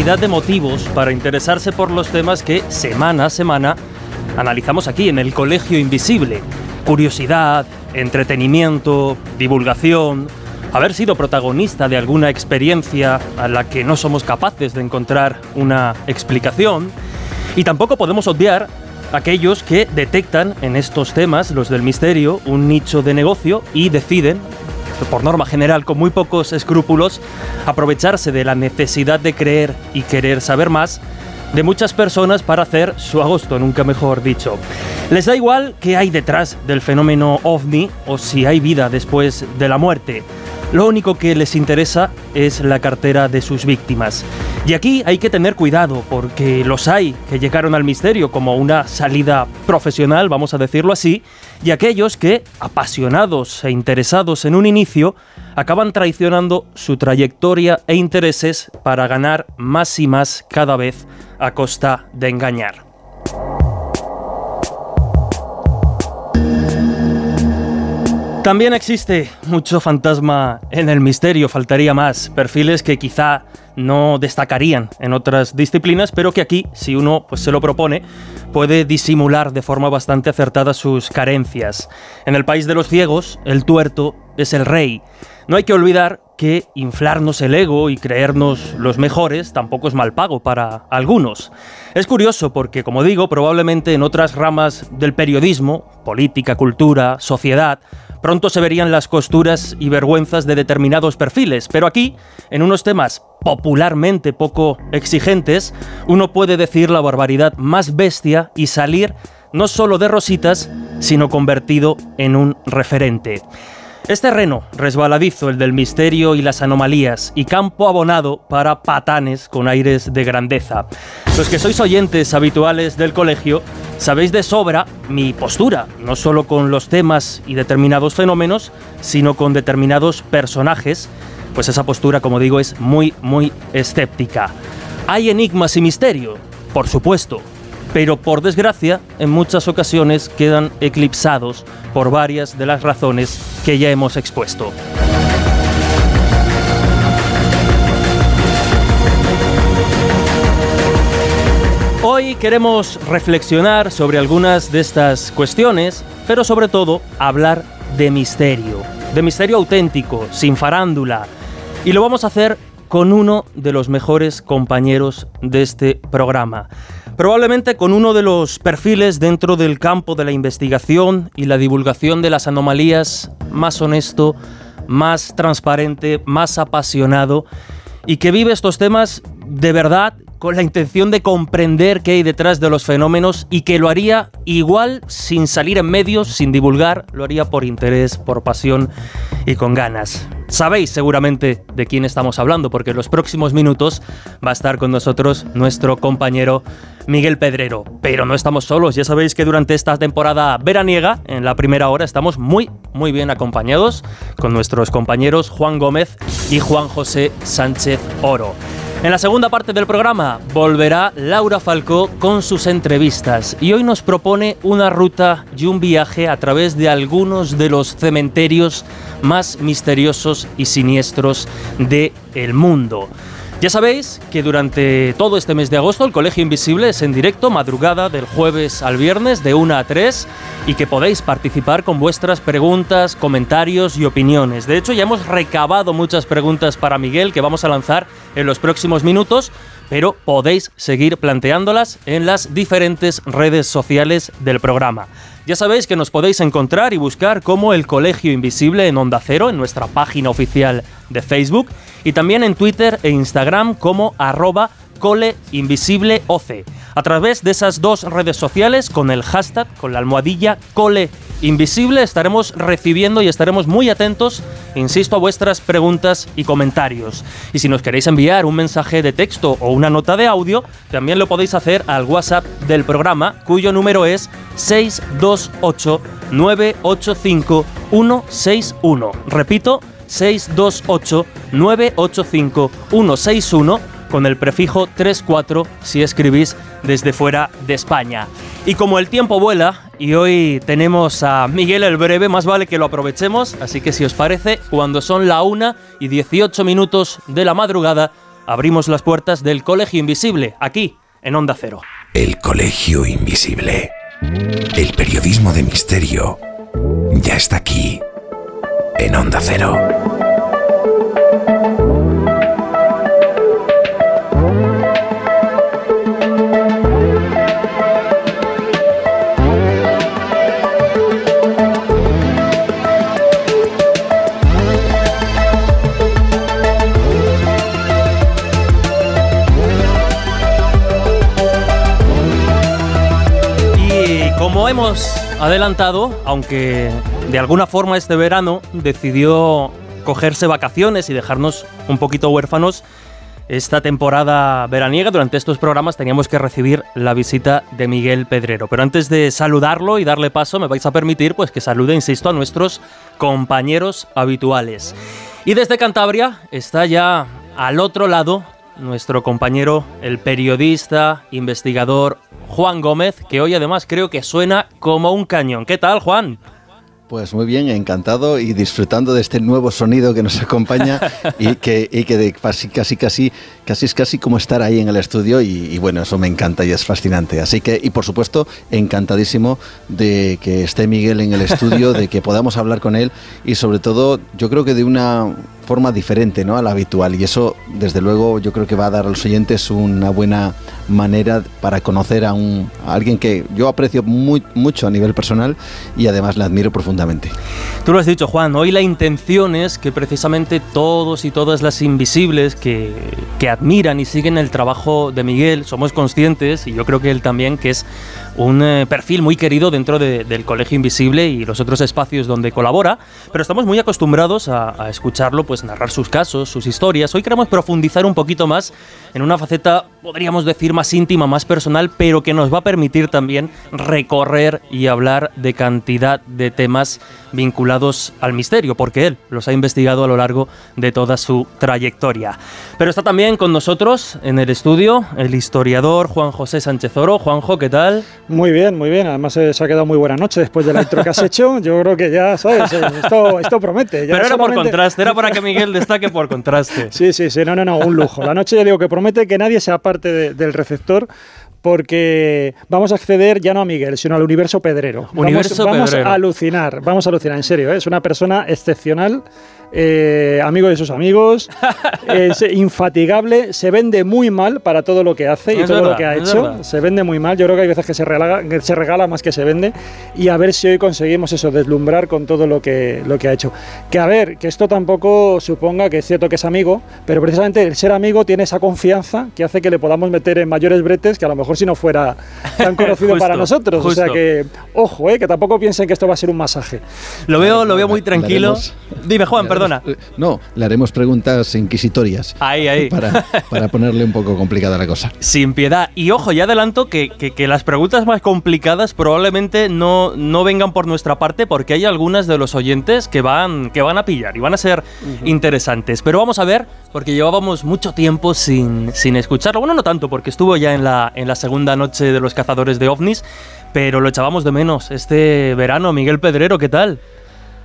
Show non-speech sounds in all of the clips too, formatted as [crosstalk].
De motivos para interesarse por los temas que semana a semana analizamos aquí en el Colegio Invisible. Curiosidad, entretenimiento, divulgación, haber sido protagonista de alguna experiencia a la que no somos capaces de encontrar una explicación. Y tampoco podemos obviar aquellos que detectan en estos temas, los del misterio, un nicho de negocio y deciden, por norma general, con muy pocos escrúpulos, aprovecharse de la necesidad de creer y querer saber más de muchas personas para hacer su agosto, nunca mejor dicho. Les da igual qué hay detrás del fenómeno ovni o si hay vida después de la muerte. Lo único que les interesa es la cartera de sus víctimas. Y aquí hay que tener cuidado porque los hay que llegaron al misterio como una salida profesional, vamos a decirlo así, y aquellos que, apasionados e interesados en un inicio, acaban traicionando su trayectoria e intereses para ganar más y más cada vez a costa de engañar. También existe mucho fantasma en el misterio, faltaría más, perfiles que quizá no destacarían en otras disciplinas, pero que aquí, si uno pues, se lo propone, puede disimular de forma bastante acertada sus carencias. En el país de los ciegos, el tuerto es el rey. No hay que olvidar que inflarnos el ego y creernos los mejores tampoco es mal pago para algunos. Es curioso porque, como digo, probablemente en otras ramas del periodismo, política, cultura, sociedad, pronto se verían las costuras y vergüenzas de determinados perfiles, pero aquí, en unos temas popularmente poco exigentes, uno puede decir la barbaridad más bestia y salir no solo de rositas, sino convertido en un referente. Es terreno resbaladizo el del misterio y las anomalías y campo abonado para patanes con aires de grandeza. Los que sois oyentes habituales del colegio sabéis de sobra mi postura, no solo con los temas y determinados fenómenos, sino con determinados personajes, pues esa postura, como digo, es muy, muy escéptica. ¿Hay enigmas y misterio? Por supuesto, pero por desgracia en muchas ocasiones quedan eclipsados por varias de las razones que ya hemos expuesto. Hoy queremos reflexionar sobre algunas de estas cuestiones, pero sobre todo hablar de misterio, de misterio auténtico, sin farándula. Y lo vamos a hacer con uno de los mejores compañeros de este programa. Probablemente con uno de los perfiles dentro del campo de la investigación y la divulgación de las anomalías más honesto, más transparente, más apasionado y que vive estos temas de verdad con la intención de comprender qué hay detrás de los fenómenos y que lo haría igual sin salir en medios, sin divulgar, lo haría por interés, por pasión y con ganas. Sabéis seguramente de quién estamos hablando porque en los próximos minutos va a estar con nosotros nuestro compañero Miguel Pedrero. Pero no estamos solos, ya sabéis que durante esta temporada veraniega, en la primera hora, estamos muy, muy bien acompañados con nuestros compañeros Juan Gómez y Juan José Sánchez Oro. En la segunda parte del programa volverá Laura Falcó con sus entrevistas y hoy nos propone una ruta y un viaje a través de algunos de los cementerios más misteriosos y siniestros del el mundo. Ya sabéis que durante todo este mes de agosto el Colegio Invisible es en directo, madrugada del jueves al viernes de 1 a 3 y que podéis participar con vuestras preguntas, comentarios y opiniones. De hecho, ya hemos recabado muchas preguntas para Miguel que vamos a lanzar en los próximos minutos, pero podéis seguir planteándolas en las diferentes redes sociales del programa. Ya sabéis que nos podéis encontrar y buscar como el Colegio Invisible en Onda Cero en nuestra página oficial de Facebook y también en Twitter e Instagram como arroba coleinvisibleoc. A través de esas dos redes sociales, con el hashtag, con la almohadilla coleinvisible, estaremos recibiendo y estaremos muy atentos, insisto, a vuestras preguntas y comentarios. Y si nos queréis enviar un mensaje de texto o una nota de audio, también lo podéis hacer al WhatsApp del programa, cuyo número es 628 985 161. Repito, 628-985-161 con el prefijo 34 si escribís desde fuera de España. Y como el tiempo vuela y hoy tenemos a Miguel el Breve, más vale que lo aprovechemos, así que si os parece, cuando son la 1 y 18 minutos de la madrugada, abrimos las puertas del Colegio Invisible, aquí, en Onda Cero. El Colegio Invisible. El periodismo de misterio ya está aquí en Onda Cero. Hemos adelantado, aunque de alguna forma este verano decidió cogerse vacaciones y dejarnos un poquito huérfanos, esta temporada veraniega, durante estos programas teníamos que recibir la visita de Miguel Pedrero. Pero antes de saludarlo y darle paso, me vais a permitir pues, que salude, insisto, a nuestros compañeros habituales. Y desde Cantabria está ya al otro lado nuestro compañero, el periodista, investigador Juan Gómez, que hoy además creo que suena como un cañón. ¿Qué tal, Juan? Pues muy bien, encantado y disfrutando de este nuevo sonido que nos acompaña y [laughs] que, y que de casi, casi, casi, casi es casi como estar ahí en el estudio y, y, bueno, eso me encanta y es fascinante. Así que, y por supuesto, encantadísimo de que esté Miguel en el estudio, de que podamos hablar con él y sobre todo, yo creo que de una forma diferente ¿no? a la habitual y eso desde luego yo creo que va a dar a los oyentes una buena manera para conocer a, un, a alguien que yo aprecio muy, mucho a nivel personal y además le admiro profundamente. Tú lo has dicho Juan, hoy la intención es que precisamente todos y todas las invisibles que, que admiran y siguen el trabajo de Miguel, somos conscientes y yo creo que él también que es un eh, perfil muy querido dentro de, del Colegio Invisible y los otros espacios donde colabora, pero estamos muy acostumbrados a, a, escucharlo, pues narrar sus casos, sus historias. Hoy queremos profundizar un poquito más en una faceta, podríamos decir, más íntima, más personal, pero que nos va a permitir también recorrer y hablar de cantidad de temas vinculados al misterio, porque él los ha investigado a lo largo de toda su trayectoria. Pero está también con nosotros en el estudio el historiador Juan José Sánchez Oro. Juanjo, ¿qué tal? Muy bien, muy bien. Además eh, se ha quedado muy buena noche después de la intro que has hecho. [laughs] Yo creo que ya, ¿sabes? Esto, esto promete. Ya Pero era solamente... por contraste, era para que Miguel destaque por contraste. Sí, sí, sí, no, no, no, un lujo. La noche ya digo que promete que nadie sea parte de, del receptor porque vamos a acceder ya no a Miguel, sino al universo pedrero. Universo vamos, pedrero. vamos a alucinar, vamos a alucinar, en serio, ¿eh? es una persona excepcional. Eh, amigo de sus amigos, [laughs] es infatigable, se vende muy mal para todo lo que hace y es todo verdad, lo que ha hecho. verdad. Se vende muy mal. Yo creo que hay veces que se, regala, que se regala más que se vende. Y a ver si hoy conseguimos eso, deslumbrar con todo lo que, lo que ha hecho. Que a ver, que esto tampoco suponga que es cierto que es amigo, pero precisamente el ser amigo tiene esa confianza que hace que le podamos meter en mayores bretes que a lo mejor si no fuera tan [laughs] conocido para nosotros. O sea que, ojo, eh, que tampoco piensen que esto va a ser un masaje. Lo veo, lo veo muy tranquilo. Dime, Juan, perdona. Eh, no, le haremos preguntas inquisitorias. Ahí, ahí. Para, para, ponerle un poco complicada la cosa. Sin piedad. Y ojo, ya adelanto que, que, las preguntas más complicadas probablemente no, no vengan por nuestra parte porque hay algunas de los oyentes que van, que van a pillar y van a ser interesantes. Pero vamos a ver, porque llevábamos mucho tiempo sin, sin escucharlo. Bueno, no tanto, porque estuvo ya en la, en la segunda noche de los cazadores de ovnis, pero lo echábamos de menos este verano. Miguel Pedrero, ¿qué tal?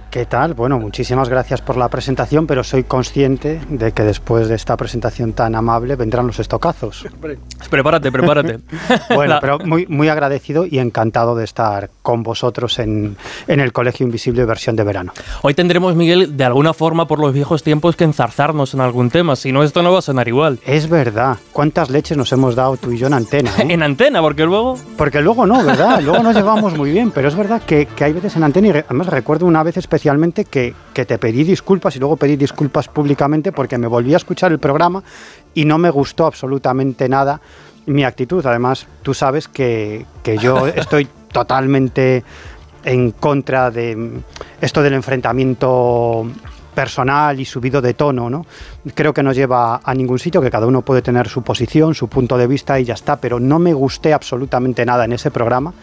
¿Qué tal? Bueno, muchísimas gracias por la presentación, pero soy consciente de que después de esta presentación tan amable vendrán los estocazos. [laughs] Prepárate, prepárate. [laughs] bueno, pero muy, muy agradecido y encantado de estar con vosotros en, en, el Colegio Invisible versión de verano. Hoy tendremos, Miguel, de alguna forma por los viejos tiempos que enzarzarnos en algún tema, si no esto no va a sonar igual. Es verdad. ¿Cuántas leches nos hemos dado tú y yo en antena? Eh? [laughs] en antena, porque luego... Porque luego no, ¿verdad? Luego nos llevamos muy bien, pero es verdad que, que hay veces en antena y además recuerdo una vez especialmente especialmente que, te pedí disculpas y luego pedí disculpas públicamente porque me volví a escuchar el programa y no me gustó absolutamente nada mi actitud. Además, tú sabes que, que yo [laughs] estoy totalmente en contra de esto del enfrentamiento personal y subido de tono, ¿no? Creo que no lleva a ningún sitio, que cada uno puede tener su posición, su punto de vista y ya está, pero no me gusté absolutamente nada en ese programa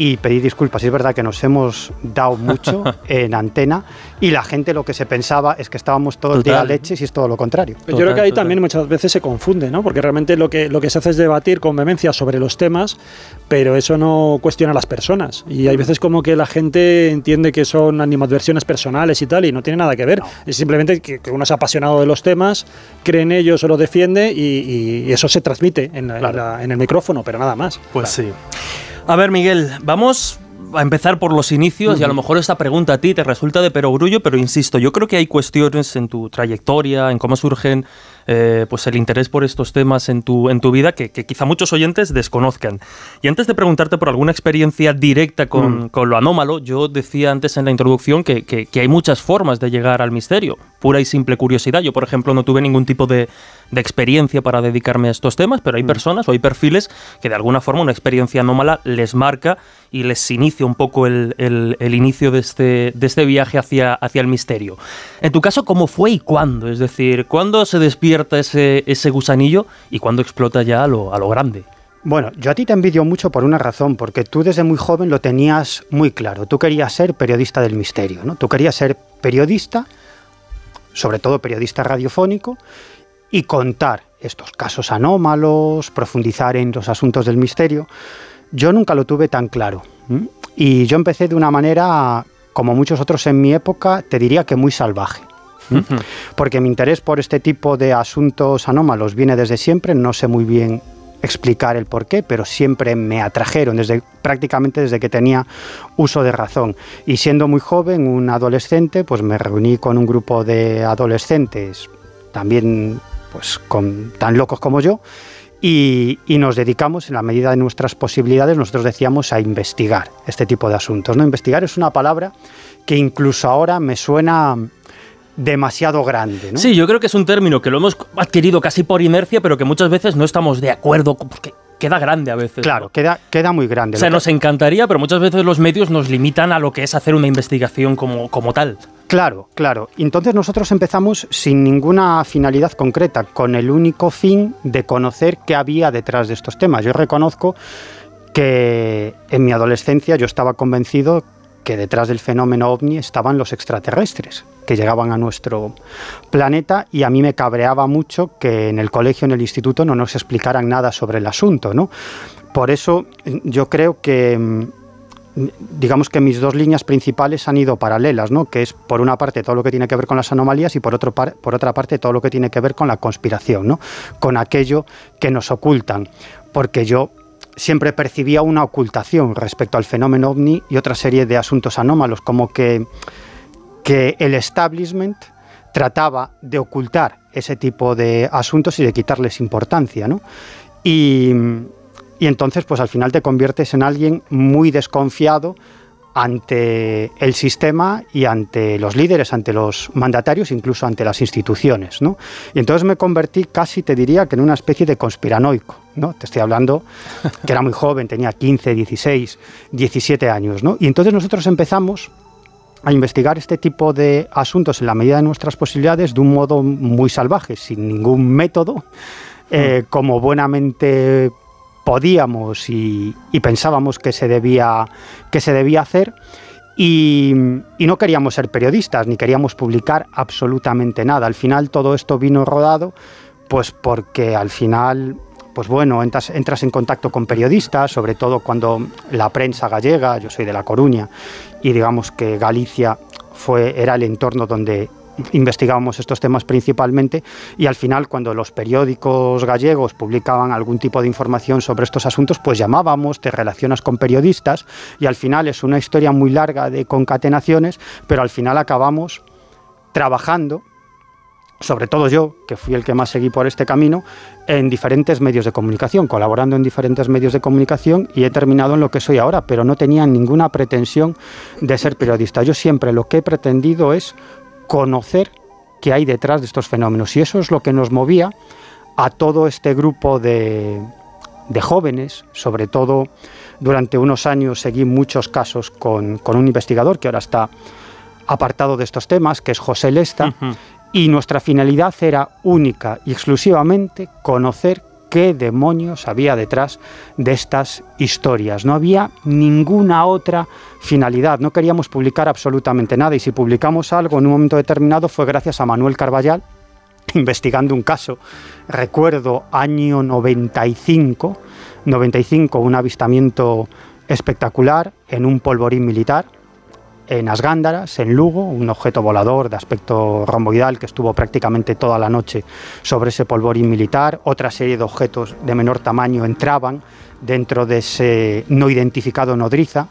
y pedir disculpas. Es verdad que nos hemos dado mucho [laughs] en antena y la gente lo que se pensaba es que estábamos todo el día leches y es todo lo contrario. Yo creo que ahí también muchas veces se confunde, ¿no? Porque realmente lo que, lo que se hace es debatir con vehemencia sobre los temas, pero eso no cuestiona a las personas. Y hay veces como que la gente entiende que son animadversiones personales y tal, y no tiene nada que ver. Es simplemente que, uno es apasionado de los temas, cree en ellos o lo defiende y, eso se transmite en, en, el micrófono, pero nada más. Pues sí. A ver, Miguel, vamos a empezar por los inicios y a lo mejor esta pregunta a ti te resulta de perogrullo, pero insisto, yo creo que hay cuestiones en tu trayectoria, en cómo surgen eh, pues el interés por estos temas en tu, en tu vida que, quizá muchos oyentes desconozcan. Y antes de preguntarte por alguna experiencia directa con, mm. con lo anómalo, yo decía antes en la introducción que, que, hay muchas formas de llegar al misterio, pura y simple curiosidad. Yo, por ejemplo, no tuve ningún tipo de, de experiencia para dedicarme a estos temas, pero hay mm. personas o hay perfiles que de alguna forma una experiencia anómala les marca y les inicia un poco el, el, el inicio de este, de este viaje hacia, hacia el misterio. En tu caso, ¿cómo fue y cuándo? Es decir, ¿cuándo se despierta ese, ese gusanillo y cuando explota ya a lo, a lo grande. Bueno, yo a ti te envidio mucho por una razón, porque tú desde muy joven lo tenías muy claro. Tú querías ser periodista del misterio, ¿no? Tú querías ser periodista, sobre todo periodista radiofónico, y contar estos casos anómalos, profundizar en los asuntos del misterio. Yo nunca lo tuve tan claro. Y yo empecé de una manera, como muchos otros en mi época, te diría que muy salvaje. Porque mi interés por este tipo de asuntos anómalos viene desde siempre, no sé muy bien explicar el por qué, pero siempre me atrajeron desde prácticamente desde que tenía uso de razón. Y siendo muy joven, un adolescente, pues me reuní con un grupo de adolescentes también pues con tan locos como yo y, y, nos dedicamos en la medida de nuestras posibilidades, nosotros decíamos a investigar este tipo de asuntos. ¿no? Investigar es una palabra que incluso ahora me suena demasiado grande. ¿no? Sí, yo creo que es un término que lo hemos adquirido casi por inercia, pero que muchas veces no estamos de acuerdo porque queda grande a veces. Claro, queda, queda muy grande. O sea, nos encantaría, pero muchas veces los medios nos limitan a lo que es hacer una investigación como, como tal. Claro, claro. Entonces nosotros empezamos sin ninguna finalidad concreta, con el único fin de conocer qué había detrás de estos temas. Yo reconozco que en mi adolescencia yo estaba convencido que detrás del fenómeno ovni estaban los extraterrestres que llegaban a nuestro planeta y a mí me cabreaba mucho que en el colegio, en el instituto, no nos explicaran nada sobre el asunto. ¿no? Por eso yo creo que mm, digamos que mis dos líneas principales han ido paralelas, ¿no? que es por una parte todo lo que tiene que ver con las anomalías y por, otro por otra parte todo lo que tiene que ver con la conspiración, ¿no? con aquello que nos ocultan. Porque yo siempre percibía una ocultación respecto al fenómeno ovni y otra serie de asuntos anómalos, como que, que el establishment trataba de ocultar ese tipo de asuntos y de quitarles importancia, ¿no? Y, y entonces, pues al final te conviertes en alguien muy desconfiado ante el sistema y ante los líderes, ante los mandatarios, incluso ante las instituciones. ¿no? Y entonces me convertí casi, te diría, que en una especie de conspiranoico. ¿no? Te estoy hablando [laughs] que era muy joven, tenía 15, 16, 17 años. ¿no? Y entonces nosotros empezamos a investigar este tipo de asuntos en la medida de nuestras posibilidades de un modo muy salvaje, sin ningún método, eh, mm. como buenamente podíamos y, pensábamos que se debía, que se debía hacer. Y, no queríamos ser periodistas, ni queríamos publicar absolutamente nada. Al final todo esto vino rodado, pues porque al final, pues bueno, entras, entras en contacto con periodistas, sobre todo cuando la prensa gallega, yo soy de La Coruña, y digamos que Galicia fue, era el entorno donde investigábamos estos temas principalmente y al final cuando los periódicos gallegos publicaban algún tipo de información sobre estos asuntos, pues llamábamos, te relacionas con periodistas y al final es una historia muy larga de concatenaciones, pero al final acabamos trabajando sobre todo yo, que fui el que más seguí por este camino, en diferentes medios de comunicación, colaborando en diferentes medios de comunicación y he terminado en lo que soy ahora, pero no tenía ninguna pretensión de ser periodista. Yo siempre lo que he pretendido es conocer qué hay detrás de estos fenómenos. Y eso es lo que nos movía a todo este grupo de, jóvenes, sobre todo durante unos años seguí muchos casos con, un investigador que ahora está apartado de estos temas, que es José Lesta, y nuestra finalidad era única y exclusivamente conocer qué demonios había detrás de estas historias. No había ninguna otra finalidad, no queríamos publicar absolutamente nada y si publicamos algo en un momento determinado fue gracias a Manuel Carballal [laughs] investigando un caso. Recuerdo año 95, 95 un avistamiento espectacular en un polvorín militar en Asgándaras, en Lugo, un objeto volador de aspecto romboidal que estuvo prácticamente toda la noche sobre ese polvorín militar. Otra serie de objetos de menor tamaño entraban dentro de ese no identificado nodriza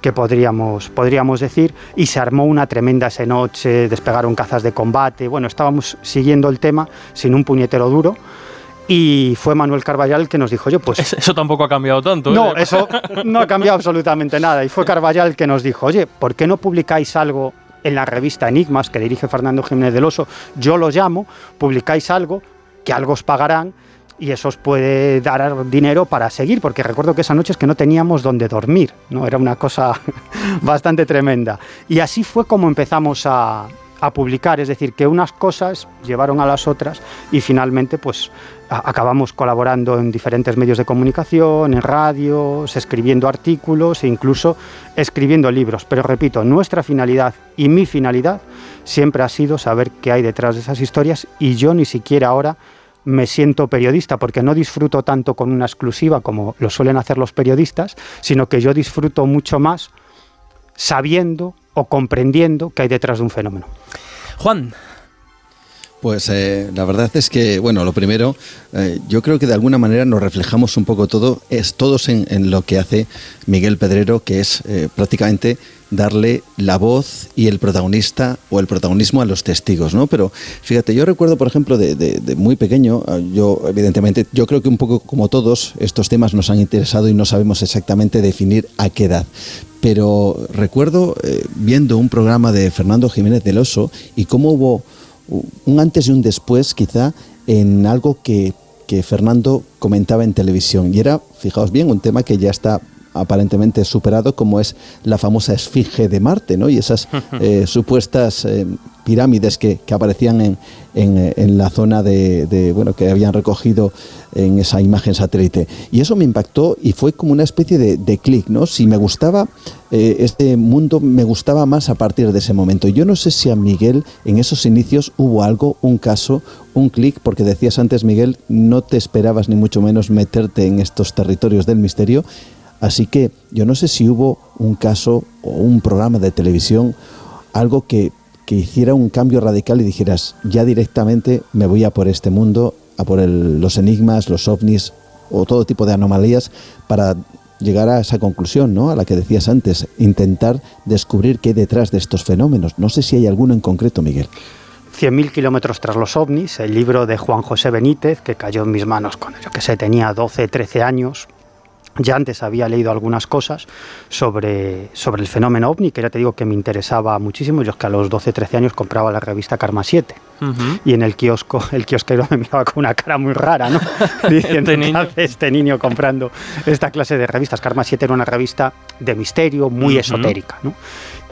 que podríamos, podríamos decir, y se armó una tremenda esa noche, despegaron cazas de combate, bueno, estábamos siguiendo el tema sin un puñetero duro, y fue Manuel Carballal que nos dijo, yo pues... Eso tampoco ha cambiado tanto. No, ¿eh? [laughs] eso no ha cambiado absolutamente nada. Y fue Carballal que nos dijo, oye, ¿por qué no publicáis algo en la revista Enigmas que dirige Fernando Jiménez del Oso? Yo lo llamo, publicáis algo, que algo os pagarán y eso os puede dar dinero para seguir, porque recuerdo que esa noche es que no teníamos donde dormir, ¿no? Era una cosa [laughs] bastante tremenda. Y así fue como empezamos a, a publicar, es decir, que unas cosas llevaron a las otras y finalmente pues acabamos colaborando en diferentes medios de comunicación, en radios, escribiendo artículos e incluso escribiendo libros. Pero repito, nuestra finalidad y mi finalidad siempre ha sido saber qué hay detrás de esas historias y yo ni siquiera ahora me siento periodista porque no disfruto tanto con una exclusiva como lo suelen hacer los periodistas, sino que yo disfruto mucho más sabiendo o comprendiendo qué hay detrás de un fenómeno. Juan, pues eh, la verdad es que, bueno, lo primero, eh, yo creo que de alguna manera nos reflejamos un poco todo, es todos en, lo que hace Miguel Pedrero, que es eh, prácticamente darle la voz y el protagonista o el protagonismo a los testigos, ¿no? Pero fíjate, yo recuerdo, por ejemplo, de, de muy pequeño, yo evidentemente, yo creo que un poco como todos, estos temas nos han interesado y no sabemos exactamente definir a qué edad pero recuerdo viendo un programa de Fernando Jiménez del Oso y cómo hubo un antes y un después quizá en algo que, que Fernando comentaba en televisión. Y era, fijaos bien, un tema que ya está aparentemente superado como es la famosa esfinge de Marte, ¿no? Y esas [laughs] eh, supuestas eh, pirámides que, aparecían en, en, la zona de, bueno, que habían recogido en esa imagen satélite. Y eso me impactó y fue como una especie de, de clic, ¿no? Si me gustaba eh, este mundo, me gustaba más a partir de ese momento. Yo no sé si a Miguel en esos inicios hubo algo, un caso, un clic, porque decías antes, Miguel, no te esperabas ni mucho menos meterte en estos territorios del misterio Así que yo no sé si hubo un caso o un programa de televisión, algo que, hiciera un cambio radical y dijeras, ya directamente me voy a por este mundo, a por los enigmas, los ovnis o todo tipo de anomalías para llegar a esa conclusión, ¿no? A la que decías antes, intentar descubrir qué hay detrás de estos fenómenos. No sé si hay alguno en concreto, Miguel. 100.000 kilómetros tras los ovnis, el libro de Juan José Benítez, que cayó en mis manos cuando yo que sé, tenía 12, 13 años, ya antes había leído algunas cosas sobre, sobre el fenómeno ovni, que ya te digo que me interesaba muchísimo. Yo es que a los 12, 13 años compraba la revista Karma 7 y en el kiosco, el kiosquero me miraba con una cara muy rara, ¿no? Diciendo, [laughs] este, niño? este niño comprando esta clase de revistas? Karma 7 era una revista de misterio, muy esotérica, ¿no?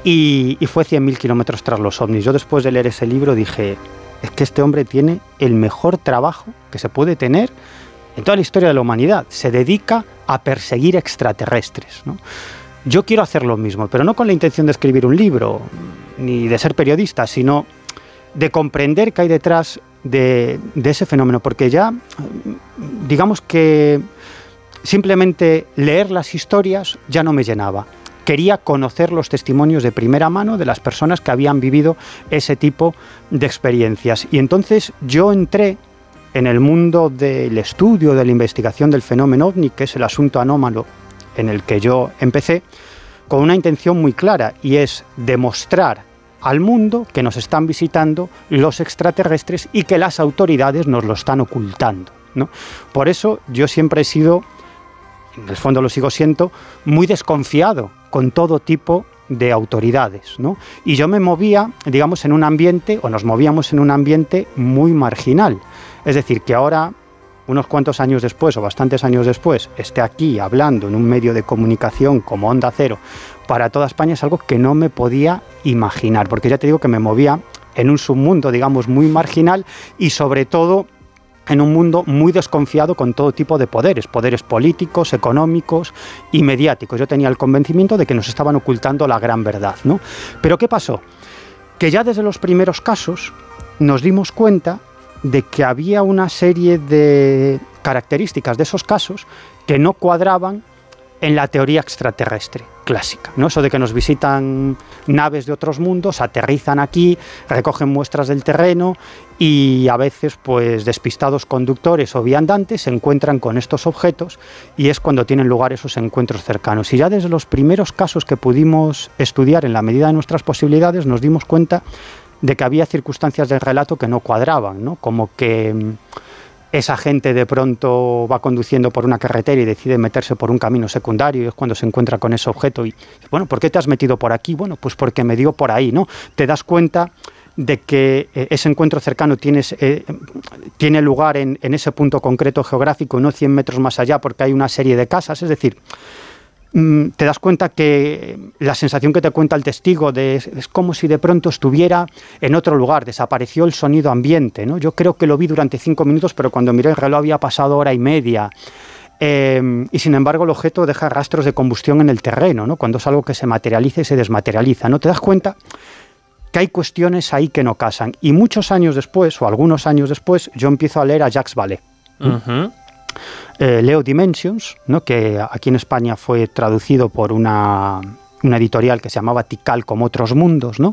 Y, y fue 100.000 kilómetros tras los ovnis. Yo después de leer ese libro dije, es que este hombre tiene el mejor trabajo que se puede tener en toda la historia de la humanidad. Se dedica a perseguir extraterrestres. Yo quiero hacer lo mismo, pero no con la intención de escribir un libro, ni de ser periodista, sino de comprender qué hay detrás de, ese fenómeno, porque ya, digamos que simplemente leer las historias ya no me llenaba. Quería conocer los testimonios de primera mano de las personas que habían vivido ese tipo de experiencias. Y entonces yo entré en el mundo del estudio, de la investigación del fenómeno ovni, que es el asunto anómalo en el que yo empecé, con una intención muy clara y es demostrar al mundo que nos están visitando los extraterrestres y que las autoridades nos lo están ocultando. ¿no? Por eso yo siempre he sido, en el fondo lo sigo siendo, muy desconfiado con todo tipo de autoridades. ¿no? Y yo me movía, digamos, en un ambiente, o nos movíamos en un ambiente muy marginal. Es decir, que ahora, unos cuantos años después o bastantes años después, esté aquí hablando en un medio de comunicación como Onda Cero para toda España es algo que no me podía imaginar, porque ya te digo que me movía en un submundo, digamos, muy marginal y sobre todo en un mundo muy desconfiado con todo tipo de poderes, poderes políticos, económicos y mediáticos. Yo tenía el convencimiento de que nos estaban ocultando la gran verdad, ¿no? Pero ¿qué pasó? Que ya desde los primeros casos nos dimos cuenta de que había una serie de características de esos casos que no cuadraban en la teoría extraterrestre clásica, ¿no? Eso de que nos visitan naves de otros mundos, aterrizan aquí, recogen muestras del terreno y a veces, pues, despistados conductores o viandantes se encuentran con estos objetos y es cuando tienen lugar esos encuentros cercanos. Y ya desde los primeros casos que pudimos estudiar en la medida de nuestras posibilidades nos dimos cuenta de que había circunstancias del relato que no cuadraban, ¿no? como que mm, esa gente de pronto va conduciendo por una carretera y decide meterse por un camino secundario y es cuando se encuentra con ese objeto y, bueno, ¿por qué te has metido por aquí? Bueno, pues porque me dio por ahí, ¿no? Te das cuenta de que eh, ese encuentro cercano eh, tiene lugar en, en, ese punto concreto geográfico, no 100 metros más allá, porque hay una serie de casas, es decir, te das cuenta que la sensación que te cuenta el testigo de, es como si de pronto estuviera en otro lugar, desapareció el sonido ambiente. ¿no? Yo creo que lo vi durante cinco minutos, pero cuando miré el reloj había pasado hora y media. Em, y sin embargo el objeto deja rastros de combustión en el terreno, ¿no? cuando es algo que se materializa y se desmaterializa. ¿no? Te das cuenta que hay cuestiones ahí que no casan. Y muchos años después, o algunos años después, yo empiezo a leer a Jacques Vallée. Eh, Leo Dimensions, ¿no? que aquí en España fue traducido por una, editorial que se llamaba Tikal como otros mundos, ¿no?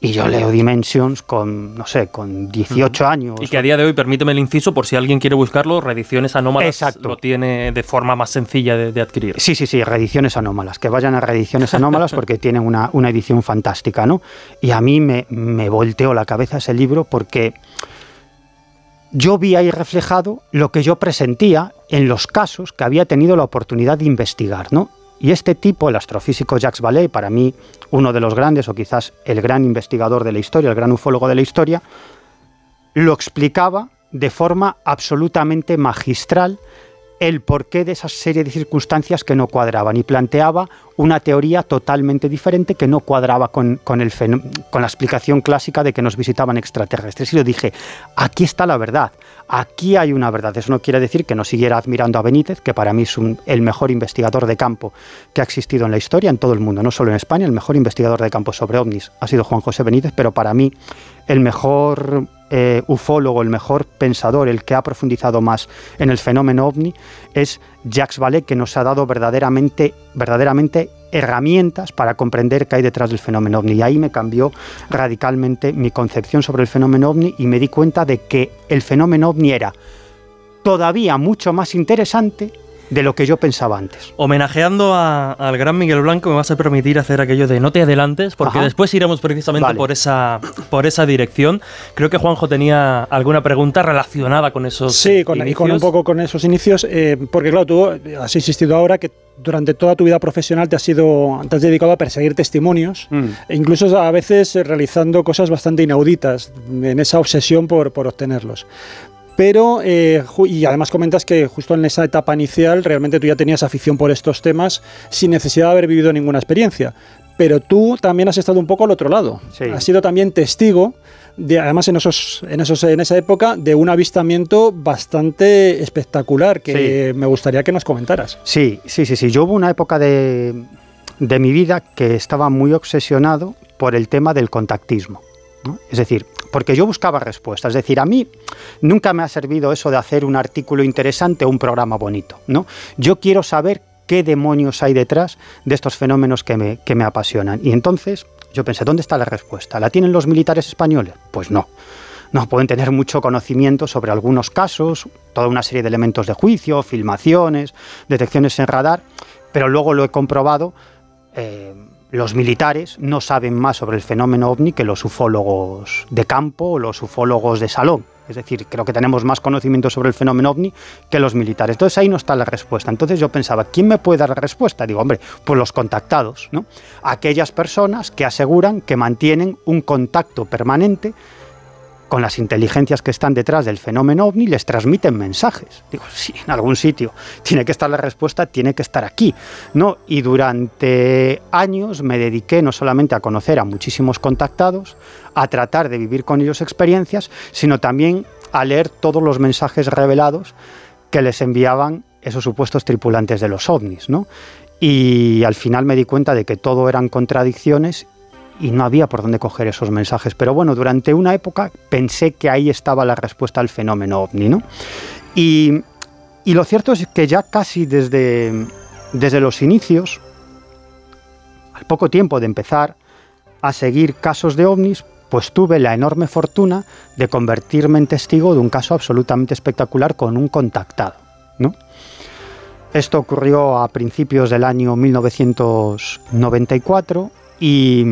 Y yo leo Dimensions con, no sé, con 18 años. Y que a día de hoy, permíteme el inciso, por si alguien quiere buscarlo, Reediciones Anómalas Exacto. lo tiene de forma más sencilla de, adquirir. Sí, sí, sí, Reediciones Anómalas. Que vayan a Reediciones Anómalas [laughs] porque tienen una, edición fantástica, ¿no? Y a mí me, me volteó la cabeza ese libro porque yo vi ahí reflejado lo que yo presentía en los casos que había tenido la oportunidad de investigar, ¿no? Y este tipo, el astrofísico Jacques Vallée, para mí uno de los grandes o quizás el gran investigador de la historia, el gran ufólogo de la historia, lo explicaba de forma absolutamente magistral el porqué de esa serie de circunstancias que no cuadraban y planteaba una teoría totalmente diferente que no cuadraba con, el con la explicación clásica de que nos visitaban extraterrestres. Y yo dije, aquí está la verdad, aquí hay una verdad. Eso no quiere decir que no siguiera admirando a Benítez, que para mí es el mejor investigador de campo que ha existido en la historia, en todo el mundo, no solo en España, el mejor investigador de campo sobre ovnis ha sido Juan José Benítez, pero para mí el mejor eh, ufólogo, el mejor pensador, el que ha profundizado más en el fenómeno ovni, es Jacques Vallée, que nos ha dado verdaderamente, verdaderamente herramientas para comprender qué hay detrás del fenómeno ovni. Y ahí me cambió radicalmente mi concepción sobre el fenómeno ovni y me di cuenta de que el fenómeno ovni era todavía mucho más interesante de lo que yo pensaba antes. Homenajeando al gran Miguel Blanco, me vas a permitir hacer aquello de no te adelantes, porque después iremos precisamente por, esa, por esa dirección. Creo que Juanjo tenía alguna pregunta relacionada con esos Sí, con, y con un poco con esos inicios, eh, porque claro, tú has insistido ahora que durante toda tu vida profesional te has, sido, te has dedicado a perseguir testimonios, mm. e incluso a veces realizando cosas bastante inauditas en esa obsesión por, por obtenerlos. Pero, eh, y además comentas que justo en esa etapa inicial realmente tú ya tenías afición por estos temas sin necesidad de haber vivido ninguna experiencia. Pero tú también has estado un poco al otro lado. Has sido también testigo, de, además en, esos, en, esos, en esa época, de un avistamiento bastante espectacular que me gustaría que nos comentaras. Sí, sí, sí, sí. Yo hubo una época de, de mi vida que estaba muy obsesionado por el tema del contactismo. Es decir, porque yo buscaba respuestas. Es decir, a mí nunca me ha servido eso de hacer un artículo interesante o un programa bonito. ¿no? Yo quiero saber qué demonios hay detrás de estos fenómenos que me, que me apasionan. Y entonces yo pensé, ¿dónde está la respuesta? ¿La tienen los militares españoles? Pues no. No pueden tener mucho conocimiento sobre algunos casos, toda una serie de elementos de juicio, filmaciones, detecciones en radar, pero luego lo he comprobado. Eh, los militares no saben más sobre el fenómeno ovni que los ufólogos de campo o los ufólogos de salón. Es decir, creo que tenemos más conocimiento sobre el fenómeno ovni que los militares. Entonces ahí no está la respuesta. Entonces yo pensaba, ¿quién me puede dar la respuesta? Digo, hombre, pues los contactados, ¿no? Aquellas personas que aseguran que mantienen un contacto permanente con las inteligencias que están detrás del fenómeno ovni, les transmiten mensajes. Digo, sí, en algún sitio tiene que estar la respuesta, tiene que estar aquí. ¿no? Y durante años me dediqué no solamente a conocer a muchísimos contactados, a tratar de vivir con ellos experiencias, sino también a leer todos los mensajes revelados que les enviaban esos supuestos tripulantes de los ovnis. ¿no? Y al final me di cuenta de que todo eran contradicciones y no había por dónde coger esos mensajes. Pero bueno, durante una época pensé que ahí estaba la respuesta al fenómeno ovni, ¿no? Y, y lo cierto es que ya casi desde, desde los inicios, al poco tiempo de empezar a seguir casos de ovnis, pues tuve la enorme fortuna de convertirme en testigo de un caso absolutamente espectacular con un contactado, ¿no? Esto ocurrió a principios del año 1994 y,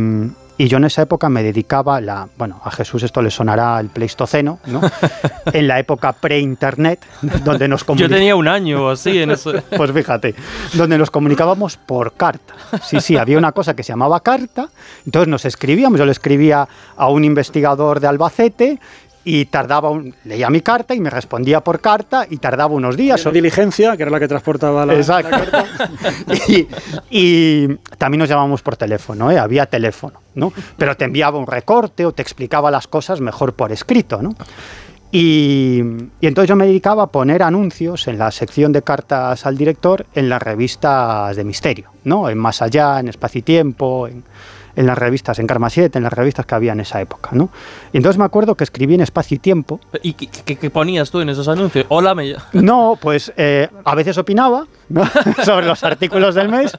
yo en esa época me dedicaba, la, bueno, a Jesús esto le sonará el Pleistoceno, ¿no? [laughs] en la época pre-internet, donde nos Yo tenía un año o así en eso. [laughs] Pues fíjate, donde nos comunicábamos por carta. Sí, sí, había una cosa que se llamaba carta, entonces nos escribíamos, yo le escribía a un investigador de Albacete y tardaba, un, leía mi carta y me respondía por carta y tardaba unos días. diligencia, que era la que transportaba la, carta. [laughs] y, también nos llamamos por teléfono, ¿eh? había teléfono, ¿no? Pero te enviaba un recorte o te explicaba las cosas mejor por escrito, ¿no? Y, y, entonces yo me dedicaba a poner anuncios en la sección de cartas al director en las revistas de misterio, ¿no? En Más Allá, en Espacio y Tiempo, en en las revistas, en Karma 7, en las revistas que había en esa época, ¿no? Y entonces me acuerdo que escribí en Espacio y Tiempo. ¿Y qué, ponías tú en esos anuncios? Hola, me... No, pues eh, a veces opinaba [laughs] sobre los artículos del mes.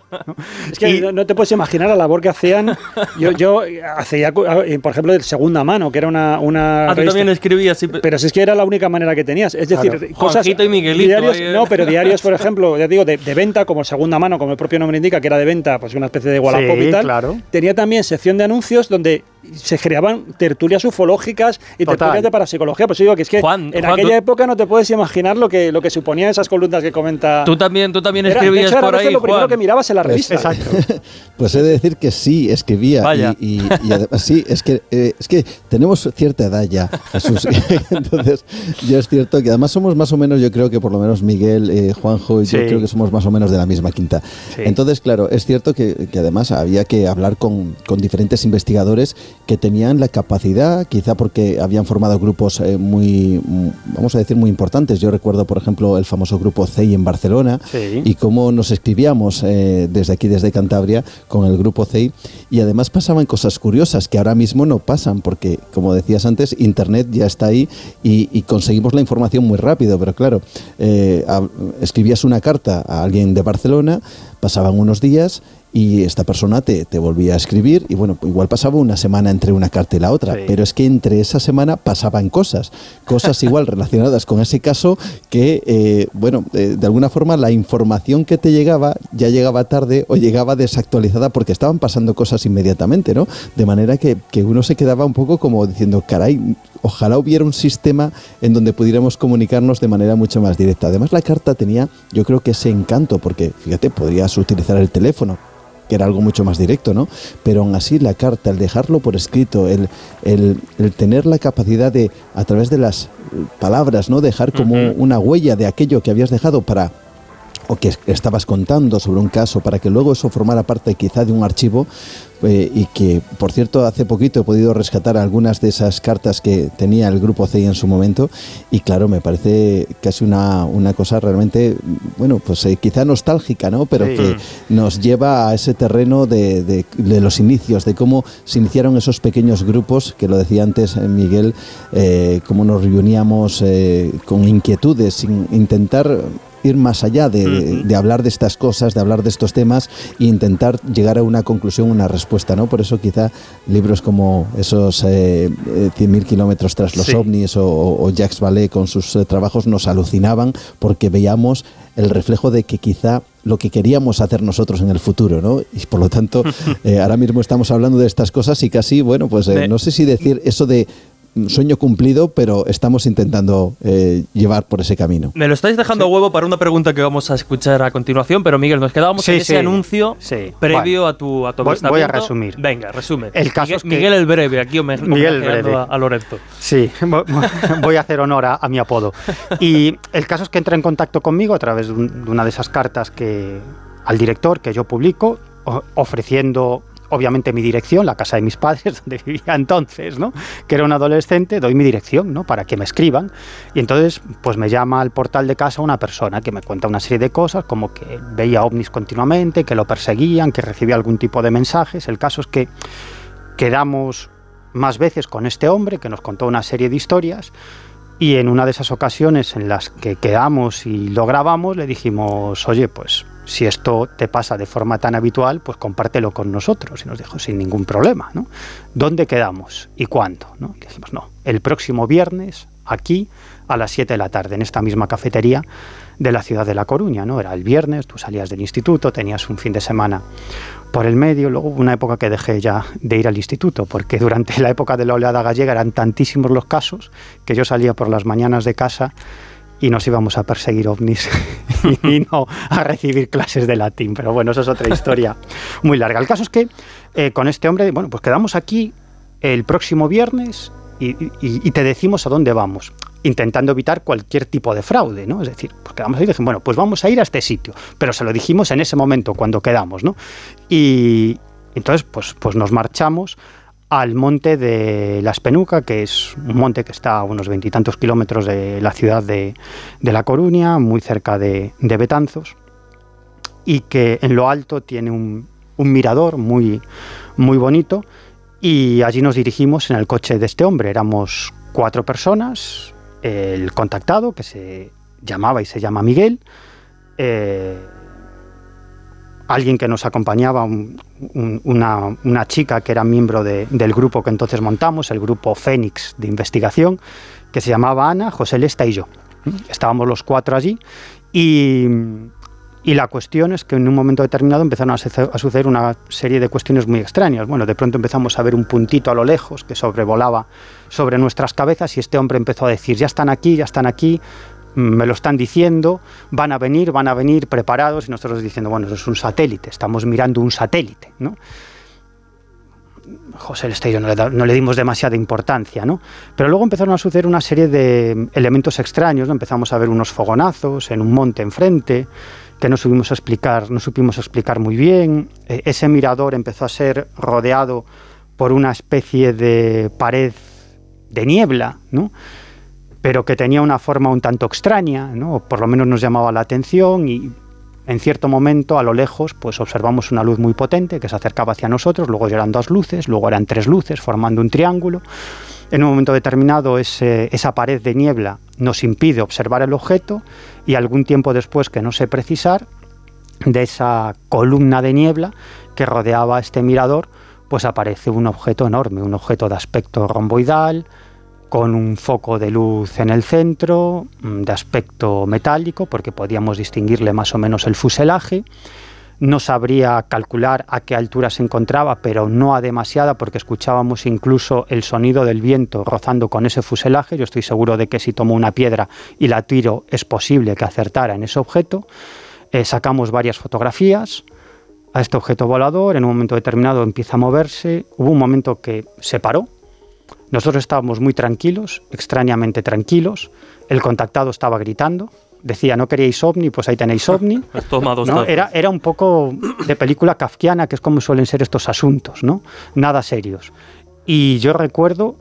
Es que no, te puedes imaginar la labor que hacían. Yo, yo hacía, eh, por ejemplo, de segunda mano, que era una... una ah, tú también escribías. Sí. Pero si es que era la única manera que tenías. Es decir, cosas... y Miguelito. Diarios, no, pero diarios, por [laughs] ejemplo, ya digo, de, venta, como segunda mano, como el propio nombre indica, que era de venta, pues una especie de Wallapop y tal. Claro. Tenía también sección de anuncios donde se creaban tertulias ufológicas y tertulias de parapsicología. Pues digo que es que en aquella época no te puedes imaginar lo que, lo que suponía esas columnas que comenta. Tú también, tú también escribías por ahí. lo primero que mirabas en la revista. Exacto. [laughs] pues he de decir que sí, escribía. Y, además, sí, es que, eh, es que tenemos cierta edad ya, Jesús. [laughs] Entonces, yo es cierto que además somos más o menos, yo creo que por lo menos Miguel, eh, Juanjo y yo creo que somos más o menos de la misma quinta. Entonces, claro, es cierto que, que, además había que hablar con, con diferentes investigadores que tenían la capacidad, quizá porque habían formado grupos eh, muy, vamos a decir, muy importantes. Yo recuerdo, por ejemplo, el famoso grupo CEI en Barcelona y cómo nos escribíamos eh, desde aquí, desde Cantabria, con el grupo CEI. Y además pasaban cosas curiosas que ahora mismo no pasan, porque, como decías antes, Internet ya está ahí y, conseguimos la información muy rápido. Pero claro, eh, escribías una carta a alguien de Barcelona, pasaban unos días y esta persona te, te, volvía a escribir y bueno, igual pasaba una semana entre una carta y la otra, pero es que entre esa semana pasaban cosas, cosas [laughs] igual relacionadas con ese caso que, eh, bueno, eh, de alguna forma la información que te llegaba ya llegaba tarde o llegaba desactualizada porque estaban pasando cosas inmediatamente, ¿no? De manera que, que uno se quedaba un poco como diciendo, caray, ojalá hubiera un sistema en donde pudiéramos comunicarnos de manera mucho más directa. Además, la carta tenía, yo creo que ese encanto, porque fíjate, podrías utilizar el teléfono, que era algo mucho más directo, ¿no? Pero aún así la carta, el dejarlo por escrito, el, el, tener la capacidad de, a través de las palabras, ¿no? Dejar como una huella de aquello que habías dejado para o que estabas contando sobre un caso para que luego eso formara parte quizá de un archivo eh, y que, por cierto, hace poquito he podido rescatar algunas de esas cartas que tenía el grupo CI en su momento y claro, me parece casi una, una cosa realmente, bueno, pues eh, quizá nostálgica, ¿no? Pero que nos lleva a ese terreno de, de, de, los inicios, de cómo se iniciaron esos pequeños grupos, que lo decía antes eh, Miguel, eh, cómo nos reuníamos con inquietudes, sin intentar ir más allá de, hablar de estas cosas, de hablar de estos temas e intentar llegar a una conclusión, una respuesta, ¿no? Por eso quizá libros como esos eh, 100.000 eh, kilómetros tras los ovnis o, Jacques Vallée con sus eh, trabajos nos alucinaban porque veíamos el reflejo de que quizá lo que queríamos hacer nosotros en el futuro, ¿no? Y por lo tanto, [laughs] eh, ahora mismo estamos hablando de estas cosas y casi, bueno, pues no sé si decir eso de sueño cumplido, pero estamos intentando eh, llevar por ese camino. Me lo estáis dejando a huevo para una pregunta que vamos a escuchar a continuación, pero Miguel, nos quedábamos en ese anuncio previo a tu a voy, voy, a resumir. Venga, resume. El caso Miguel, es que Miguel el breve, aquí me, Miguel el breve. A, Lorenzo. Sí, [laughs] voy a hacer honor a, mi apodo. Y el caso es que entra en contacto conmigo a través de, de una de esas cartas que al director que yo publico ofreciendo obviamente mi dirección, la casa de mis padres, [laughs] donde vivía entonces, ¿no? Que era un adolescente, doy mi dirección, ¿no? Para que me escriban. Y entonces, pues me llama al portal de casa una persona que me cuenta una serie de cosas, como que veía ovnis continuamente, que lo perseguían, que recibía algún tipo de mensajes. El caso es que quedamos más veces con este hombre que nos contó una serie de historias. Y en una de esas ocasiones en las que quedamos y lo grabamos, le dijimos, oye, pues si esto te pasa de forma tan habitual, pues compártelo con nosotros. Y nos dijo, sin ningún problema, ¿no? ¿Dónde quedamos y cuándo? ¿no? Dijimos, no, el próximo viernes, aquí, a las 7 de la tarde, en esta misma cafetería de la ciudad de La Coruña, ¿no? Era el viernes, tú salías del instituto, tenías un fin de semana por el medio, luego una época que dejé ya de ir al instituto, porque durante la época de la oleada gallega eran tantísimos los casos que yo salía por las mañanas de casa y nos íbamos a perseguir ovnis [laughs] [laughs] y no a recibir clases de latín. Pero bueno, eso es otra historia [laughs] muy larga. El caso es que eh, con este hombre, bueno, pues quedamos aquí el próximo viernes y, te decimos a dónde vamos intentando evitar cualquier tipo de fraude, ¿no? Es decir, pues quedamos ahí y dijimos, bueno, pues vamos a ir a este sitio, pero se lo dijimos en ese momento cuando quedamos, ¿no? Y entonces, pues, pues nos marchamos al monte de La Espenuca, que es un monte que está a unos veintitantos kilómetros de la ciudad de, La Coruña, muy cerca de, Betanzos, y que en lo alto tiene un, mirador muy, muy bonito. Y allí nos dirigimos en el coche de este hombre. Éramos cuatro personas, el contactado, que se llamaba y se llama Miguel, eh, alguien que nos acompañaba, una, chica que era miembro del grupo que entonces montamos, el grupo Fénix de investigación, que se llamaba Ana, José Lesta y yo. Estábamos los cuatro allí y, la cuestión es que en un momento determinado empezaron a, suceder una serie de cuestiones muy extrañas. Bueno, de pronto empezamos a ver un puntito a lo lejos que sobrevolaba sobre nuestras cabezas y este hombre empezó a decir, ya están aquí, ya están aquí, me lo están diciendo, van a venir, van a venir preparados y nosotros diciendo, bueno, eso es un satélite, estamos mirando un satélite, ¿no? José Estello no le, no le dimos demasiada importancia, ¿no? Pero luego empezaron a suceder una serie de elementos extraños. Empezamos a ver unos fogonazos en un monte enfrente que no supimos explicar, no supimos explicar muy bien. E, ese mirador empezó a ser rodeado por una especie de pared de niebla, ¿no? Pero que tenía una forma un tanto extraña, ¿no? por lo menos nos llamaba la atención y en cierto momento a lo lejos pues observamos una luz muy potente que se acercaba hacia nosotros, luego eran dos luces, luego eran tres luces formando un triángulo. En un momento determinado esa pared de niebla nos impide observar el objeto y algún tiempo después, que no sé precisar, de esa columna de niebla que rodeaba este mirador, pues aparece un objeto enorme, un objeto de aspecto romboidal, con un foco de luz en el centro, mm, de aspecto metálico, porque podíamos distinguirle más o menos el fuselaje. No sabría calcular a qué altura se encontraba, pero no a demasiada, porque escuchábamos incluso el sonido del viento rozando con ese fuselaje. Yo estoy seguro de que si tomo una piedra y la tiro, es posible que acertara en ese objeto. Eh, sacamos varias fotografías a este objeto volador, en un momento determinado empieza a moverse, hubo un momento que se paró, nosotros estábamos muy tranquilos, extrañamente tranquilos, el contactado estaba gritando, decía, no queríais ovni, pues ahí tenéis ovni. [laughs] ¿no? era, era un poco de película kafkiana, que es como suelen ser estos asuntos, ¿no? Nada serios. Y yo recuerdo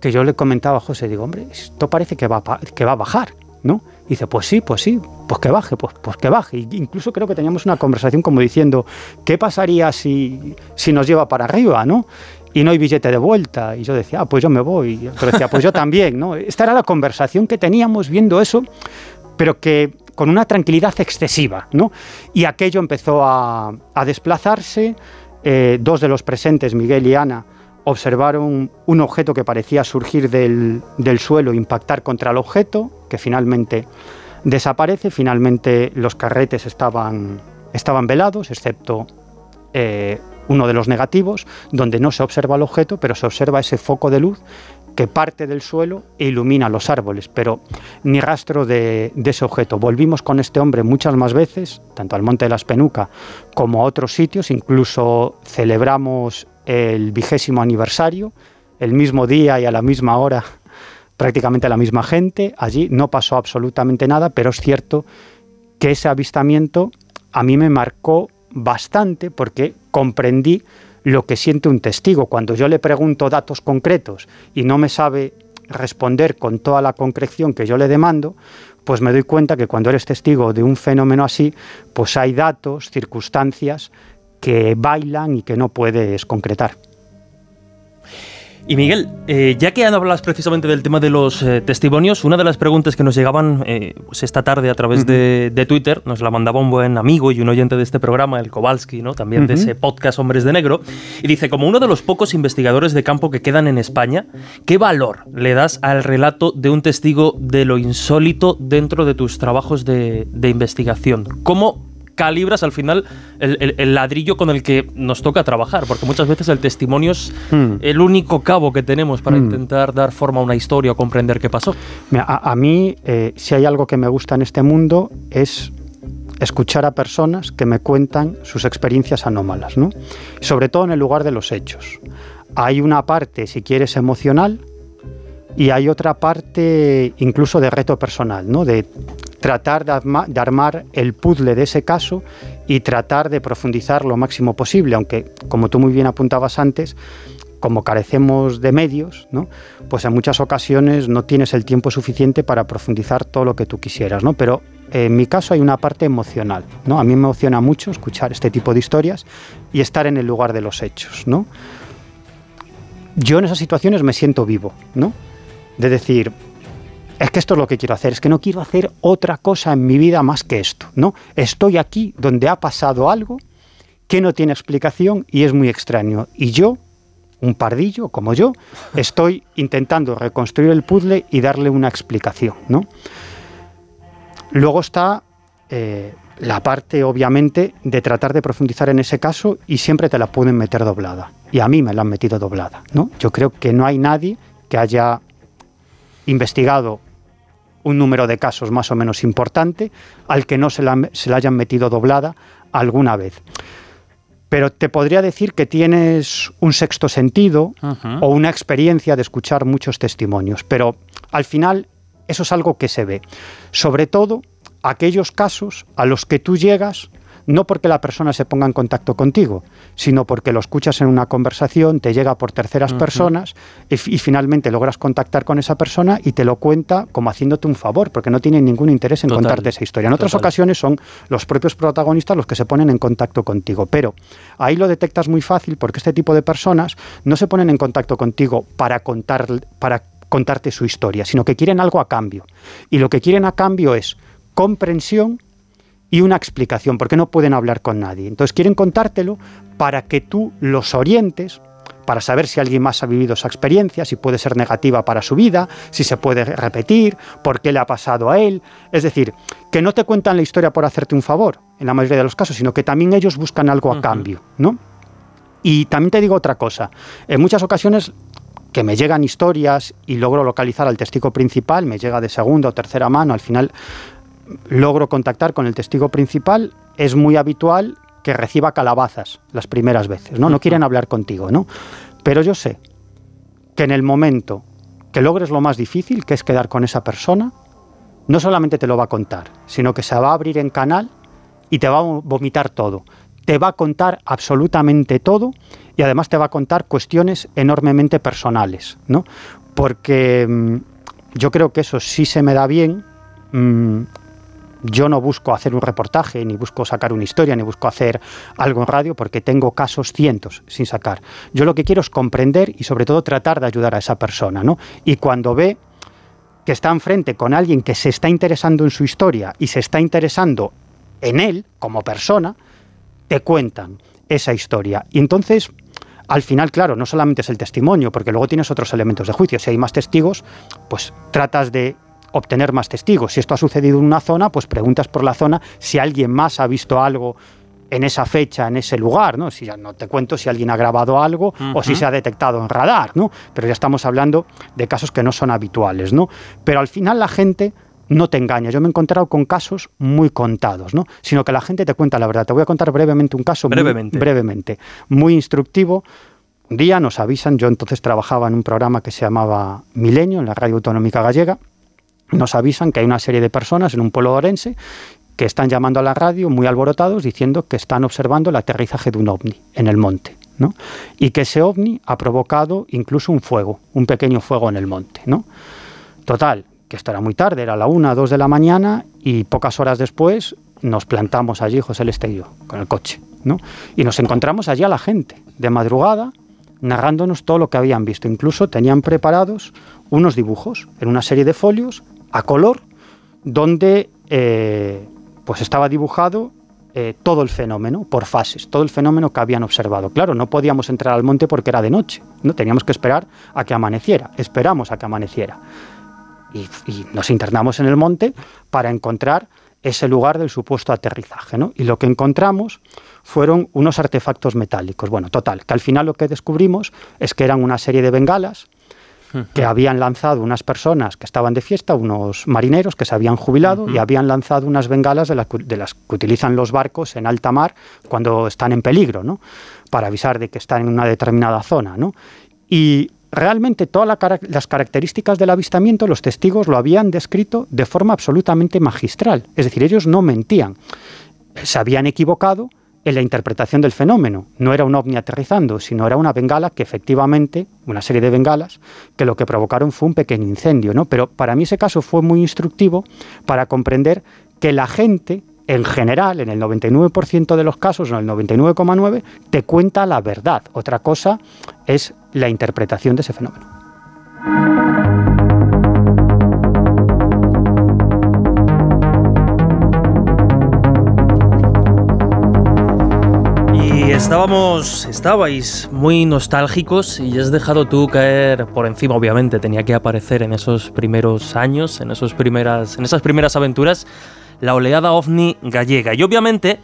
que yo le comentaba a José, digo, hombre, esto parece que va, que va a bajar, ¿no? dice, pues sí, pues sí, pues que baje, pues, pues que baje. Y incluso creo que teníamos una conversación como diciendo, ¿qué pasaría si, si nos lleva para arriba, no? Y no hay billete de vuelta. Y yo decía, ah, pues yo me voy. Y otro decía, pues yo también, ¿no? Esta era la conversación que teníamos viendo eso, pero que con una tranquilidad excesiva, ¿no? Y aquello empezó a, a desplazarse. Eh, dos de los presentes, Miguel y Ana, observaron un objeto que parecía surgir del, del, suelo, impactar contra el objeto, que finalmente desaparece. Finalmente los carretes estaban, estaban velados, excepto eh, uno de los negativos, donde no se observa el objeto, pero se observa ese foco de luz que parte del suelo e ilumina los árboles, pero ni rastro de, ese objeto. Volvimos con este hombre muchas más veces, tanto al Monte de la Espenuca como a otros sitios, incluso celebramos el vigésimo aniversario, el mismo día y a la misma hora, prácticamente la misma gente. Allí no pasó absolutamente nada, pero es cierto que ese avistamiento a mí me marcó bastante porque comprendí lo que siente un testigo. Cuando yo le pregunto datos concretos y no me sabe responder con toda la concreción que yo le demando, pues me doy cuenta que cuando eres testigo de un fenómeno así, pues hay datos, circunstancias que bailan y que no puedes concretar. Y Miguel, eh, ya que hablas precisamente del tema de los eh, testimonios, una de las preguntas que nos llegaban eh, pues esta tarde a través de, Twitter, nos la mandaba un buen amigo y un oyente de este programa, el Kowalski, ¿no? también de ese podcast Hombres de Negro, y dice, como uno de los pocos investigadores de campo que quedan en España, ¿qué valor le das al relato de un testigo de lo insólito dentro de tus trabajos de, de investigación? ¿Cómo calibras al final el, ladrillo con el que nos toca trabajar, porque muchas veces el testimonio es hmm. el único cabo que tenemos para hmm. intentar dar forma a una historia o comprender qué pasó. a, mí, eh, si hay algo que me gusta en este mundo, es escuchar a personas que me cuentan sus experiencias anómalas, ¿no? sobre todo en el lugar de los hechos. Hay una parte, si quieres, emocional, y hay otra parte incluso de reto personal, ¿no? de tratar de, armar el puzzle de ese caso y tratar de profundizar lo máximo posible, aunque como tú muy bien apuntabas antes, como carecemos de medios, ¿no? pues en muchas ocasiones no tienes el tiempo suficiente para profundizar todo lo que tú quisieras. ¿no? Pero en mi caso hay una parte emocional. ¿no? A mí me emociona mucho escuchar este tipo de historias y estar en el lugar de los hechos. ¿no? Yo en esas situaciones me siento vivo, ¿no? De decir, es que esto es lo que quiero hacer, es que no quiero hacer otra cosa en mi vida más que esto, ¿no? Estoy aquí donde ha pasado algo que no tiene explicación y es muy extraño. Y yo, un pardillo como yo, [laughs] estoy intentando reconstruir el puzzle y darle una explicación, ¿no? Luego está eh, la parte, obviamente, de tratar de profundizar en ese caso y siempre te la pueden meter doblada. Y a mí me la han metido doblada, ¿no? Yo creo que no hay nadie que haya investigado un número de casos más o menos importante al que no se la, se hayan metido doblada alguna vez. Pero te podría decir que tienes un sexto sentido o una experiencia de escuchar muchos testimonios, pero al final eso es algo que se ve. Sobre todo aquellos casos a los que tú llegas no porque la persona se ponga en contacto contigo, sino porque lo escuchas en una conversación, te llega por terceras personas y, finalmente logras contactar con esa persona y te lo cuenta como haciéndote un favor, porque no tiene ningún interés en contarte esa historia. En otras ocasiones son los propios protagonistas los que se ponen en contacto contigo, pero ahí lo detectas muy fácil porque este tipo de personas no se ponen en contacto contigo para contar para contarte su historia, sino que quieren algo a cambio. Y lo que quieren a cambio es comprensión y una explicación, porque no pueden hablar con nadie. Entonces quieren contártelo para que tú los orientes, para saber si alguien más ha vivido esa experiencia, si puede ser negativa para su vida, si se puede repetir, por qué le ha pasado a él. Es decir, que no te cuentan la historia por hacerte un favor, en la mayoría de los casos, sino que también ellos buscan algo a cambio, ¿no? Y también te digo otra cosa, en muchas ocasiones que me llegan historias y logro localizar al testigo principal, me llega de segunda o tercera mano, al final logro contactar con el testigo principal, es muy habitual que reciba calabazas las primeras veces, ¿no? No quieren hablar contigo, ¿no? Pero yo sé que en el momento que logres lo más difícil, que es quedar con esa persona, no solamente te lo va a contar, sino que se va a abrir en canal y te va a vomitar todo. Te va a contar absolutamente todo y además te va a contar cuestiones enormemente personales, ¿no? Porque mm, yo creo que eso sí se me da bien. Mm, yo no busco hacer un reportaje, ni busco sacar una historia, ni busco hacer algo en radio, porque tengo casos cientos sin sacar. Yo lo que quiero es comprender y sobre todo tratar de ayudar a esa persona, ¿no? Y cuando ve que está enfrente con alguien que se está interesando en su historia y se está interesando en él como persona, te cuentan esa historia. Y entonces, al final, claro, no solamente es el testimonio, porque luego tienes otros elementos de juicio. Si hay más testigos, pues tratas de obtener más testigos. Si esto ha sucedido en una zona, pues preguntas por la zona si alguien más ha visto algo en esa fecha, en ese lugar, ¿no? Si ya no te cuento si alguien ha grabado algo o si se ha detectado en radar, ¿no? Pero ya estamos hablando de casos que no son habituales, ¿no? Pero al final la gente no te engaña. Yo me he encontrado con casos muy contados, ¿no? Sino que la gente te cuenta la verdad. Te voy a contar brevemente un caso brevemente. Muy, brevemente, muy instructivo. Un día nos avisan, yo entonces trabajaba en un programa que se llamaba Milenio, en la Radio Autonómica Gallega, nos avisan que hay una serie de personas en un pueblo orense que están llamando a la radio muy alborotados diciendo que están observando el aterrizaje de un ovni en el monte. ¿no? Y que ese ovni ha provocado incluso un fuego, un pequeño fuego en el monte. ¿no? Total, que esto era muy tarde, era la una, dos de la mañana y pocas horas después nos plantamos allí, José Lestello, con el coche. ¿no? Y nos encontramos allí a la gente, de madrugada, narrándonos todo lo que habían visto. Incluso tenían preparados unos dibujos en una serie de folios a color donde eh, pues estaba dibujado eh, todo el fenómeno por fases, todo el fenómeno que habían observado. Claro, no podíamos entrar al monte porque era de noche, no teníamos que esperar a que amaneciera. Esperamos a que amaneciera y, nos internamos en el monte para encontrar ese lugar del supuesto aterrizaje. Y lo que encontramos fueron unos artefactos metálicos. Bueno, total, que al final lo que descubrimos es que eran una serie de bengalas que habían lanzado unas personas que estaban de fiesta, unos marineros que se habían jubilado y habían lanzado unas bengalas de, las que utilizan los barcos en alta mar cuando están en peligro, ¿no? para avisar de que están en una determinada zona. ¿no? Y realmente todas las características del avistamiento los testigos lo habían descrito de forma absolutamente magistral. Es decir, ellos no mentían. Se habían equivocado en la interpretación del fenómeno. No era un ovni aterrizando, sino era una bengala que efectivamente, una serie de bengalas, que lo que provocaron fue un pequeño incendio. ¿no? Pero para mí ese caso fue muy instructivo para comprender que la gente, en general, en el 99% de los casos, en el 99,9%, te cuenta la verdad. Otra cosa es la interpretación de ese fenómeno. Estábamos, estabais muy nostálgicos y has dejado tú caer por encima, obviamente, tenía que aparecer en esos primeros años, en, esos primeras, en esas primeras aventuras, la oleada ovni gallega. Y obviamente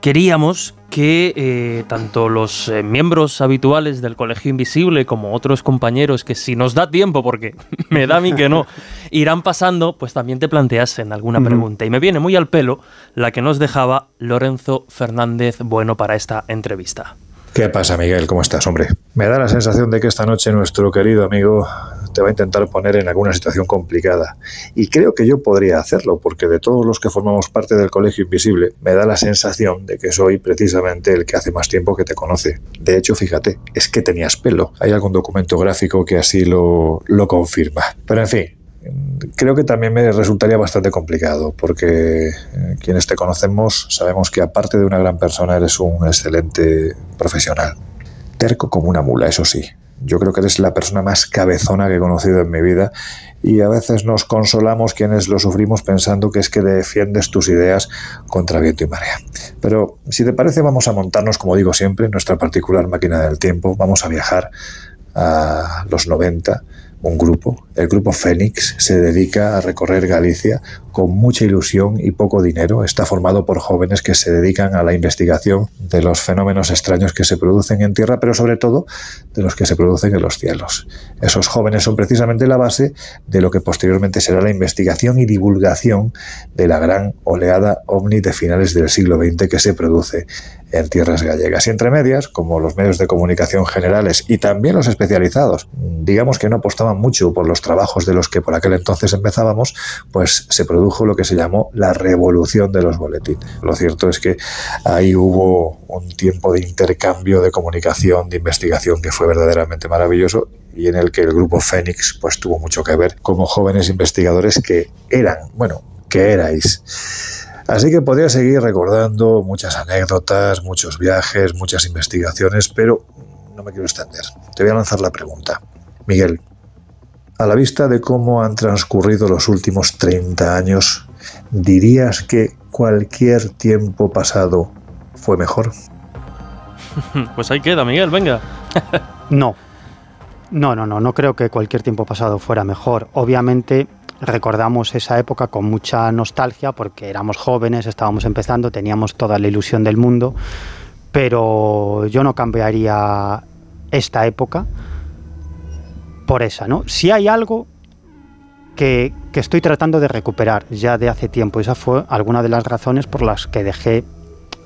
queríamos que eh, tanto los eh, miembros habituales del Colegio Invisible como otros compañeros que si nos da tiempo, porque [laughs] me da a mí que no, irán pasando, pues también te planteasen alguna pregunta. Y me viene muy al pelo la que nos dejaba Lorenzo Fernández Bueno para esta entrevista. ¿Qué pasa, Miguel? ¿Cómo estás, hombre? Me da la sensación de que esta noche nuestro querido amigo te va a intentar poner en alguna situación complicada. Y creo que yo podría hacerlo, porque de todos los que formamos parte del Colegio Invisible, me da la sensación de que soy precisamente el que hace más tiempo que te conoce. De hecho, fíjate, es que tenías pelo. Hay algún documento gráfico que así lo, lo confirma. Pero en fin, creo que también me resultaría bastante complicado, porque eh, quienes te conocemos sabemos que aparte de una gran persona eres un excelente profesional. Terco como una mula, eso sí, yo creo que eres la persona más cabezona que he conocido en mi vida y a veces nos consolamos quienes lo sufrimos pensando que es que defiendes tus ideas contra viento y marea. Pero si te parece vamos a montarnos, como digo siempre, en nuestra particular máquina del tiempo, vamos a viajar a los 90 un grupo, el grupo Fénix, se dedica a recorrer Galicia con mucha ilusión y poco dinero. Está formado por jóvenes que se dedican a la investigación de los fenómenos extraños que se producen en tierra, pero sobre todo de los que se producen en los cielos. Esos jóvenes son precisamente la base de lo que posteriormente será la investigación y divulgación de la gran oleada ovni de finales del siglo XX que se produce en tierras gallegas. Y entre medias, como los medios de comunicación generales y también los especializados, digamos que no apostaban mucho por los trabajos de los que por aquel entonces empezábamos, pues se produjo lo que se llamó la revolución de los boletines. Lo cierto es que ahí hubo un tiempo de intercambio, de comunicación, de investigación que fue verdaderamente maravilloso y en el que el grupo Fénix pues tuvo mucho que ver como jóvenes investigadores que eran, bueno, que erais Así que podría seguir recordando muchas anécdotas, muchos viajes, muchas investigaciones, pero no me quiero extender. Te voy a lanzar la pregunta. Miguel, a la vista de cómo han transcurrido los últimos 30 años, ¿dirías que cualquier tiempo pasado fue mejor? [laughs] Pues ahí queda, Miguel, venga. [laughs] no. No, no, no, no creo que cualquier tiempo pasado fuera mejor. Obviamente recordamos esa época con mucha nostalgia porque éramos jóvenes, estábamos empezando, teníamos toda la ilusión del mundo, pero yo no cambiaría esta época por esa, ¿no? Si hay algo que, que, estoy tratando de recuperar ya de hace tiempo, esa fue alguna de las razones por las que dejé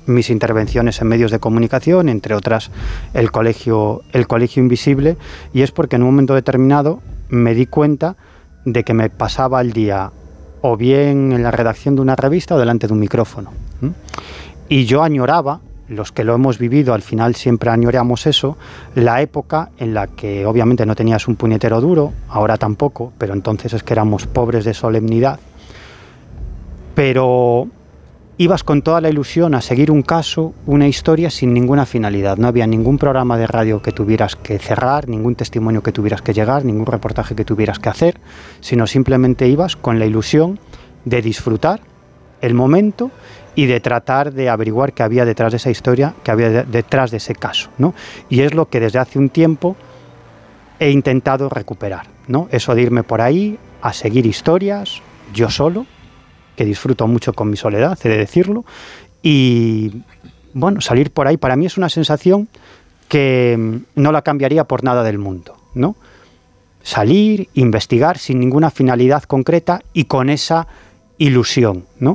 mis intervenciones en medios de comunicación, entre otras el colegio, el colegio invisible, y es porque en un momento determinado me di cuenta de que me pasaba el día o bien en la redacción de una revista o delante de un micrófono. Y yo añoraba, los que lo hemos vivido al final siempre añoramos eso, la época en la que obviamente no tenías un puñetero duro, ahora tampoco, pero entonces es que éramos pobres de solemnidad. Pero ibas con toda la ilusión a seguir un caso, una historia sin ninguna finalidad. No había ningún programa de radio que tuvieras que cerrar, ningún testimonio que tuvieras que llegar, ningún reportaje que tuvieras que hacer, sino simplemente ibas con la ilusión de disfrutar el momento y de tratar de averiguar qué había detrás de esa historia, qué había detrás de ese caso. ¿no? Y es lo que desde hace un tiempo he intentado recuperar. ¿no? Eso de irme por ahí a seguir historias, yo solo, que disfruto mucho con mi soledad, he de decirlo. Y bueno, salir por ahí para mí es una sensación que no la cambiaría por nada del mundo, ¿no? Salir, investigar sin ninguna finalidad concreta y con esa ilusión, ¿no?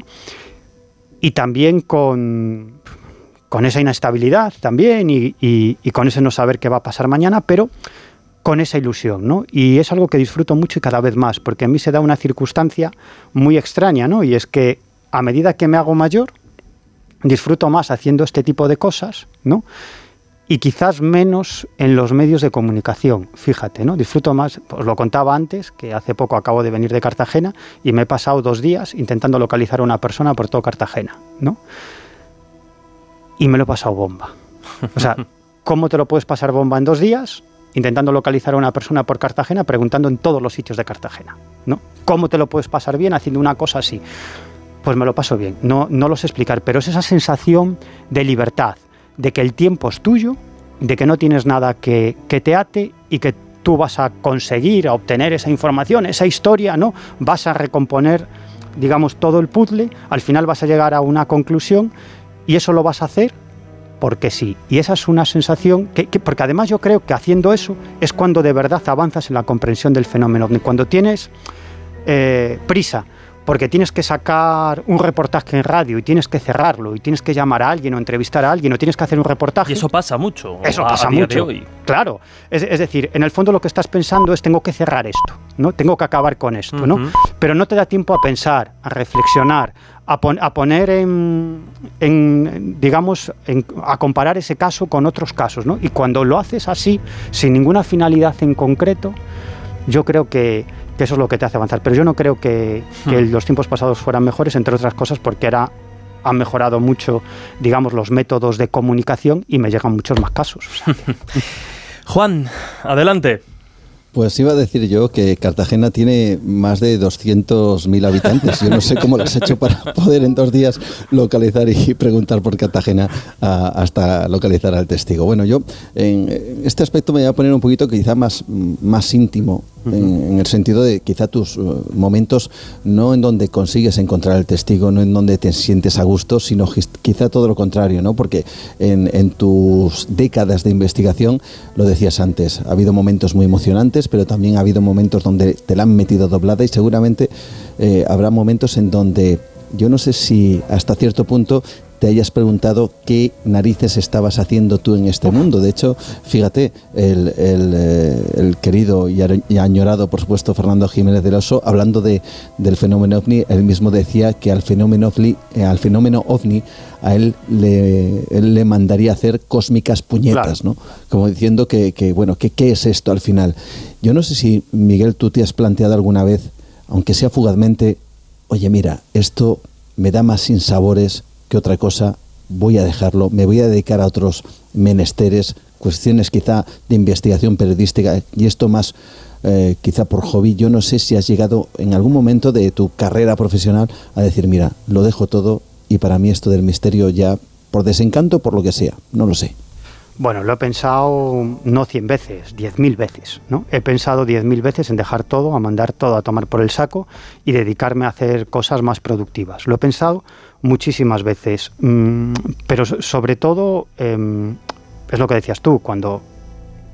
Y también con, con esa inestabilidad también y, y con ese no saber qué va a pasar mañana, pero con esa ilusión, ¿no? Y es algo que disfruto mucho y cada vez más, porque a mí se da una circunstancia muy extraña, ¿no? Y es que a medida que me hago mayor, disfruto más haciendo este tipo de cosas, ¿no? Y quizás menos en los medios de comunicación, fíjate, ¿no? Disfruto más, os lo contaba antes, que hace poco acabo de venir de Cartagena y me he pasado dos días intentando localizar a una persona por todo Cartagena, ¿no? Y me lo he pasado bomba. O sea, [laughs] ¿cómo te lo puedes pasar bomba en dos días? intentando localizar a una persona por Cartagena, preguntando en todos los sitios de Cartagena. ¿no? ¿Cómo te lo puedes pasar bien haciendo una cosa así? Pues me lo paso bien, no, no lo sé explicar, pero es esa sensación de libertad, de que el tiempo es tuyo, de que no tienes nada que, que te ate y que tú vas a conseguir, a obtener esa información, esa historia, ¿no? Vas a recomponer, digamos, todo el puzzle, al final vas a llegar a una conclusión y eso lo vas a hacer porque sí. Y esa es una sensación que, porque además yo creo que haciendo eso es cuando de verdad avanzas en la comprensión del fenómeno. Cuando tienes eh, prisa, porque tienes que sacar un reportaje en radio y tienes que cerrarlo y tienes que llamar a alguien o entrevistar a alguien o tienes que hacer un reportaje. Y eso pasa mucho. Eso pasa mucho. Claro. Es, decir, en el fondo lo que estás pensando es tengo que cerrar esto, ¿no? Tengo que acabar con esto, ¿no? Pero no te da tiempo a pensar, a reflexionar, a, poner en, digamos, a comparar ese caso con otros casos, ¿no? Y cuando lo haces así, sin ninguna finalidad en concreto, yo creo que, eso es lo que te hace avanzar. Pero yo no creo que, hmm. los tiempos pasados fueran mejores, entre otras cosas, porque era han mejorado mucho, digamos, los métodos de comunicación y me llegan muchos más casos. [laughs] Juan, adelante. Pues iba a decir yo que Cartagena tiene más de 200.000 habitantes. Yo no sé cómo lo has hecho para poder en dos días localizar y preguntar por Cartagena hasta localizar al testigo. Bueno, yo en este aspecto me voy a poner un poquito quizá más, más íntimo en, el sentido de quizá tus uh, momentos no en donde consigues encontrar el testigo, no en donde te sientes a gusto, sino quizá todo lo contrario, ¿no? Porque en, tus décadas de investigación, lo decías antes, ha habido momentos muy emocionantes, pero también ha habido momentos donde te la han metido doblada y seguramente eh, habrá momentos en donde yo no sé si hasta cierto punto te hayas preguntado qué narices estabas haciendo tú en este mundo. De hecho, fíjate, el, eh, querido y añorado, por supuesto, Fernando Jiménez del Oso, hablando de, del fenómeno ovni, él mismo decía que al fenómeno ovni, eh, al fenómeno ovni a él le, le mandaría hacer cósmicas puñetas, ¿no? Como diciendo que, bueno, que qué es esto al final. Yo no sé si, Miguel, tú te has planteado alguna vez, aunque sea fugazmente, oye, mira, esto me da más sinsabores que otra cosa, voy a dejarlo, me voy a dedicar a otros menesteres, cuestiones quizá de investigación periodística y esto más eh, quizá por hobby. Yo no sé si has llegado en algún momento de tu carrera profesional a decir, mira, lo dejo todo y para mí esto del misterio ya por desencanto, por lo que sea, no lo sé. Bueno, lo he pensado no 100 veces, 10.000 veces, ¿no? He pensado 10.000 veces en dejar todo, a mandar todo a tomar por el saco y dedicarme a hacer cosas más productivas. Lo he pensado muchísimas veces, mm, pero sobre todo em, es lo que decías tú, cuando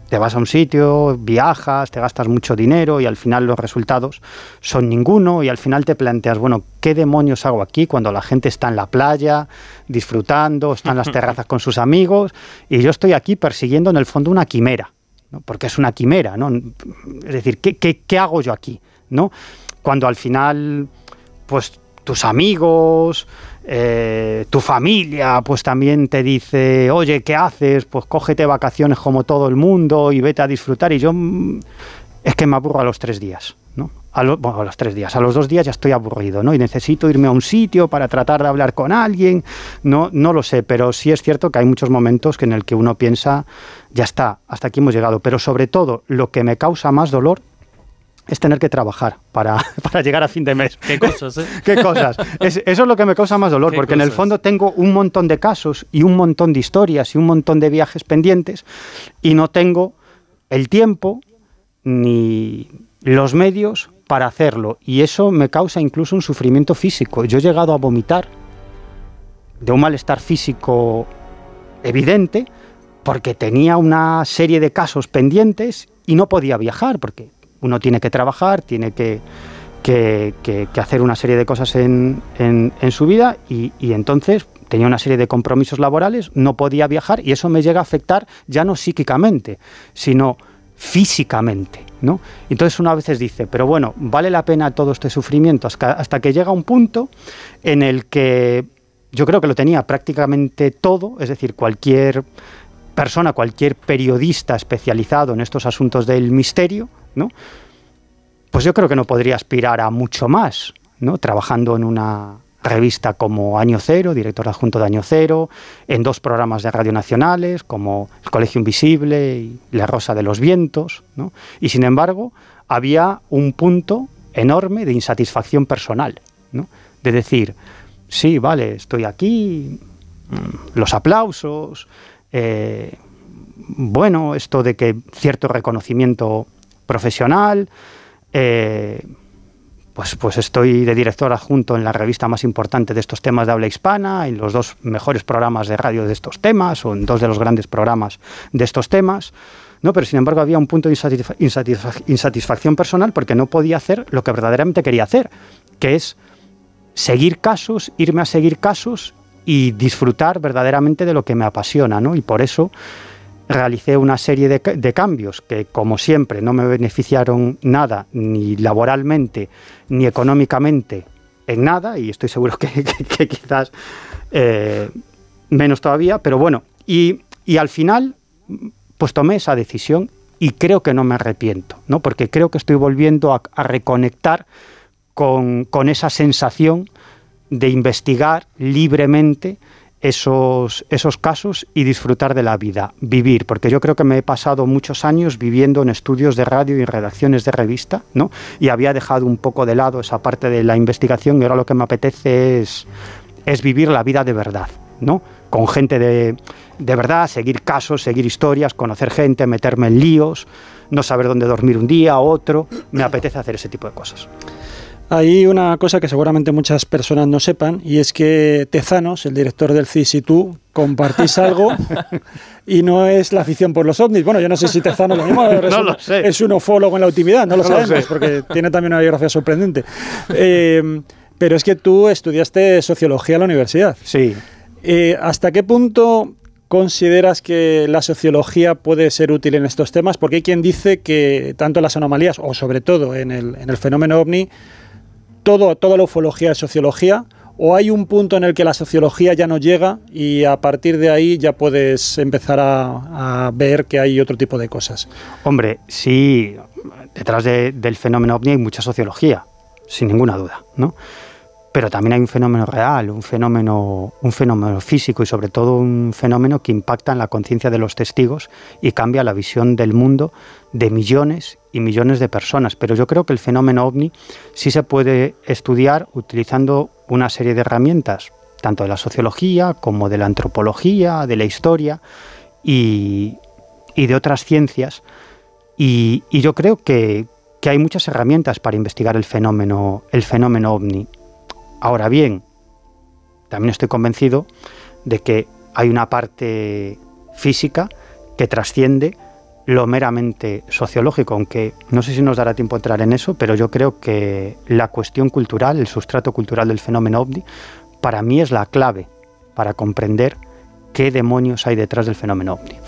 te vas a un sitio, viajas, te gastas mucho dinero y al final los resultados son ninguno y al final te planteas, bueno, ¿qué demonios hago aquí cuando la gente está en la playa, disfrutando, está en las terrazas con sus amigos y yo estoy aquí persiguiendo en el fondo una quimera? ¿no? Porque es una quimera, ¿no? Es decir, ¿qué, qué, qué hago yo aquí? ¿no? Cuando al final, pues tus amigos, eh, tu familia pues también te dice, oye, ¿qué haces? Pues cógete vacaciones como todo el mundo y vete a disfrutar. Y yo mm, es que me aburro a los tres días, ¿no? A, a los tres días, a los dos días ya estoy aburrido, ¿no? Y necesito irme a un sitio para tratar de hablar con alguien, no, no lo sé, pero sí es cierto que hay muchos momentos en el que uno piensa, ya está, hasta aquí hemos llegado, pero sobre todo lo que me causa más dolor es tener que trabajar [laughs] para, llegar a fin de mes. ¿Qué cosas, eh? [laughs] ¿Qué cosas? eso es lo que me causa más dolor, porque en el fondo tengo un montón de casos y un montón de historias y un montón de viajes pendientes y no tengo el tiempo ni los medios para hacerlo. Y eso me causa incluso un sufrimiento físico. Yo he llegado a vomitar de un malestar físico evidente porque tenía una serie de casos pendientes y no podía viajar porque uno tiene que trabajar, tiene que, hacer una serie de cosas en, su vida y, entonces tenía una serie de compromisos laborales, no podía viajar y eso me llega a afectar ya no psíquicamente, sino físicamente. ¿no? Entonces uno a veces dice, pero bueno, vale la pena todo este sufrimiento hasta que llega un punto en el que yo creo que lo tenía prácticamente todo, es decir, cualquier persona, cualquier periodista especializado en estos asuntos del misterio, ¿no? Pues yo creo que no podría aspirar a mucho más, ¿no? Trabajando en una revista como Año Cero, director adjunto de Año Cero, en dos programas de radio nacionales como El Colegio Invisible y La Rosa de los Vientos, ¿no? Y sin embargo, había un punto enorme de insatisfacción personal, ¿no? De decir, sí, vale, estoy aquí, mm, los aplausos, eh, bueno, esto de que cierto reconocimiento profesional, eh, pues, pues estoy de director adjunto en la revista más importante de estos temas de habla hispana, en los dos mejores programas de radio de estos temas, o en dos de los grandes programas de estos temas. No, pero sin embargo había un punto de insatisfacción personal porque no podía hacer lo que verdaderamente quería hacer, que es seguir casos, irme a seguir casos y disfrutar verdaderamente de lo que me apasiona, ¿no? Y por eso realicé una serie de, cambios que, como siempre, no me beneficiaron nada, ni laboralmente, ni económicamente, en nada, y estoy seguro que, [laughs] quizás eh, menos todavía, pero bueno, y, al final, pues tomé esa decisión y creo que no me arrepiento, ¿no? Porque creo que estoy volviendo a, reconectar con, con esa sensación de investigar libremente esos, esos casos y disfrutar de la vida, vivir, porque yo creo que me he pasado muchos años viviendo en estudios de radio y redacciones de revista, ¿no? Y había dejado un poco de lado esa parte de la investigación y ahora lo que me apetece es, es vivir la vida de verdad, ¿no? Con gente de, de verdad, seguir casos, seguir historias, conocer gente, meterme en líos, no saber dónde dormir un día, otro, me apetece hacer ese tipo de cosas. Hay una cosa que seguramente muchas personas no sepan y es que Tezanos, el director del CIS y tú, compartís [laughs] algo y no es la afición por los ovnis. Bueno, yo no sé si Tezanos lo mismo [laughs] No lo sé. es un ufólogo en la ultimidad, no lo No sabemos porque tiene también una biografía sorprendente. Eh, pero es que tú estudiaste sociología en la universidad. Sí. Eh, ¿Hasta qué punto consideras que la sociología puede ser útil en estos temas? Porque hay quien dice que tanto en las anomalías o sobre todo en el, en el fenómeno ovni, todo, toda la ufología es sociología, o hay un punto en el que la sociología ya no llega y a partir de ahí ya puedes empezar a, ver que hay otro tipo de cosas. Hombre, sí, detrás de- del fenómeno ovni hay mucha sociología, sin ninguna duda, ¿no? Pero también hay un fenómeno real, un fenómeno, un fenómeno físico y sobre todo un fenómeno que impacta en la conciencia de los testigos y cambia la visión del mundo de millones y millones de personas. Pero yo creo que el fenómeno ovni sí se puede estudiar utilizando una serie de herramientas, tanto de la sociología como de la antropología, de la historia y, de otras ciencias. Y, y yo creo que, que hay muchas herramientas para investigar el fenómeno, el fenómeno ovni. Ahora bien, también estoy convencido de que hay una parte física que trasciende lo meramente sociológico, aunque no sé si nos dará tiempo a entrar en eso, pero yo creo que la cuestión cultural, el sustrato cultural del fenómeno ovni, para mí es la clave para comprender qué demonios hay detrás del fenómeno ovni.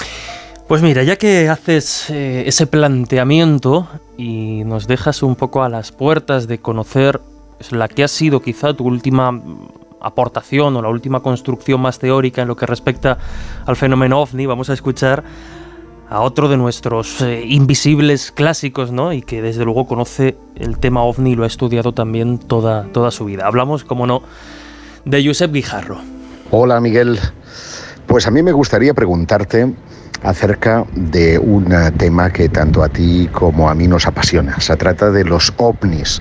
Pues mira, ya que haces eh, ese planteamiento y nos dejas un poco a las puertas de conocer pues, la que ha sido quizá tu última aportación o la última construcción más teórica en lo que respecta al fenómeno ovni, vamos a escuchar a otro de nuestros eh, invisibles clásicos, ¿no? Y que desde luego conoce el tema ovni y lo ha estudiado también toda, toda su vida. Hablamos, como no, de Josep Guijarro. Hola Miguel, pues a mí me gustaría preguntarte acerca de un tema que tanto a ti como a mí nos apasiona. Se trata de los ovnis.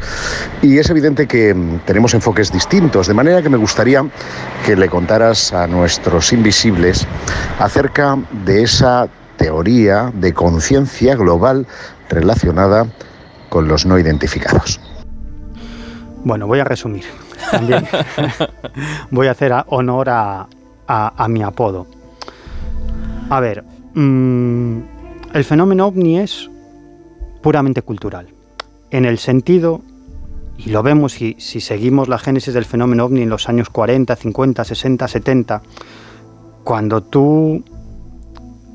Y es evidente que tenemos enfoques distintos, de manera que me gustaría que le contaras a nuestros invisibles acerca de esa teoría de conciencia global relacionada con los no identificados. Bueno, voy a resumir. También [laughs] voy a hacer honor a, a- a mi apodo. A ver, mm, el fenómeno ovni es puramente cultural. En el sentido, y lo vemos si, si seguimos la génesis del fenómeno ovni en los años 40, 50, 60, 70, cuando tú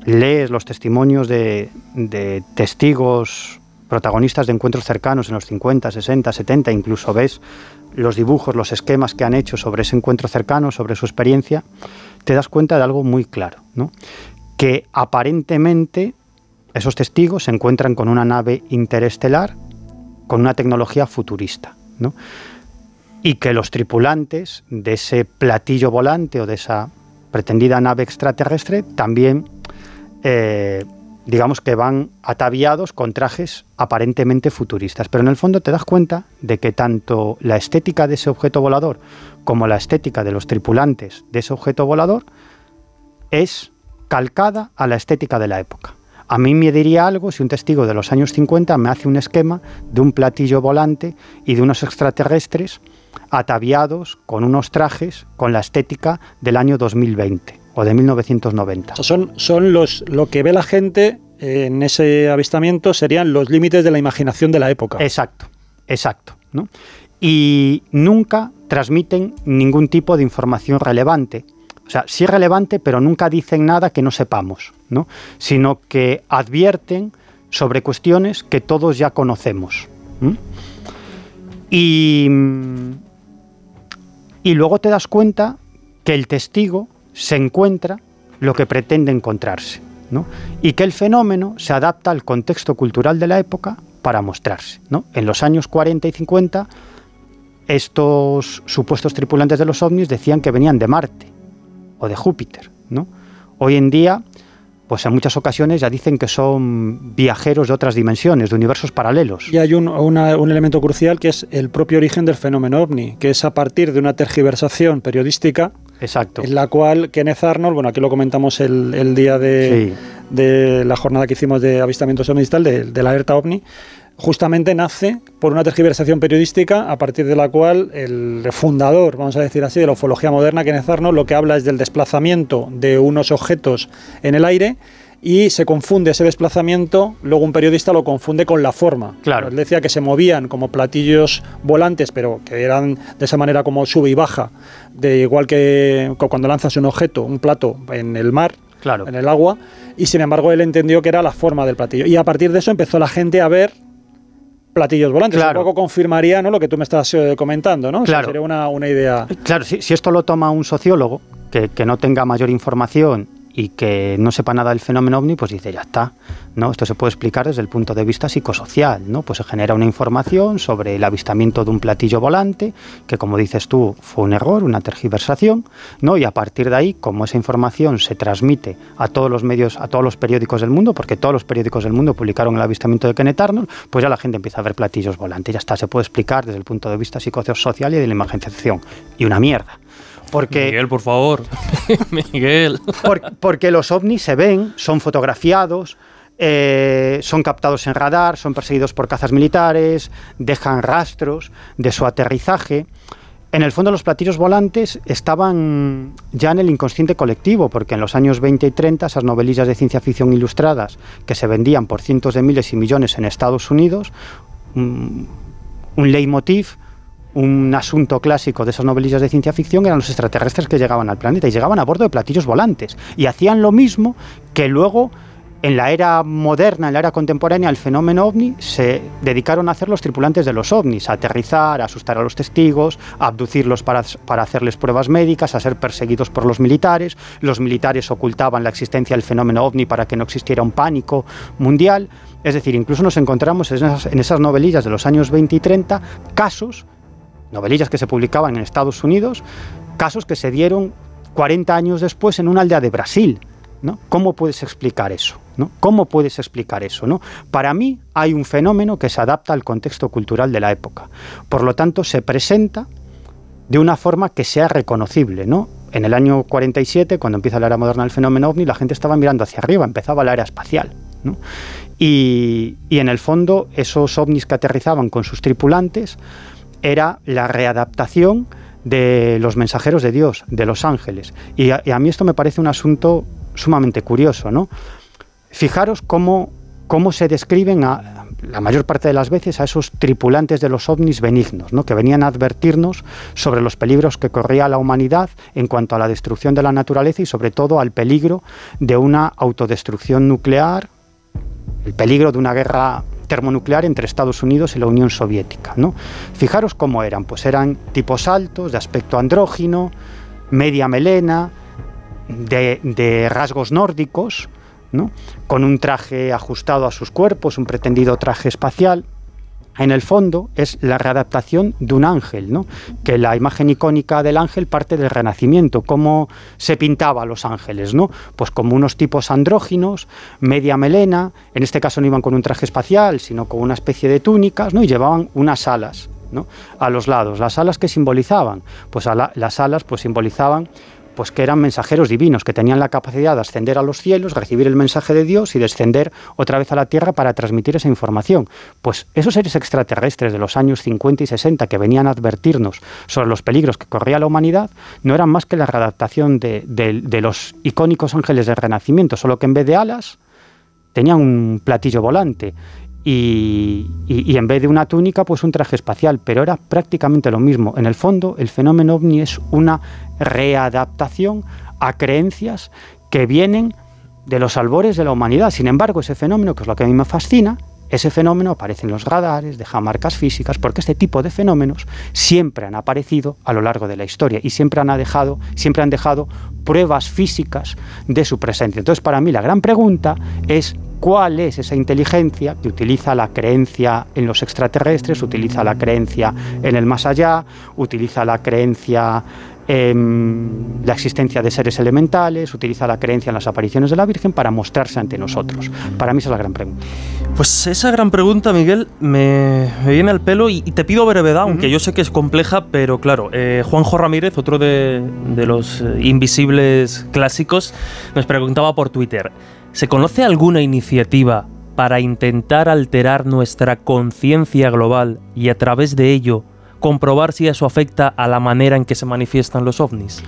lees los testimonios de, de testigos protagonistas de encuentros cercanos en los 50, 60, 70, incluso ves los dibujos, los esquemas que han hecho sobre ese encuentro cercano, sobre su experiencia, te das cuenta de algo muy claro, ¿no? que aparentemente esos testigos se encuentran con una nave interestelar con una tecnología futurista, ¿no? y que los tripulantes de ese platillo volante o de esa pretendida nave extraterrestre también eh, digamos que van ataviados con trajes aparentemente futuristas. Pero en el fondo te das cuenta de que tanto la estética de ese objeto volador como la estética de los tripulantes de ese objeto volador es calcada a la estética de la época. A mí me diría algo si un testigo de los años 50 me hace un esquema de un platillo volante y de unos extraterrestres ataviados con unos trajes con la estética del año 2020 o de 1990. O sea, son, son los, lo que ve la gente en ese avistamiento serían los límites de la imaginación de la época. Exacto, exacto. ¿no? Y nunca transmiten ningún tipo de información relevante. O sea, sí relevante, pero nunca dicen nada que no sepamos, ¿no? Sino que advierten sobre cuestiones que todos ya conocemos. Y, y luego te das cuenta que el testigo se encuentra lo que pretende encontrarse. ¿no? Y que el fenómeno se adapta al contexto cultural de la época para mostrarse. ¿no? En los años 40 y 50, estos supuestos tripulantes de los ovnis decían que venían de Marte o de Júpiter. ¿no? Hoy en día, pues en muchas ocasiones ya dicen que son viajeros de otras dimensiones, de universos paralelos. Y hay un, un, elemento crucial que es el propio origen del fenómeno ovni, que es a partir de una tergiversación periodística. Exacto. En la cual Kenneth Arnold, bueno, aquí lo comentamos el, el día de, de, la jornada que hicimos de avistamientos ovnis tal, de, de la alerta ovni, justamente nace por una tergiversación periodística a partir de la cual el fundador, vamos a decir así, de la ufología moderna, Kenneth Arnold, lo que habla es del desplazamiento de unos objetos en el aire y se confunde ese desplazamiento, luego un periodista lo confunde con la forma. Claro. Él decía que se movían como platillos volantes, pero que eran de esa manera como sube y baja, de igual que cuando lanzas un objeto, un plato en el mar, claro. en el agua, y sin embargo él entendió que era la forma del platillo. Y a partir de eso empezó la gente a ver platillos volantes. Claro. Un poco confirmaría ¿no? lo que tú me estás eh, comentando, ¿no? O sea, Claro. sería una, una idea. Claro, si, si esto lo toma un sociólogo que, que no tenga mayor información y que no sepa nada del fenómeno ovni, pues dice, ya está, ¿no? Esto se puede explicar desde el punto de vista psicosocial, ¿no? Pues se genera una información sobre el avistamiento de un platillo volante, que como dices tú, fue un error, una tergiversación, ¿no? Y a partir de ahí, como esa información se transmite a todos los medios, a todos los periódicos del mundo, porque todos los periódicos del mundo publicaron el avistamiento de Kenneth Arnold, pues ya la gente empieza a ver platillos volantes, ya está, se puede explicar desde el punto de vista psicosocial y de la imaginación. Y una mierda. Porque Miguel, por favor. [laughs] Miguel. por- porque los ovnis se ven, son fotografiados, eh, son captados en radar, son perseguidos por cazas militares, dejan rastros de su aterrizaje. En el fondo los platillos volantes estaban ya en el inconsciente colectivo, porque en los años 20 y 30 esas novelillas de ciencia ficción ilustradas que se vendían por cientos de miles y millones en Estados Unidos, un, un leitmotiv, un asunto clásico de esas novelillas de ciencia ficción eran los extraterrestres que llegaban al planeta y llegaban a bordo de platillos volantes y hacían lo mismo que luego en la era moderna, en la era contemporánea, el fenómeno ovni se dedicaron a hacer los tripulantes de los ovnis, a aterrizar, a asustar a los testigos, a abducirlos para, para hacerles pruebas médicas, a ser perseguidos por los militares. Los militares ocultaban la existencia del fenómeno ovni para que no existiera un pánico mundial. Es decir, incluso nos encontramos en esas, en esas novelillas de los años 20 y 30 casos novelillas que se publicaban en Estados Unidos, casos que se dieron 40 años después en una aldea de Brasil. ¿no? ¿Cómo puedes explicar eso? ¿no? ¿Cómo puedes explicar eso? ¿no? Para mí hay un fenómeno que se adapta al contexto cultural de la época. Por lo tanto, se presenta de una forma que sea reconocible. ¿no? En el año 47, cuando empieza la era moderna del fenómeno ovni, la gente estaba mirando hacia arriba, empezaba la era espacial. ¿no? Y, y en el fondo, esos ovnis que aterrizaban con sus tripulantes, era la readaptación de los mensajeros de Dios, de los ángeles. Y a, mí esto me parece un asunto sumamente curioso, ¿no? Fijaros cómo, cómo se describen a, la mayor parte de las veces a esos tripulantes de los ovnis benignos, ¿no? que venían a advertirnos sobre los peligros que corría la humanidad en cuanto a la destrucción de la naturaleza y sobre todo al peligro de una autodestrucción nuclear, el peligro de una guerra termonuclear entre Estados Unidos y la Unión Soviética. ¿no? Fijaros cómo eran, pues eran tipos altos, de aspecto andrógino, media melena, de, rasgos nórdicos, con un traje ajustado a sus cuerpos, un pretendido traje espacial. En el fondo es la readaptación de un ángel, ¿no? que la imagen icónica del ángel parte del Renacimiento, cómo se pintaba a los ángeles, ¿no? pues como unos tipos andróginos, media melena, en este caso no iban con un traje espacial, sino con una especie de túnicas, ¿no? y llevaban unas alas ¿no? a los lados. Las alas que simbolizaban, pues a la, las alas pues simbolizaban pues que eran mensajeros divinos, que tenían la capacidad de ascender a los cielos, recibir el mensaje de Dios y descender otra vez a la tierra para transmitir esa información. Pues esos seres extraterrestres de los años 50 y 60 que venían a advertirnos sobre los peligros que corría la humanidad, no eran más que la readaptación de, de, de los icónicos ángeles del Renacimiento, solo que en vez de alas tenían un platillo volante. Y, en vez de una túnica, pues un traje espacial, pero era prácticamente lo mismo. En el fondo, el fenómeno ovni es una readaptación a creencias que vienen de los albores de la humanidad. Sin embargo, ese fenómeno, que es lo que a mí me fascina, ese fenómeno aparece en los radares, deja marcas físicas, porque este tipo de fenómenos siempre han aparecido a lo largo de la historia y siempre han dejado, siempre han dejado pruebas físicas de su presencia. Entonces, para mí la gran pregunta es cuál es esa inteligencia que utiliza la creencia en los extraterrestres, utiliza la creencia en el más allá, utiliza la creencia em, la existencia de seres elementales, utiliza la creencia en las apariciones de la Virgen para mostrarse ante nosotros. Para mí esa es la gran pregunta. Pues esa gran pregunta, Miguel, me, viene al pelo y, te pido brevedad, aunque yo sé que es compleja, pero claro, eh, Juanjo Ramírez, otro de, de los eh, invisibles clásicos, nos preguntaba por Twitter, ¿se conoce alguna iniciativa para intentar alterar nuestra conciencia global y a través de ello comprobar si eso afecta a la manera en que se manifiestan los ovnis?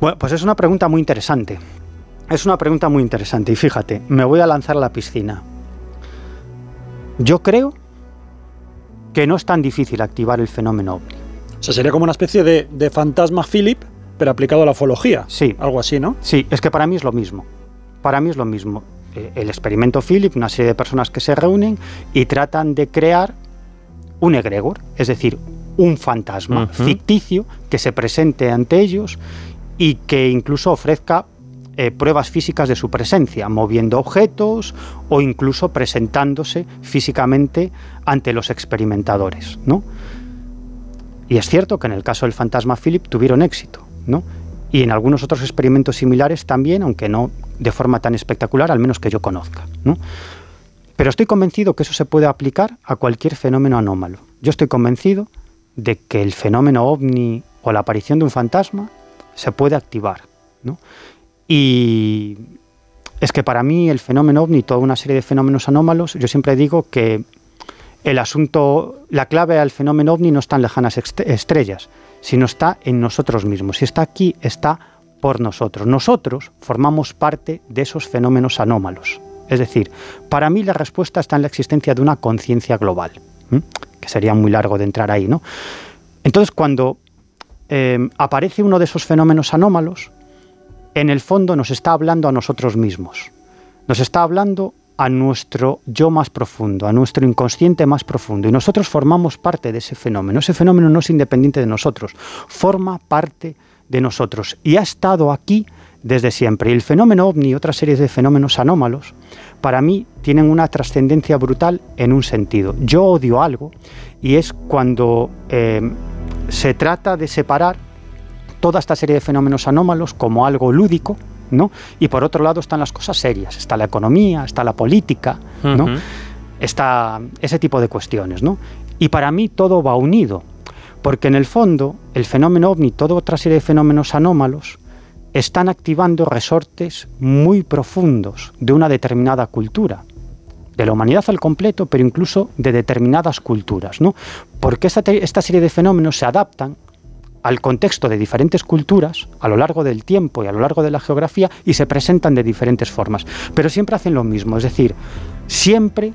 Bueno, pues es una pregunta muy interesante. Es una pregunta muy interesante y fíjate, me voy a lanzar a la piscina. Yo creo que no es tan difícil activar el fenómeno ovni. O sea, sería como una especie de, de fantasma Philip, pero aplicado a la ufología. Sí. Algo así, ¿no? Sí, es que para mí es lo mismo. Para mí es lo mismo. Eh, el experimento Philip, una serie de personas que se reúnen y tratan de crear un egregor, es decir, un fantasma ficticio que se presente ante ellos y que incluso ofrezca eh, pruebas físicas de su presencia, moviendo objetos o incluso presentándose físicamente ante los experimentadores. ¿no? Y es cierto que en el caso del fantasma Philip tuvieron éxito, ¿no? Y en algunos otros experimentos similares también, aunque no de forma tan espectacular, al menos que yo conozca. ¿no? Pero estoy convencido que eso se puede aplicar a cualquier fenómeno anómalo. Yo estoy convencido de que el fenómeno ovni o la aparición de un fantasma se puede activar. ¿no? Y es que para mí el fenómeno ovni, toda una serie de fenómenos anómalos, yo siempre digo que el asunto, la clave al fenómeno ovni no está en lejanas estrellas, sino está en nosotros mismos. Si está aquí, está por nosotros. Nosotros formamos parte de esos fenómenos anómalos. Es decir, para mí la respuesta está en la existencia de una conciencia global que sería muy largo de entrar ahí, ¿no? Entonces, cuando eh, aparece uno de esos fenómenos anómalos, en el fondo nos está hablando a nosotros mismos, nos está hablando a nuestro yo más profundo, a nuestro inconsciente más profundo, y nosotros formamos parte de ese fenómeno. Ese fenómeno no es independiente de nosotros, forma parte de nosotros y ha estado aquí desde siempre. Y el fenómeno ovni y otra serie de fenómenos anómalos, para mí, tienen una trascendencia brutal en un sentido. Yo odio algo y es cuando eh, se trata de separar toda esta serie de fenómenos anómalos como algo lúdico, ¿no? Y por otro lado están las cosas serias, está la economía, está la política, ¿no? Está ese tipo de cuestiones, ¿no? Y para mí todo va unido, porque en el fondo el fenómeno ovni, toda otra serie de fenómenos anómalos, están activando resortes muy profundos de una determinada cultura, de la humanidad al completo, pero incluso de determinadas culturas, ¿no? Porque esta, esta serie de fenómenos se adaptan al contexto de diferentes culturas a lo largo del tiempo y a lo largo de la geografía y se presentan de diferentes formas, pero siempre hacen lo mismo, es decir, siempre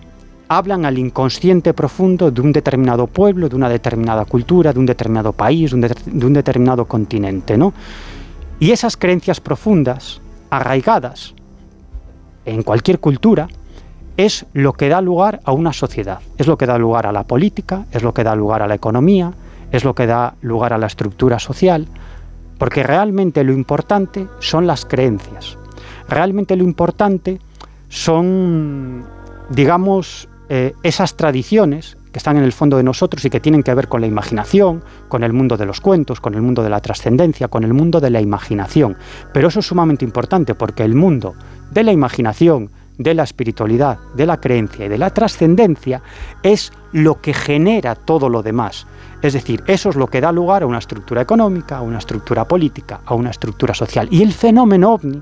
hablan al inconsciente profundo de un determinado pueblo, de una determinada cultura, de un determinado país, de un, de un determinado continente, ¿no? Y esas creencias profundas, arraigadas en cualquier cultura, es lo que da lugar a una sociedad, es lo que da lugar a la política, es lo que da lugar a la economía, es lo que da lugar a la estructura social, porque realmente lo importante son las creencias, realmente lo importante son, digamos, eh, esas tradiciones que están en el fondo de nosotros y que tienen que ver con la imaginación, con el mundo de los cuentos, con el mundo de la trascendencia, con el mundo de la imaginación. Pero eso es sumamente importante porque el mundo de la imaginación, de la espiritualidad, de la creencia y de la trascendencia es lo que genera todo lo demás. Es decir, eso es lo que da lugar a una estructura económica, a una estructura política, a una estructura social. Y el fenómeno ovni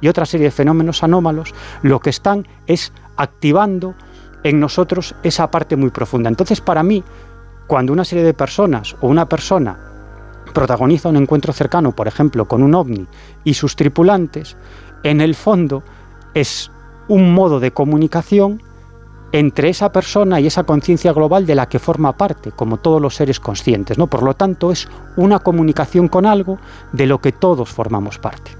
y otra serie de fenómenos anómalos lo que están es activando en nosotros esa parte muy profunda. Entonces, para mí, cuando una serie de personas o una persona protagoniza un encuentro cercano, por ejemplo, con un ovni y sus tripulantes, en el fondo es un modo de comunicación entre esa persona y esa conciencia global de la que forma parte, como todos los seres conscientes. ¿no? Por lo tanto, es una comunicación con algo de lo que todos formamos parte.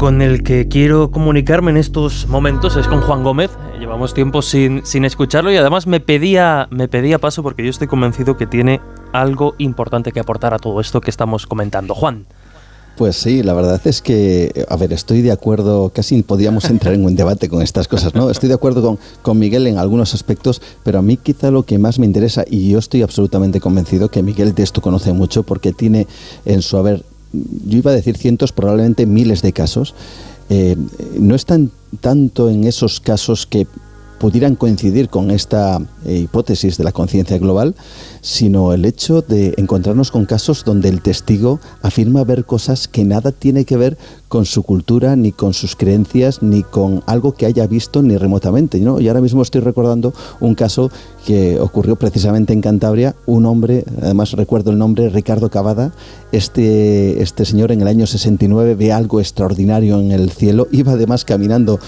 con el que quiero comunicarme en estos momentos es con Juan Gómez. Llevamos tiempo sin, sin, escucharlo y además me pedía, me pedía paso porque yo estoy convencido que tiene algo importante que aportar a todo esto que estamos comentando. Juan. Pues sí, la verdad es que, a ver, estoy de acuerdo, casi podíamos entrar en un debate con estas cosas, ¿no? Estoy de acuerdo con, con Miguel en algunos aspectos, pero a mí quizá lo que más me interesa, y yo estoy absolutamente convencido que Miguel de esto conoce mucho porque tiene en su haber, yo iba a decir cientos, probablemente miles de casos, eh, no están tanto en esos casos que pudieran coincidir con esta eh, hipótesis de la conciencia global, sino el hecho de encontrarnos con casos donde el testigo afirma ver cosas que nada tiene que ver con su cultura, ni con sus creencias, ni con algo que haya visto ni remotamente. ¿no? Y ahora mismo estoy recordando un caso que ocurrió precisamente en Cantabria, un hombre, además recuerdo el nombre, Ricardo Cavada, este, este señor en el año 69 ve algo extraordinario en el cielo, iba además caminando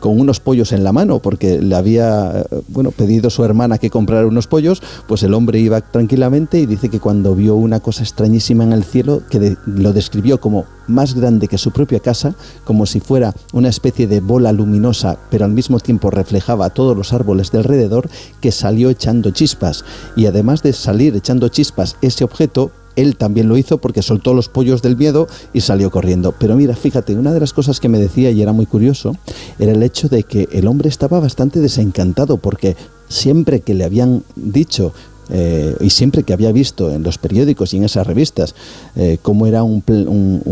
con unos pollos en la mano, porque le había eh, bueno, pedido su hermana que comprara unos pollos, pues el hombre iba tranquilamente y dice que cuando vio una cosa extrañísima en el cielo, que lo describió como más grande que su propia casa, como si fuera una especie de bola luminosa, pero al mismo tiempo reflejaba todos los árboles de alrededor, que salió echando chispas. Y además de salir echando chispas, ese objeto él también lo hizo porque soltó los pollos del miedo y salió corriendo. Pero mira, fíjate, una de las cosas que me decía y era muy curioso era el hecho de que el hombre estaba bastante desencantado porque siempre que le habían dicho eh, y siempre que había visto en los periódicos y en esas revistas eh, cómo era un,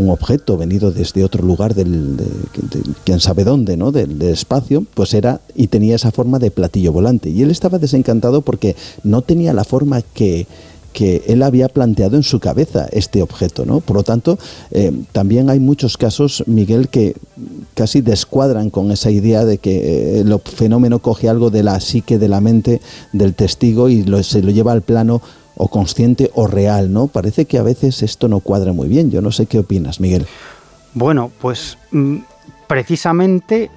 objeto venido desde otro lugar del, de, quién sabe dónde, ¿no? del, espacio, pues era y tenía esa forma de platillo volante. Y él estaba desencantado porque no tenía la forma que, que él había planteado en su cabeza este objeto. ¿no? Por lo tanto, eh, también hay muchos casos, Miguel, que casi descuadran con esa idea de que eh, el fenómeno coge algo de la psique, de la mente del testigo y se lo lleva al plano o consciente o real. ¿no? Parece que a veces esto no cuadra muy bien. Yo no sé qué opinas, Miguel. Bueno, pues mm, precisamente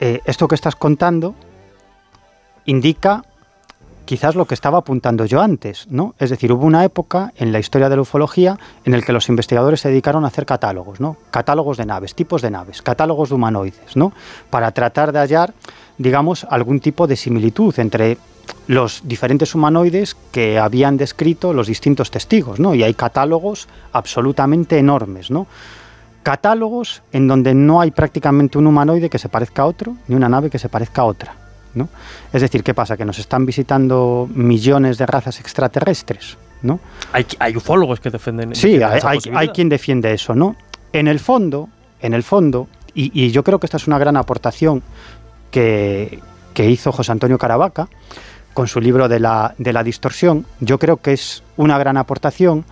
eh, esto que estás contando indica quizás lo que estaba apuntando yo antes, ¿no? Es decir, hubo una época en la historia de la ufología en el que los investigadores se dedicaron a hacer catálogos, ¿no? Catálogos de naves, tipos de naves, catálogos de humanoides, ¿no? Para tratar de hallar, digamos, algún tipo de similitud entre los diferentes humanoides que habían descrito los distintos testigos, ¿no? Y hay catálogos absolutamente enormes, ¿no? Catálogos en donde no hay prácticamente un humanoide que se parezca a otro, ni una nave que se parezca a otra. Es decir, ¿qué pasa? Que nos están visitando millones de razas extraterrestres, ¿no? Hay, ufólogos que defienden. Sí, hay, quien defiende eso, ¿no? En el fondo, en el fondo, y, yo creo que esta es una gran aportación que, hizo José Antonio Caravaca con su libro de la, de la distorsión, yo creo que es una gran aportación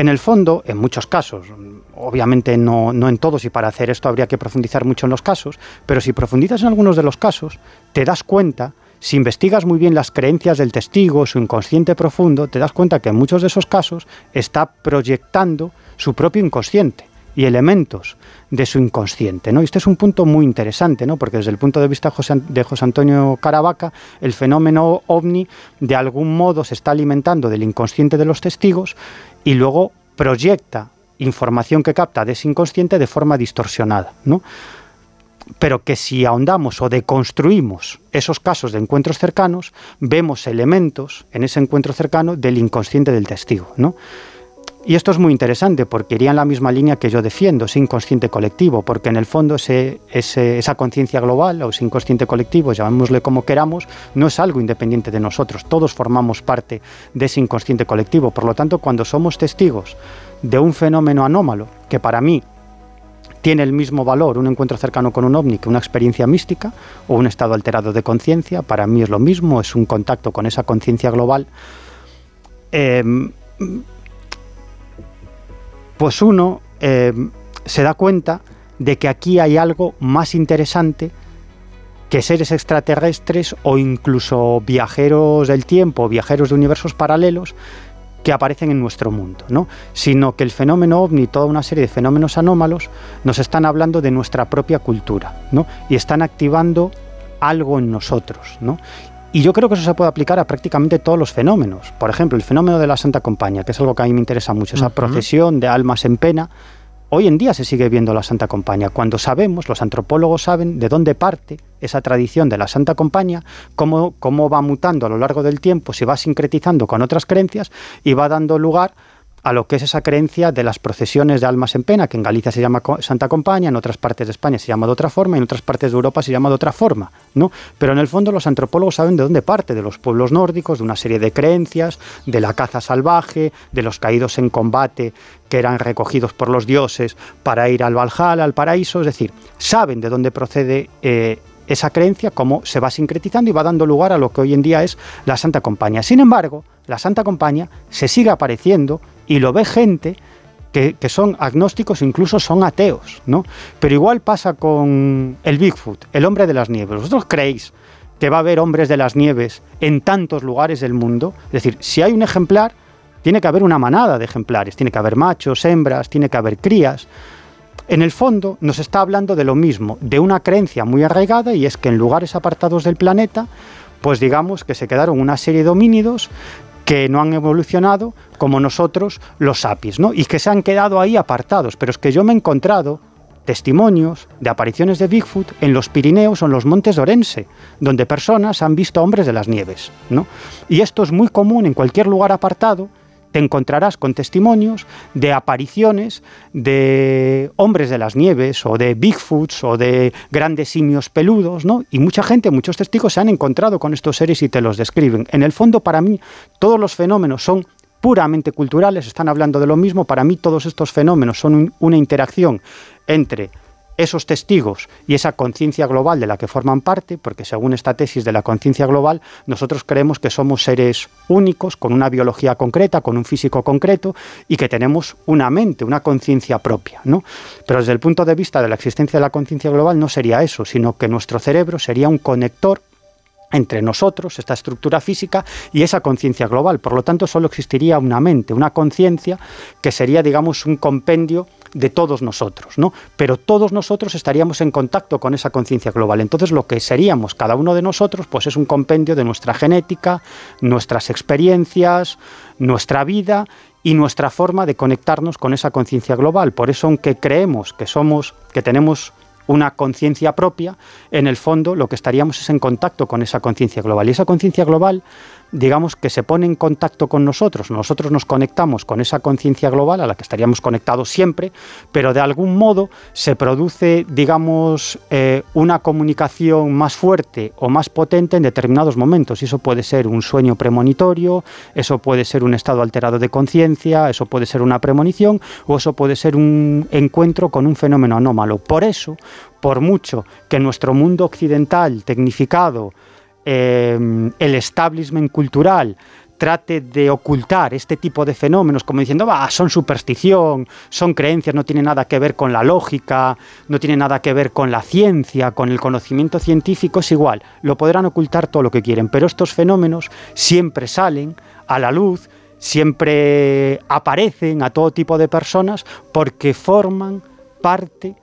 en el fondo, en muchos casos, obviamente no, en todos y para hacer esto habría que profundizar mucho en los casos, pero si profundizas en algunos de los casos, te das cuenta, si investigas muy bien las creencias del testigo, su inconsciente profundo, te das cuenta que en muchos de esos casos está proyectando su propio inconsciente y elementos de su inconsciente. ¿no? Y este es un punto muy interesante, ¿no? porque desde el punto de vista de José Antonio Caravaca, el fenómeno ovni de algún modo se está alimentando del inconsciente de los testigos y luego proyecta información que capta de ese inconsciente de forma distorsionada. ¿no? Pero que si ahondamos o deconstruimos esos casos de encuentros cercanos, vemos elementos en ese encuentro cercano del inconsciente del testigo. ¿no? Y esto es muy interesante porque iría en la misma línea que yo defiendo, ese inconsciente colectivo, porque en el fondo esa conciencia global o ese inconsciente colectivo, llamémosle como queramos, no es algo independiente de nosotros, todos formamos parte de ese inconsciente colectivo. Por lo tanto, cuando somos testigos de un fenómeno anómalo, que para mí tiene el mismo valor un encuentro cercano con un ovni que una experiencia mística o un estado alterado de conciencia, para mí es lo mismo, es un contacto con esa conciencia global. Eh, pues uno eh, se da cuenta de que aquí hay algo más interesante que seres extraterrestres o incluso viajeros del tiempo, viajeros de universos paralelos que aparecen en nuestro mundo, ¿no? sino que el fenómeno ovni, toda una serie de fenómenos anómalos, nos están hablando de nuestra propia cultura ¿no? y están activando algo en nosotros. ¿no? Y yo creo que eso se puede aplicar a prácticamente todos los fenómenos. Por ejemplo, el fenómeno de la Santa Compañía, que es algo que a mí me interesa mucho, esa procesión de almas en pena. Hoy en día se sigue viendo la Santa Compañía. Cuando sabemos, los antropólogos saben de dónde parte esa tradición de la Santa Compañía, cómo, cómo va mutando a lo largo del tiempo, se va sincretizando con otras creencias y va dando lugar a lo que es esa creencia de las procesiones de almas en pena, que en Galicia se llama Santa Compaña, en otras partes de España se llama de otra forma, y en otras partes de Europa se llama de otra forma, ¿no? Pero en el fondo los antropólogos saben de dónde parte, de los pueblos nórdicos, de una serie de creencias, de la caza salvaje, de los caídos en combate que eran recogidos por los dioses para ir al Valhalla, al paraíso, es decir, saben de dónde procede eh, esa creencia, cómo se va sincretizando y va dando lugar a lo que hoy en día es la Santa Compañía. Sin embargo, la Santa Compañía se sigue apareciendo y lo ve gente que, son agnósticos, incluso son ateos, ¿no? Pero igual pasa con el Bigfoot, el hombre de las nieves. ¿Vosotros creéis que va a haber hombres de las nieves en tantos lugares del mundo? Es decir, si hay un ejemplar, tiene que haber una manada de ejemplares, tiene que haber machos, hembras, tiene que haber crías. En el fondo nos está hablando de lo mismo, de una creencia muy arraigada y es que en lugares apartados del planeta, pues digamos que se quedaron una serie de homínidos que no han evolucionado como nosotros los sapiens, ¿no? Y que se han quedado ahí apartados. Pero es que yo me he encontrado testimonios de apariciones de Bigfoot en los Pirineos o en los montes de Orense, donde personas han visto hombres de las nieves, ¿no? Y esto es muy común en cualquier lugar apartado te encontrarás con testimonios de apariciones de hombres de las nieves o de Bigfoots o de grandes simios peludos, ¿no? Y mucha gente, muchos testigos se han encontrado con estos seres y te los describen. En el fondo, para mí, todos los fenómenos son puramente culturales, están hablando de lo mismo. Para mí, todos estos fenómenos son una interacción entre esos testigos y esa conciencia global de la que forman parte, porque según esta tesis de la conciencia global, nosotros creemos que somos seres únicos, con una biología concreta, con un físico concreto, y que tenemos una mente, una conciencia propia. ¿no? Pero desde el punto de vista de la existencia de la conciencia global no sería eso, sino que nuestro cerebro sería un conector entre nosotros, esta estructura física y esa conciencia global. Por lo tanto, solo existiría una mente, una conciencia que sería, digamos, un compendio de todos nosotros, ¿no? Pero todos nosotros estaríamos en contacto con esa conciencia global. Entonces, lo que seríamos cada uno de nosotros, pues es un compendio de nuestra genética, nuestras experiencias, nuestra vida y nuestra forma de conectarnos con esa conciencia global. Por eso, aunque creemos que somos, que tenemos una conciencia propia, en el fondo lo que estaríamos es en contacto con esa conciencia global. Y esa conciencia global digamos, que se pone en contacto con nosotros, nosotros nos conectamos con esa conciencia global a la que estaríamos conectados siempre, pero de algún modo se produce, digamos, eh, una comunicación más fuerte o más potente en determinados momentos. Y eso puede ser un sueño premonitorio, eso puede ser un estado alterado de conciencia, eso puede ser una premonición o eso puede ser un encuentro con un fenómeno anómalo. Por eso, por mucho que nuestro mundo occidental, tecnificado, Em, el establishment cultural trate de ocultar este tipo de fenómenos como diciendo, son superstición, son creencias, no tiene nada que ver con la lógica, no tiene nada que ver con la ciencia, con el conocimiento científico, es igual, lo podrán ocultar todo lo que quieren, pero estos fenómenos siempre salen a la luz, siempre aparecen a todo tipo de personas porque forman parte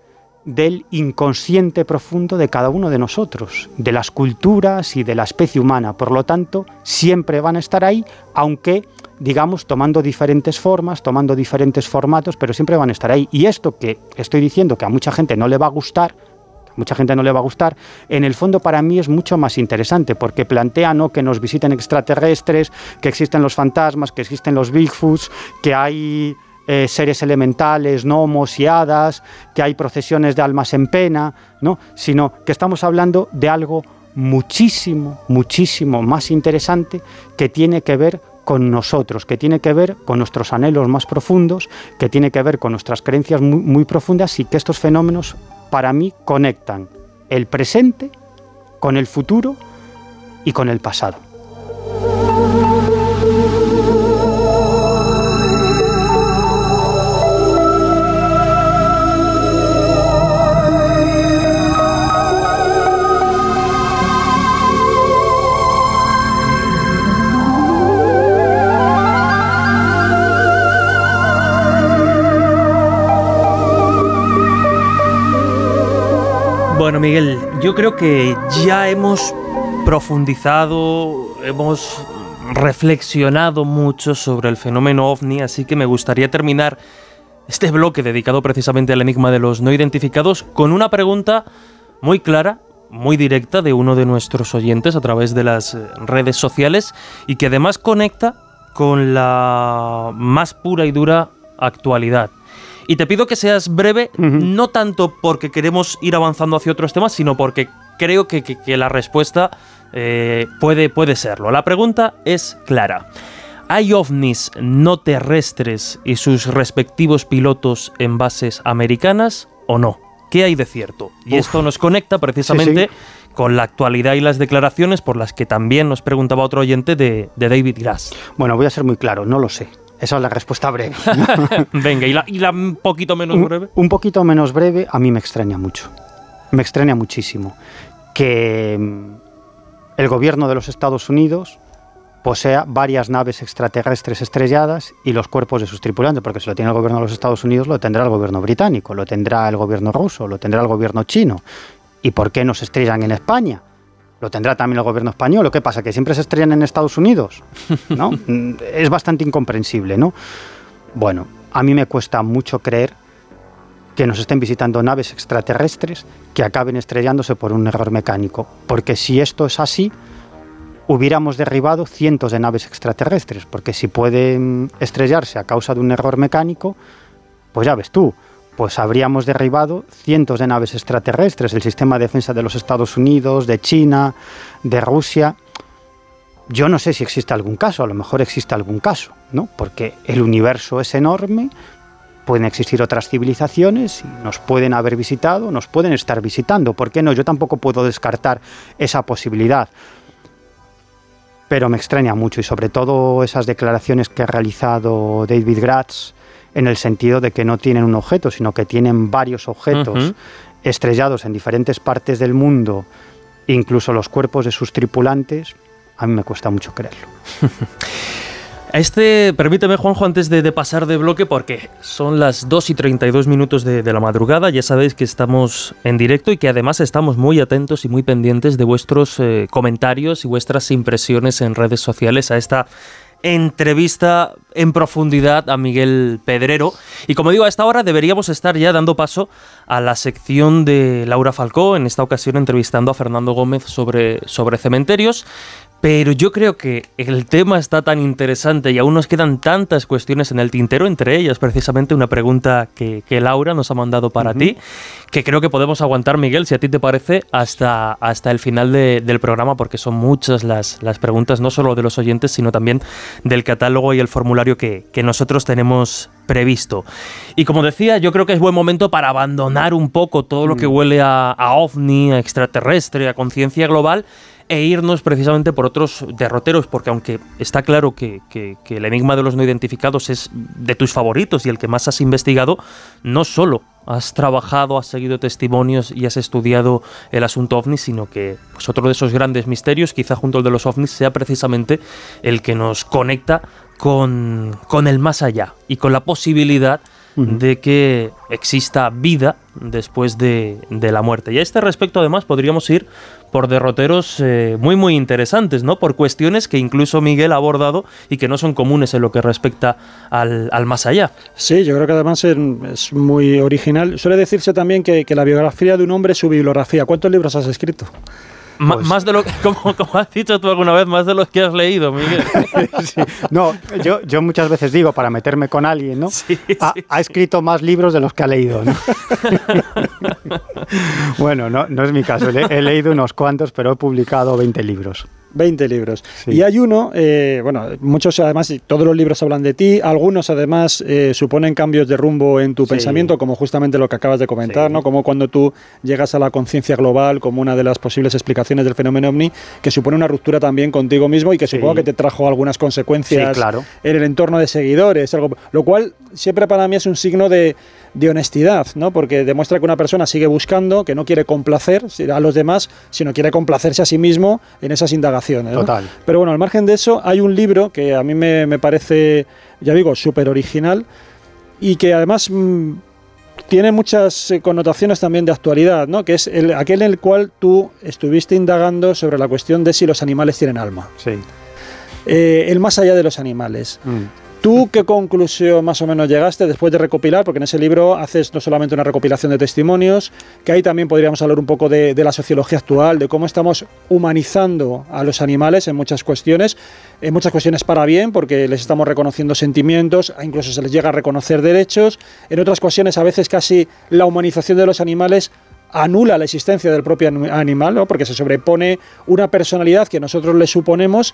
del inconsciente profundo de cada uno de nosotros, de las culturas y de la especie humana. Por lo tanto, siempre van a estar ahí, aunque, digamos, tomando diferentes formas, tomando diferentes formatos, pero siempre van a estar ahí. Y esto que estoy diciendo que a mucha gente no le va a gustar, mucha gente no le va a gustar, en el fondo para mí es mucho más interesante porque plantea ¿no? que nos visiten extraterrestres, que existen los fantasmas, que existen los Bigfoots, que hay eh, seres elementales, gnomos y hadas, que hay procesiones de almas en pena, ¿no? sino que estamos hablando de algo muchísimo, muchísimo más interesante que tiene que ver con nosotros, que tiene que ver con nuestros anhelos más profundos, que tiene que ver con nuestras creencias muy, muy profundas y que estos fenómenos para mí conectan el presente con el futuro y con el pasado. Miguel, yo creo que ya hemos profundizado, hemos reflexionado mucho sobre el fenómeno ovni, así que me gustaría terminar este bloque dedicado precisamente al enigma de los no identificados con una pregunta muy clara, muy directa de uno de nuestros oyentes a través de las redes sociales y que además conecta con la más pura y dura actualidad. Y te pido que seas breve, no tanto porque queremos ir avanzando hacia otros temas, sino porque creo que, la respuesta eh, puede, puede serlo. La pregunta es clara. ¿Hay ovnis no terrestres y sus respectivos pilotos en bases americanas o no? ¿Qué hay de cierto? Y esto nos conecta precisamente con la actualidad y las declaraciones por las que también nos preguntaba otro oyente de, David Glass. Bueno, voy a ser muy claro, no lo sé. Esa es la respuesta breve. [laughs] Venga, ¿y la, un poquito menos breve? Un, poquito menos breve a mí me extraña mucho. Me extraña muchísimo que mm, el gobierno de los Estados Unidos posea varias naves extraterrestres estrelladas y los cuerpos de sus tripulantes, porque si lo tiene el gobierno de los Estados Unidos, lo tendrá el gobierno británico, lo tendrá el gobierno ruso, lo tendrá el gobierno chino. ¿Y por qué no se estrellan en España? Lo tendrá también el gobierno español. ¿Qué pasa? ¿Que siempre se estrellan en Estados Unidos? ¿No? [laughs] es bastante incomprensible, ¿no? Bueno, a mí me cuesta mucho creer que nos estén visitando naves extraterrestres que acaben estrellándose por un error mecánico. Porque si esto es así, hubiéramos derribado cientos de naves extraterrestres, porque si pueden estrellarse a causa de un error mecánico, pues ya ves tú, pues habríamos derribado cientos de naves extraterrestres, el sistema de defensa de los Estados Unidos, de China, de Rusia. Yo no sé si existe algún caso, a lo mejor existe algún caso, ¿no? Porque el universo es enorme, pueden existir otras civilizaciones, y nos pueden haber visitado, nos pueden estar visitando, ¿por qué no? Yo tampoco puedo descartar esa posibilidad. Pero me extraña mucho y sobre todo esas declaraciones que ha realizado David Gratz en el sentido de que no tienen un objeto, sino que tienen varios objetos estrellados en diferentes partes del mundo, incluso los cuerpos de sus tripulantes, a mí me cuesta mucho creerlo. [laughs] Este, permíteme Juanjo, antes de, pasar de bloque, porque son las 2 y 32 minutos de, la madrugada, ya sabéis que estamos en directo y que además estamos muy atentos y muy pendientes de vuestros eh, comentarios y vuestras impresiones en redes sociales a esta entrevista en profundidad a Miguel Pedrero. Y como digo, a esta hora deberíamos estar ya dando paso a la sección de Laura Falcó, en esta ocasión entrevistando a Fernando Gómez sobre, sobre cementerios. Pero yo creo que el tema está tan interesante y aún nos quedan tantas cuestiones en el tintero, entre ellas precisamente una pregunta que, Laura nos ha mandado para ti, que creo que podemos aguantar, Miguel, si a ti te parece, hasta, hasta el final del programa, porque son muchas las, las, preguntas, no solo de los oyentes, sino también del catálogo y el formulario que, nosotros tenemos previsto. Y como decía, yo creo que es buen momento para abandonar un poco todo lo que mm. huele a, a ovni, a extraterrestre, a conciencia global e irnos precisamente por otros derroteros, porque aunque está claro que, el enigma de los no identificados es de tus favoritos y el que más has investigado, no solo has trabajado, has seguido testimonios y has estudiado el asunto ovni, sino que pues, otro de esos grandes misterios, quizá junto al de los ovnis, sea precisamente el que nos conecta con, con el más allá y con la posibilidad de que exista vida después de, de, la muerte. Y a este respecto, además, podríamos ir por derroteros eh, muy muy interesantes, ¿no? Por cuestiones que incluso Miguel ha abordado y que no son comunes en lo que respecta al, más allá. Sí, yo creo que además es, muy original. Suele decirse también que, que la biografía de un hombre es su bibliografía. ¿Cuántos libros has escrito? Pues más de lo que, [laughs] como, has dicho tú alguna vez, más de los que has leído, Miguel. [laughs] No, yo, yo muchas veces digo, para meterme con alguien, ¿no? ha, escrito más libros de los que ha leído, ¿no? [laughs] bueno, no, no es mi caso. He, he leído unos cuantos, pero he publicado 20 libros. 20 libros. Y hay uno, eh, bueno, muchos además, todos los libros hablan de ti, algunos además eh, suponen cambios de rumbo en tu pensamiento, como justamente lo que acabas de comentar, ¿no? Como cuando tú llegas a la conciencia global como una de las posibles explicaciones del fenómeno ovni, que supone una ruptura también contigo mismo y que supongo que te trajo algunas consecuencias en el entorno de seguidores, algo, lo cual siempre para mí es un signo de de honestidad, ¿no? Porque demuestra que una persona sigue buscando, que no quiere complacer a los demás, sino quiere complacerse a sí mismo en esas indagaciones. Total. Pero bueno, al margen de eso, hay un libro que a mí me, parece, ya digo, súper original y que además mm, tiene muchas eh, connotaciones también de actualidad, ¿no? Que es el, aquel en el cual tú estuviste indagando sobre la cuestión de si los animales tienen alma. Sí. Eh, el más allá de los animales. Mm. ¿Tú qué conclusión más o menos llegaste después de recopilar? Porque en ese libro haces no solamente una recopilación de testimonios, que ahí también podríamos hablar un poco de, la sociología actual, de cómo estamos humanizando a los animales en muchas cuestiones, en muchas cuestiones para bien, porque les estamos reconociendo sentimientos, incluso se les llega a reconocer derechos, en otras cuestiones a veces casi la humanización de los animales anula la existencia del propio animal, porque se sobrepone una personalidad que nosotros le suponemos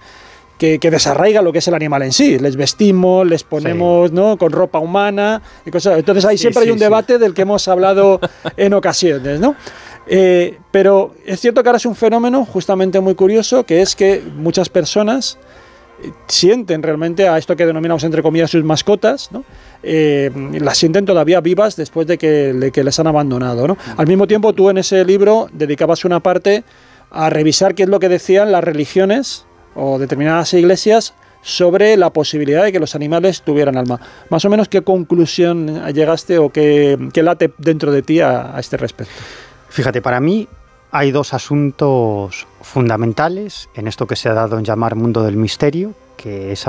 que, desarraiga lo que es el animal en sí. Les vestimos, les ponemos ¿no? con ropa humana y cosas. Entonces ahí siempre hay un debate del que [laughs] hemos hablado en ocasiones, ¿no? Eh, pero es cierto que ahora es un fenómeno justamente muy curioso, que es que muchas personas eh, sienten realmente a esto que denominamos entre comillas sus mascotas, ¿no? Eh, las sienten todavía vivas después de que, que les han abandonado. ¿no? Al mismo tiempo, tú en ese libro dedicabas una parte a revisar qué es lo que decían las religiones o determinadas iglesias sobre la posibilidad de que los animales tuvieran alma. Más o menos, ¿qué conclusión llegaste o qué, late dentro de ti a, este respecto? Fíjate, para mí hay dos asuntos fundamentales en esto que se ha dado en llamar mundo del misterio, que es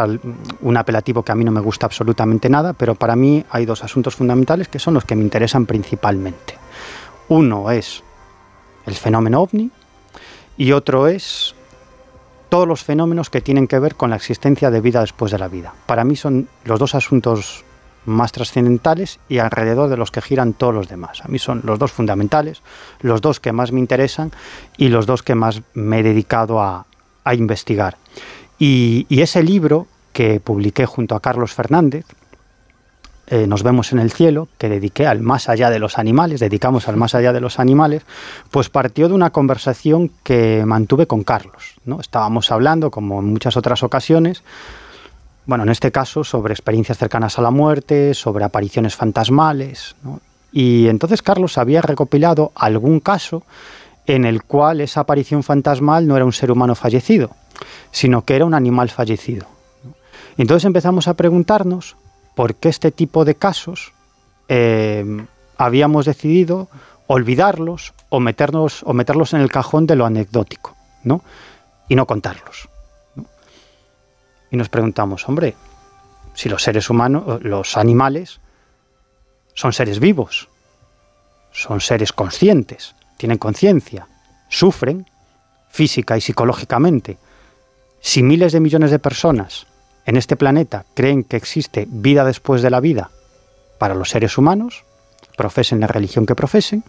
un apelativo que a mí no me gusta absolutamente nada, pero para mí hay dos asuntos fundamentales que son los que me interesan principalmente. Uno es el fenómeno ovni y otro es todos los fenómenos que tienen que ver con la existencia de vida después de la vida. Para mí son los dos asuntos más trascendentales y alrededor de los que giran todos los demás. A mí son los dos fundamentales, los dos que más me interesan y los dos que más me he dedicado a, investigar. Y, y, ese libro que publiqué junto a Carlos Fernández, eh, Nos vemos en el cielo, que dediqué al más allá de los animales, dedicamos al más allá de los animales, pues partió de una conversación que mantuve con Carlos. ¿no? Estábamos hablando, como en muchas otras ocasiones, bueno, en este caso sobre experiencias cercanas a la muerte, sobre apariciones fantasmales. Y entonces Carlos había recopilado algún caso en el cual esa aparición fantasmal no era un ser humano fallecido, sino que era un animal fallecido. entonces empezamos a preguntarnos por qué este tipo de casos eh, habíamos decidido olvidarlos o, meternos, o meterlos en el cajón de lo anecdótico, ¿no? Y no contarlos. Y nos preguntamos, hombre, si los seres humanos, los animales, son seres vivos, son seres conscientes, tienen conciencia, sufren física y psicológicamente. Si miles de millones de personas en este planeta creen que existe vida después de la vida para los seres humanos, profesen la religión que profesen,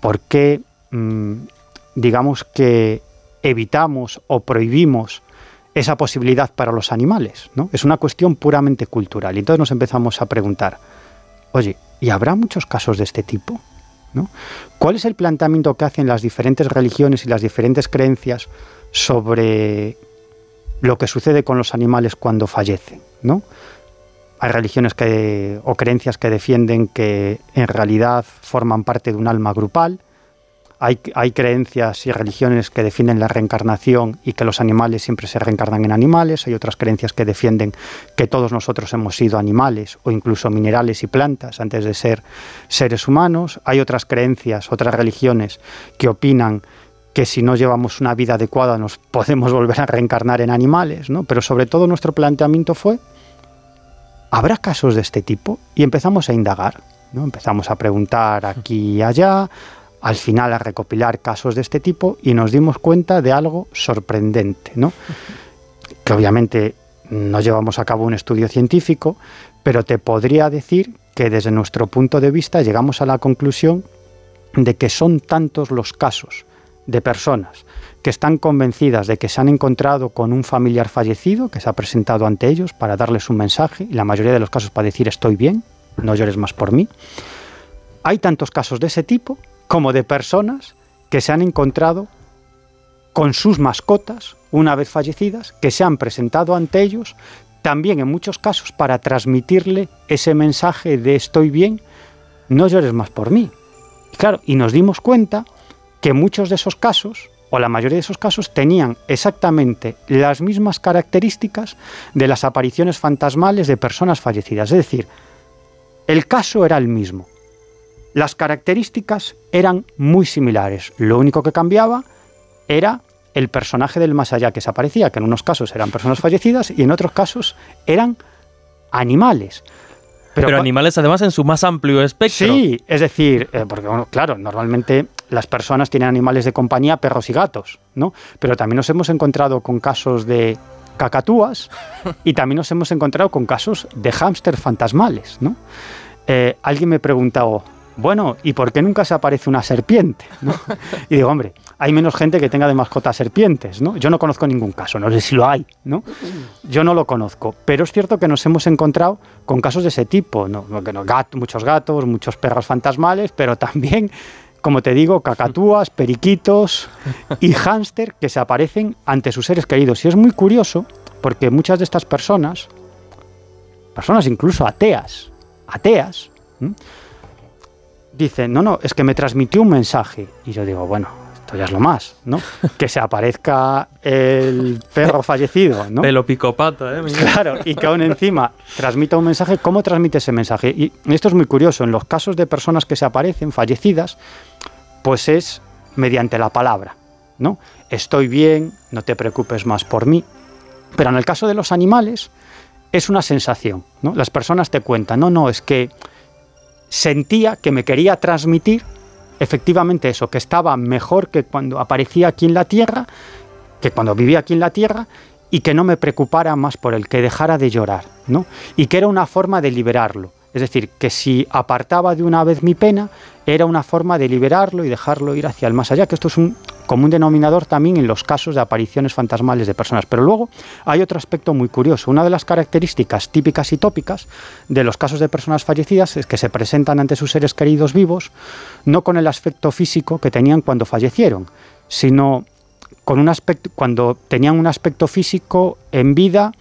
¿por qué mm, digamos que evitamos o prohibimos esa posibilidad para los animales? ¿no? Es una cuestión puramente cultural. Y entonces nos empezamos a preguntar, oye, ¿y habrá muchos casos de este tipo? ¿Cuál es el planteamiento que hacen las diferentes religiones y las diferentes creencias sobre lo que sucede con los animales cuando fallecen, ¿no? Hay religiones que, o creencias que defienden que en realidad forman parte de un alma grupal. Hay, hay, creencias y religiones que defienden la reencarnación y que los animales siempre se reencarnan en animales. Hay otras creencias que defienden que todos nosotros hemos sido animales o incluso minerales y plantas antes de ser seres humanos. Hay otras creencias, otras religiones que opinan que si no llevamos una vida adecuada nos [laughs] podemos volver a reencarnar en animales, ¿no? Pero sobre todo nuestro planteamiento fue, ¿habrá casos de este tipo? Y empezamos a indagar, ¿no? Empezamos a preguntar aquí y allá, al final a recopilar casos de este tipo y nos dimos cuenta de algo sorprendente, ¿no? Que obviamente no llevamos a cabo un estudio científico, pero te podría decir que desde nuestro punto de vista llegamos a la conclusión de que son tantos los casos de personas que están convencidas de que se han encontrado con un familiar fallecido que se ha presentado ante ellos para darles un mensaje, y la mayoría de los casos para decir estoy bien, no llores más por mí. Hay tantos casos de ese tipo como de personas que se han encontrado con sus mascotas una vez fallecidas, que se han presentado ante ellos, también en muchos casos para transmitirle ese mensaje de estoy bien, no llores más por mí. Y claro, y nos dimos cuenta que muchos de esos casos, o la mayoría de esos casos, tenían exactamente las mismas características de las apariciones fantasmales de personas fallecidas. Es decir, el caso era el mismo. Las características eran muy similares. Lo único que cambiaba era el personaje del más allá que se aparecía, que en unos casos eran personas fallecidas y en otros casos eran animales. Pero, animales además en su más amplio espectro. Sí, es decir, eh, porque claro, normalmente las personas tienen animales de compañía, perros y gatos, ¿no? Pero también nos hemos encontrado con casos de cacatúas [laughs] y también nos hemos encontrado con casos de hámster fantasmales, ¿no? Eh, alguien me preguntaba, bueno, ¿y por qué nunca se aparece una serpiente? [laughs] Y digo, hombre, hay menos gente que tenga de mascota serpientes, ¿no? Yo no conozco ningún caso, no sé si lo hay, ¿no? Yo no lo conozco, pero es cierto que nos hemos encontrado con casos de ese tipo, ¿no? muchos gatos, muchos perros fantasmales, pero también, como te digo, cacatúas, [laughs] periquitos y hámster que se aparecen ante sus seres queridos. Y es muy curioso porque muchas de estas personas, personas incluso ateas, ateas, dicen, no, no, es que me transmitió un mensaje. Y yo digo, bueno, esto ya es lo más, ¿no? [laughs] Que se aparezca el perro [laughs] fallecido, ¿no? Pelo picopata, ¿eh? Claro, y que aún encima transmita un mensaje, ¿cómo transmite ese mensaje? Y esto es muy curioso, en los casos de personas que se aparecen fallecidas, pues es mediante la palabra, ¿no? Estoy bien, no te preocupes más por mí. Pero en el caso de los animales, es una sensación. Las personas te cuentan, no, no, es que sentía que me quería transmitir efectivamente eso, que estaba mejor que cuando aparecía aquí en la Tierra, que cuando vivía aquí en la Tierra, y que no me preocupara más por él, que dejara de llorar, ¿no? Y que era una forma de liberarlo. Es decir, que si apartaba de una vez mi pena, era una forma de liberarlo y dejarlo ir hacia el más allá, que esto es un común denominador también en los casos de apariciones fantasmales de personas. Pero luego hay otro aspecto muy curioso. Una de las características típicas y tópicas de los casos de personas fallecidas es que se presentan ante sus seres queridos vivos no con el aspecto físico que tenían cuando fallecieron, sino con un aspecto cuando tenían un aspecto físico en vida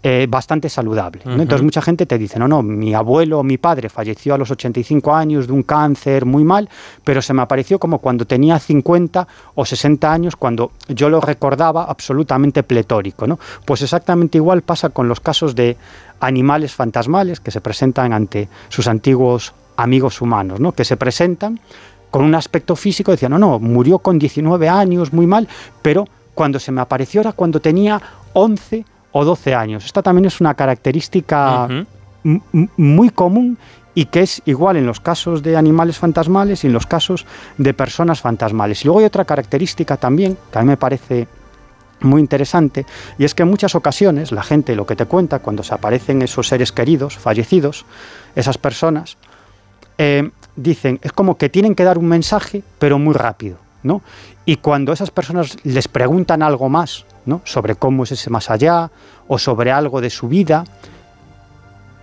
eh, bastante saludable. Entonces mucha gente te dice, no, no, mi abuelo o mi padre falleció a los 85 años de un cáncer muy mal, pero se me apareció como cuando tenía 50 o 60 años, cuando yo lo recordaba absolutamente pletórico. ¿no? Pues exactamente igual pasa con los casos de animales fantasmales que se presentan ante sus antiguos amigos humanos, ¿no? que se presentan con un aspecto físico, decían, no, no, murió con 19 años, muy mal, pero cuando se me apareció era cuando tenía 11 o 12 años. Esta también es una característica muy común y que es igual en los casos de animales fantasmales y en los casos de personas fantasmales. Y luego hay otra característica también que a mí me parece muy interesante y es que en muchas ocasiones la gente lo que te cuenta cuando se aparecen esos seres queridos, fallecidos, esas personas, eh, dicen, es como que tienen que dar un mensaje pero muy rápido. ¿no? Y cuando esas personas les preguntan algo más sobre cómo es ese más allá o sobre algo de su vida,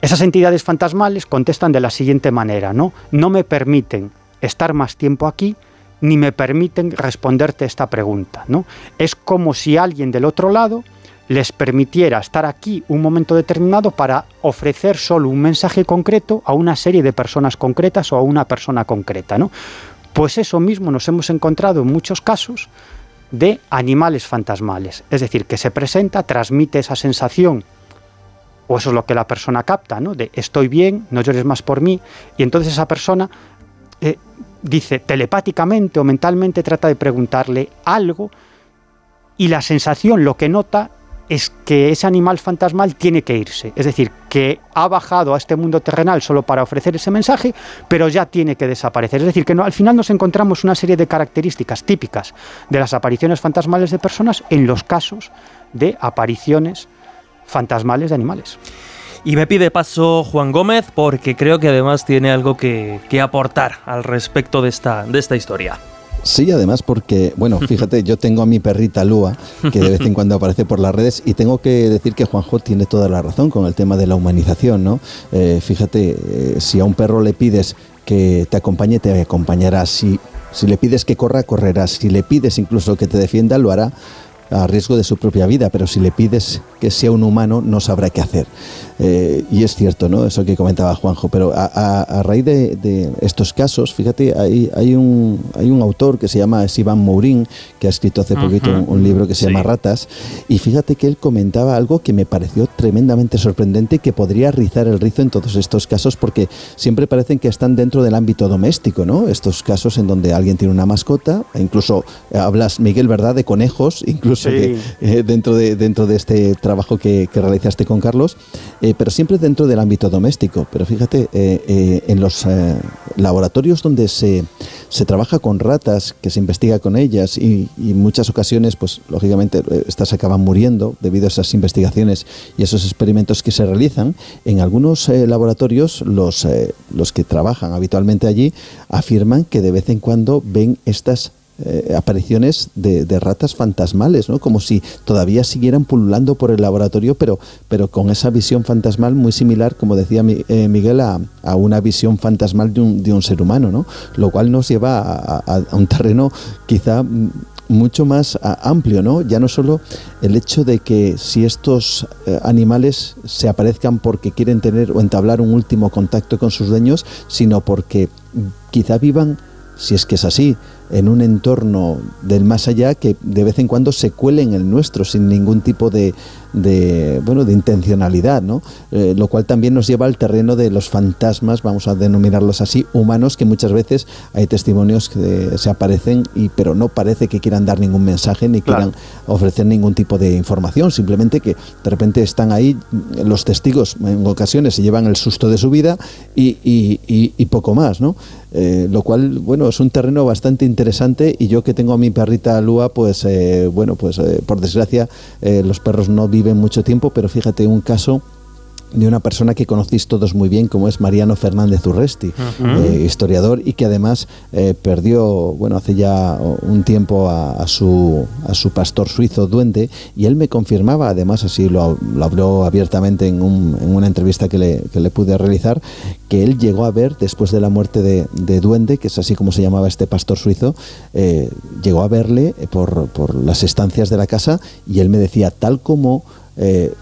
esas entidades fantasmales contestan de la siguiente manera, ¿no? No me permiten estar más tiempo aquí ni me permiten responderte esta pregunta, ¿no? Es como si alguien del otro lado les permitiera estar aquí un momento determinado para ofrecer solo un mensaje concreto a una serie de personas concretas o a una persona concreta, ¿no? Pues eso mismo nos hemos encontrado en muchos casos de animales fantasmales. Es decir, que se presenta, transmite esa sensación, o eso es lo que la persona capta, ¿no? De estoy bien, no llores más por mí, y entonces esa persona eh, dice telepáticamente o mentalmente trata de preguntarle algo, y la sensación, lo que nota, es que ese animal fantasmal tiene que irse. Es decir, que ha bajado a este mundo terrenal solo para ofrecer ese mensaje, pero ya tiene que desaparecer. Es decir, que no, al final nos encontramos una serie de características típicas de las apariciones fantasmales de personas en los casos de apariciones fantasmales de animales. Y me pide paso Juan Gómez porque creo que además tiene algo que, aportar al respecto de esta historia. Sí, además porque, bueno, [laughs] fíjate, yo tengo a mi perrita Lua, que de vez en cuando aparece por las redes, y tengo que decir que Juanjo tiene toda la razón con el tema de la humanización, ¿no? Eh, fíjate, eh, si a un perro le pides que te acompañe, te acompañará. Si, si le pides que corra, correrá. Si le pides incluso que te defienda, lo hará a riesgo de su propia vida, pero si le pides que sea un humano, no sabrá qué hacer. Eh, y es cierto, ¿no? Eso que comentaba Juanjo, pero a, raíz de, estos casos, fíjate, hay, hay, un, hay un autor que se llama Sivan Mourin, que ha escrito hace poquito un, libro que se llama Ratas, y fíjate que él comentaba algo que me pareció tremendamente sorprendente y que podría rizar el rizo en todos estos casos, porque siempre parecen que están dentro del ámbito doméstico, ¿no? Estos casos en donde alguien tiene una mascota, e incluso hablas, Miguel, ¿verdad?, de conejos, incluso que, eh, dentro, de, dentro de este trabajo que, que realizaste con Carlos. Eh, pero siempre dentro del ámbito doméstico. Pero fíjate, eh, eh, en los laboratorios donde se, se, trabaja con ratas, que se investiga con ellas y, en muchas ocasiones, pues lógicamente, estas acaban muriendo debido a esas investigaciones y esos experimentos que se realizan, en algunos laboratorios los, los que trabajan habitualmente allí afirman que de vez en cuando ven estas eh, apariciones de, ratas fantasmales, ¿no? como si todavía siguieran pululando por el laboratorio, pero, pero con esa visión fantasmal muy similar, como decía eh, Miguel, a, una visión fantasmal de un, de un, ser humano, ¿no? lo cual nos lleva a, un terreno quizá mucho más amplio, ¿no? Ya no solo el hecho de que si estos eh, animales se aparezcan porque quieren tener o entablar un último contacto con sus dueños, sino porque quizá vivan, si es que es así, en un entorno del más allá que de vez en cuando se cuele en el nuestro sin ningún tipo de, de, bueno, de intencionalidad, ¿no? Eh, lo cual también nos lleva al terreno de los fantasmas, vamos a denominarlos así, humanos, que muchas veces hay testimonios que se aparecen, y, pero no parece que quieran dar ningún mensaje ni quieran ofrecer ningún tipo de información, simplemente que de repente están ahí, los testigos en ocasiones se llevan el susto de su vida y, y, poco más, ¿no? Eh, lo cual, bueno, es un terreno bastante interesante y yo que tengo a mi perrita Lua, pues, eh, bueno, pues por desgracia los perros no viven mucho tiempo, pero fíjate un caso de una persona que conocéis todos muy bien, como es Mariano Fernández Urresti, eh, historiador, y que además eh, perdió, bueno, hace ya un tiempo a, su, a su pastor suizo Duende, y él me confirmaba, además así lo, habló abiertamente en, una entrevista que le, que le, pude realizar, que él llegó a ver, después de la muerte de, Duende, que es así como se llamaba este pastor suizo, eh, llegó a verle por, por las estancias de la casa, y él me decía, tal como eh,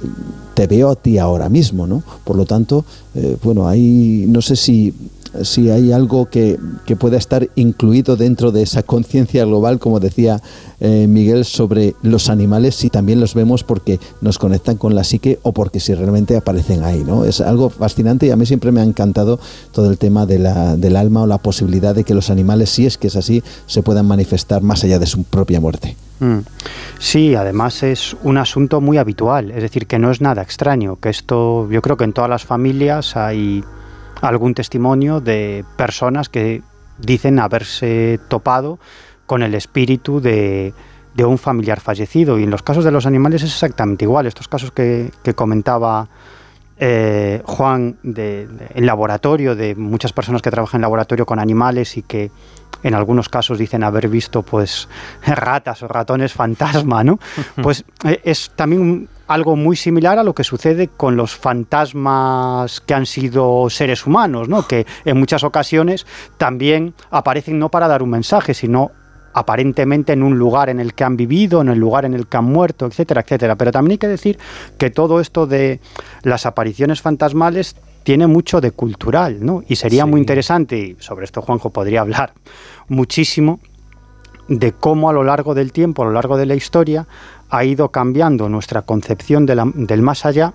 te veo a ti ahora mismo, ¿no? Por lo tanto, eh, bueno, ahí no sé si, si hay algo que, que, pueda estar incluido dentro de esa conciencia global, como decía eh, Miguel, sobre los animales, si también los vemos porque nos conectan con la psique o porque si realmente aparecen ahí, ¿no? Es algo fascinante y a mí siempre me ha encantado todo el tema de la, del alma o la posibilidad de que los animales, si es que es así, se puedan manifestar más allá de su propia muerte. Mm. Sí, además es un asunto muy habitual, es decir, que no es nada extraño, que esto yo creo que en todas las familias hay algún testimonio de personas que dicen haberse topado con el espíritu de, un familiar fallecido. Y en los casos de los animales es exactamente igual. Estos casos que, comentaba eh, Juan de, el laboratorio, de muchas personas que trabajan en laboratorio con animales y que en algunos casos dicen haber visto pues [laughs] ratas o ratones fantasma, ¿no? [laughs] Pues eh, es también algo muy similar a lo que sucede con los fantasmas que han sido seres humanos, ¿no? Que en muchas ocasiones también aparecen no para dar un mensaje, sino aparentemente en un lugar en el que han vivido, en el lugar en el que han muerto, etcétera, etcétera. Pero también hay que decir que todo esto de las apariciones fantasmales tiene mucho de cultural, ¿no? Y sería muy interesante, y sobre esto Juanjo podría hablar muchísimo, de cómo a lo largo del tiempo, a lo largo de la historia, ha ido cambiando nuestra concepción del más allá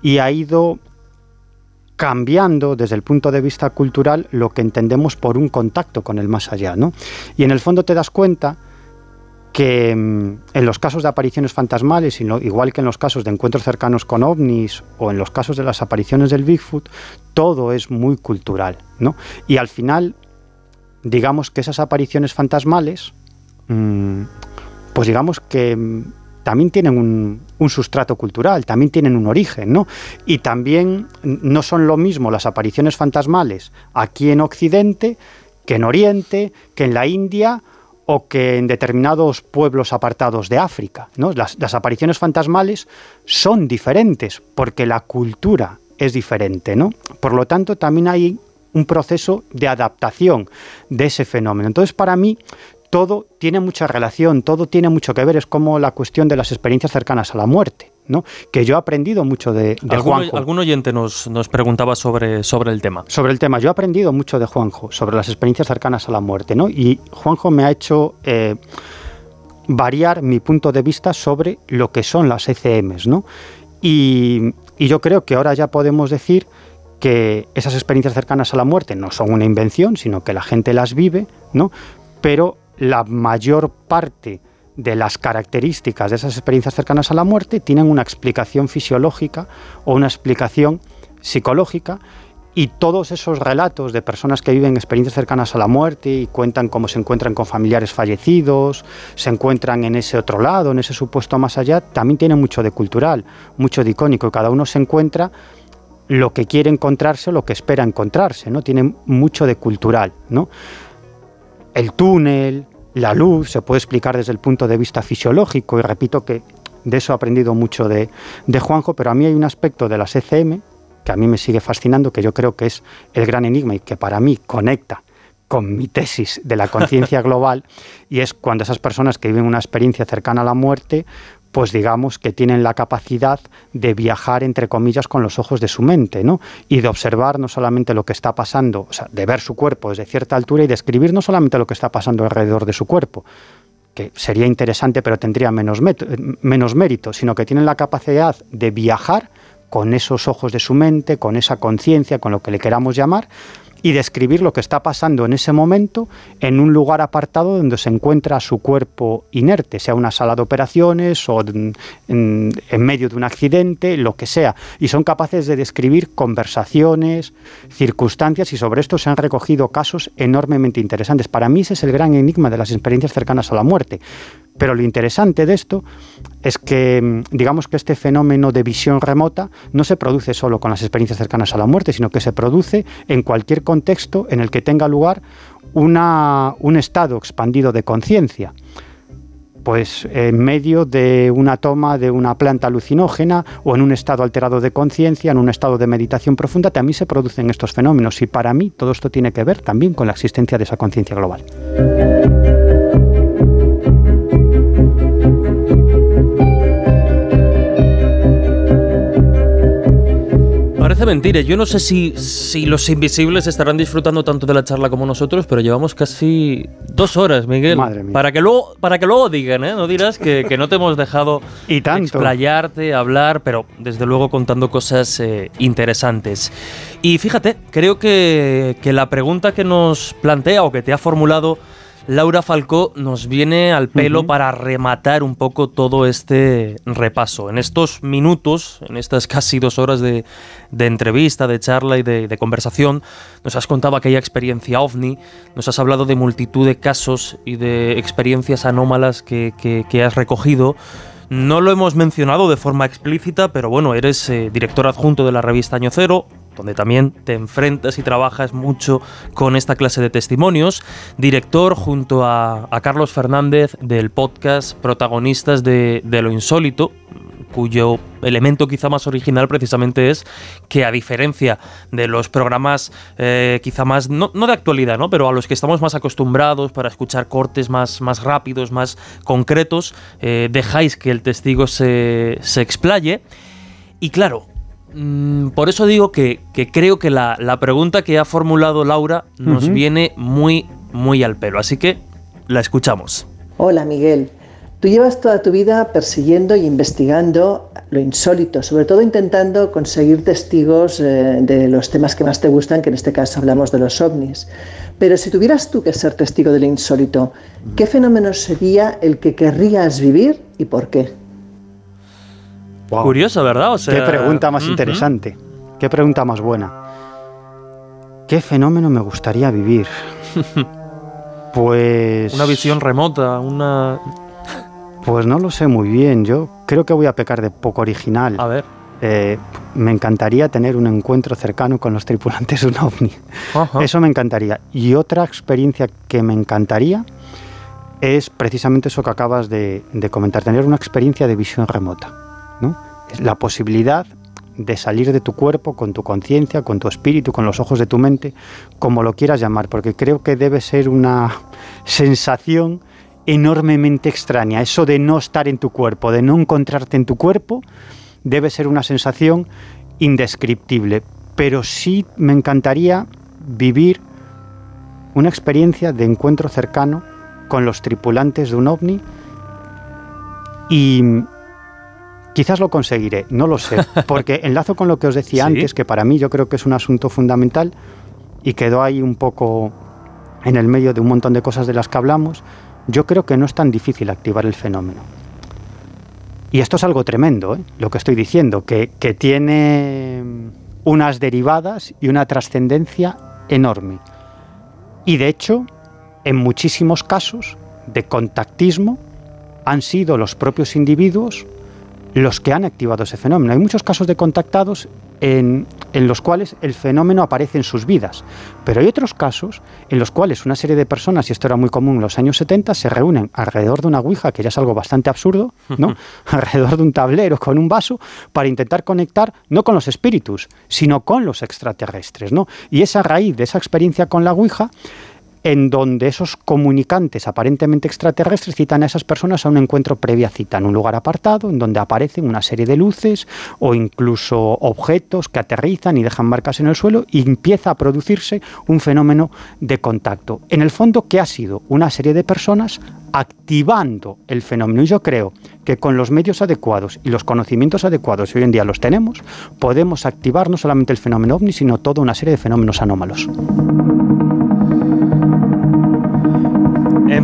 y ha ido cambiando desde el punto de vista cultural lo que entendemos por un contacto con el más allá, ¿no? Y en el fondo te das cuenta que mm, en los casos de apariciones fantasmales, igual que en los casos de encuentros cercanos con ovnis o en los casos de las apariciones del Bigfoot, todo es muy cultural, ¿no? Y al final, digamos que esas apariciones fantasmales, mm, pues digamos que mm, también tienen un, sustrato cultural, también tienen un origen, ¿no? Y también no son lo mismo las apariciones fantasmales aquí en Occidente que en Oriente, que en la India o que en determinados pueblos apartados de África. ¿no? Las, apariciones fantasmales son diferentes porque la cultura es diferente. ¿no? Por lo tanto, también hay un proceso de adaptación de ese fenómeno. Entonces, para mí, todo tiene mucha relación, todo tiene mucho que ver. Es como la cuestión de las experiencias cercanas a la muerte, ¿no? Que yo he aprendido mucho de, de Juanjo. Algún oyente nos, nos preguntaba sobre, sobre el tema. Sobre el tema. Yo he aprendido mucho de Juanjo, sobre las experiencias cercanas a la muerte, ¿no? Y Juanjo me ha hecho eh, variar mi punto de vista sobre lo que son las ECMs, ¿no? Y, y yo creo que ahora ya podemos decir que esas experiencias cercanas a la muerte no son una invención, sino que la gente las vive, ¿no? Pero la mayor parte de las características de esas experiencias cercanas a la muerte tienen una explicación fisiológica o una explicación psicológica y todos esos relatos de personas que viven experiencias cercanas a la muerte y cuentan cómo se encuentran con familiares fallecidos, se encuentran en ese otro lado, en ese supuesto más allá, también tienen mucho de cultural, mucho de icónico, cada uno se encuentra lo que quiere encontrarse lo que espera encontrarse, ¿no? Tiene mucho de cultural, ¿no? El túnel, la luz, se puede explicar desde el punto de vista fisiológico, y repito que de eso he aprendido mucho de, de Juanjo, pero a mí hay un aspecto de las ECM que a mí me sigue fascinando, que yo creo que es el gran enigma y que para mí conecta con mi tesis de la conciencia [laughs] global, y es cuando esas personas que viven una experiencia cercana a la muerte, pues digamos que tienen la capacidad de viajar, entre comillas, con los ojos de su mente, ¿no? Y de observar no solamente lo que está pasando, o sea, de ver su cuerpo desde cierta altura y de escribir no solamente lo que está pasando alrededor de su cuerpo, que sería interesante pero tendría menos, menos mérito, sino que tienen la capacidad de viajar con esos ojos de su mente, con esa conciencia, con lo que le queramos llamar, y describir lo que está pasando en ese momento en un lugar apartado donde se encuentra su cuerpo inerte, sea una sala de operaciones o en, medio de un accidente, lo que sea. Y son capaces de describir conversaciones, circunstancias y sobre esto se han recogido casos enormemente interesantes. Para mí ese es el gran enigma de las experiencias cercanas a la muerte. Pero lo interesante de esto es que, digamos que este fenómeno de visión remota no se produce solo con las experiencias cercanas a la muerte, sino que se produce en cualquier contexto en el que tenga lugar una, un estado expandido de conciencia. Pues en medio de una toma de una planta alucinógena o en un estado alterado de conciencia, en un estado de meditación profunda, también se producen estos fenómenos. Y para mí todo esto tiene que ver también con la existencia de esa conciencia global. Parece mentira. Yo no sé si, si los invisibles estarán disfrutando tanto de la charla como nosotros, pero llevamos casi dos horas, Miguel. Madre mía. Para que luego, para que luego digan, ¿eh? No dirás que, que no te hemos dejado [laughs] y tanto. explayarte, hablar, pero desde luego contando cosas eh, interesantes. Y fíjate, creo que, que la pregunta que nos plantea o que te ha formulado Laura Falcó nos viene al pelo uh -huh. para rematar un poco todo este repaso. En estos minutos, en estas [laughs] casi dos horas de, de entrevista, de charla y de, de, conversación, nos has contado aquella experiencia ovni, nos has hablado de multitud de casos y de experiencias anómalas que, que, que has recogido. No lo hemos mencionado de forma explícita, pero bueno, eres eh, director adjunto de la revista Año Cero, donde también te enfrentas y trabajas mucho con esta clase de testimonios. Director junto a, Carlos Fernández del podcast Protagonistas de, lo Insólito, cuyo elemento quizá más original precisamente es que a diferencia de los programas eh, quizá más, no, de actualidad, ¿no? pero a los que estamos más acostumbrados para escuchar cortes más, más rápidos, más concretos, eh, dejáis que el testigo se explaye. Y claro, Mm, por eso digo que, que creo que la, la, pregunta que ha formulado Laura nos uh -huh. viene muy, muy al pelo. Así que la escuchamos. Hola Miguel, tú llevas toda tu vida persiguiendo y investigando lo insólito, sobre todo intentando conseguir testigos eh, de los temas que más te gustan, que en este caso hablamos de los ovnis. Pero si tuvieras tú que ser testigo de lo insólito, ¿qué fenómeno sería el que querrías vivir y por qué? Wow. Curioso, ¿verdad? O sea, Qué pregunta más uh -huh. interesante. Qué pregunta más buena. ¿Qué fenómeno me gustaría vivir? [laughs] pues. Una visión remota, una. Pues no lo sé muy bien. Yo creo que voy a pecar de poco original. A ver. Eh, me encantaría tener un encuentro cercano con los tripulantes de un ovni. Eso me encantaría. Y otra experiencia que me encantaría es precisamente eso que acabas de, de comentar, tener una experiencia de visión remota. ¿No? La posibilidad de salir de tu cuerpo con tu conciencia, con tu espíritu, con los ojos de tu mente, como lo quieras llamar, porque creo que debe ser una sensación enormemente extraña. Eso de no estar en tu cuerpo, de no encontrarte en tu cuerpo, debe ser una sensación indescriptible. Pero sí me encantaría vivir una experiencia de encuentro cercano con los tripulantes de un ovni y quizás lo conseguiré, no lo sé, [laughs] porque enlazo con lo que os decía antes, que para mí yo creo que es un asunto fundamental y quedó ahí un poco en el medio de un montón de cosas de las que hablamos, yo creo que no es tan difícil activar el fenómeno. Y esto es algo tremendo, ¿eh? lo que estoy diciendo, que, que tiene unas derivadas y una trascendencia enorme. Y de hecho, en muchísimos casos de contactismo han sido los propios individuos los que han activado ese fenómeno. Hay muchos casos de contactados en, los cuales el fenómeno aparece en sus vidas, pero hay otros casos en los cuales una serie de personas, y esto era muy común en los años 70, se reúnen alrededor de una ouija, que ya es algo bastante absurdo, ¿no? [laughs] alrededor de un tablero con un vaso, para intentar conectar no con los espíritus, sino con los extraterrestres. ¿no? Y esa raíz de esa experiencia con la ouija en donde esos comunicantes aparentemente extraterrestres citan a esas personas a un encuentro previa cita, en un lugar apartado, en donde aparecen una serie de luces o incluso objetos que aterrizan y dejan marcas en el suelo y empieza a producirse un fenómeno de contacto. En el fondo, ¿qué ha sido? Una serie de personas activando el fenómeno. Y yo creo que con los medios adecuados y los conocimientos adecuados, y hoy en día los tenemos, podemos activar no solamente el fenómeno ovni, sino toda una serie de fenómenos anómalos.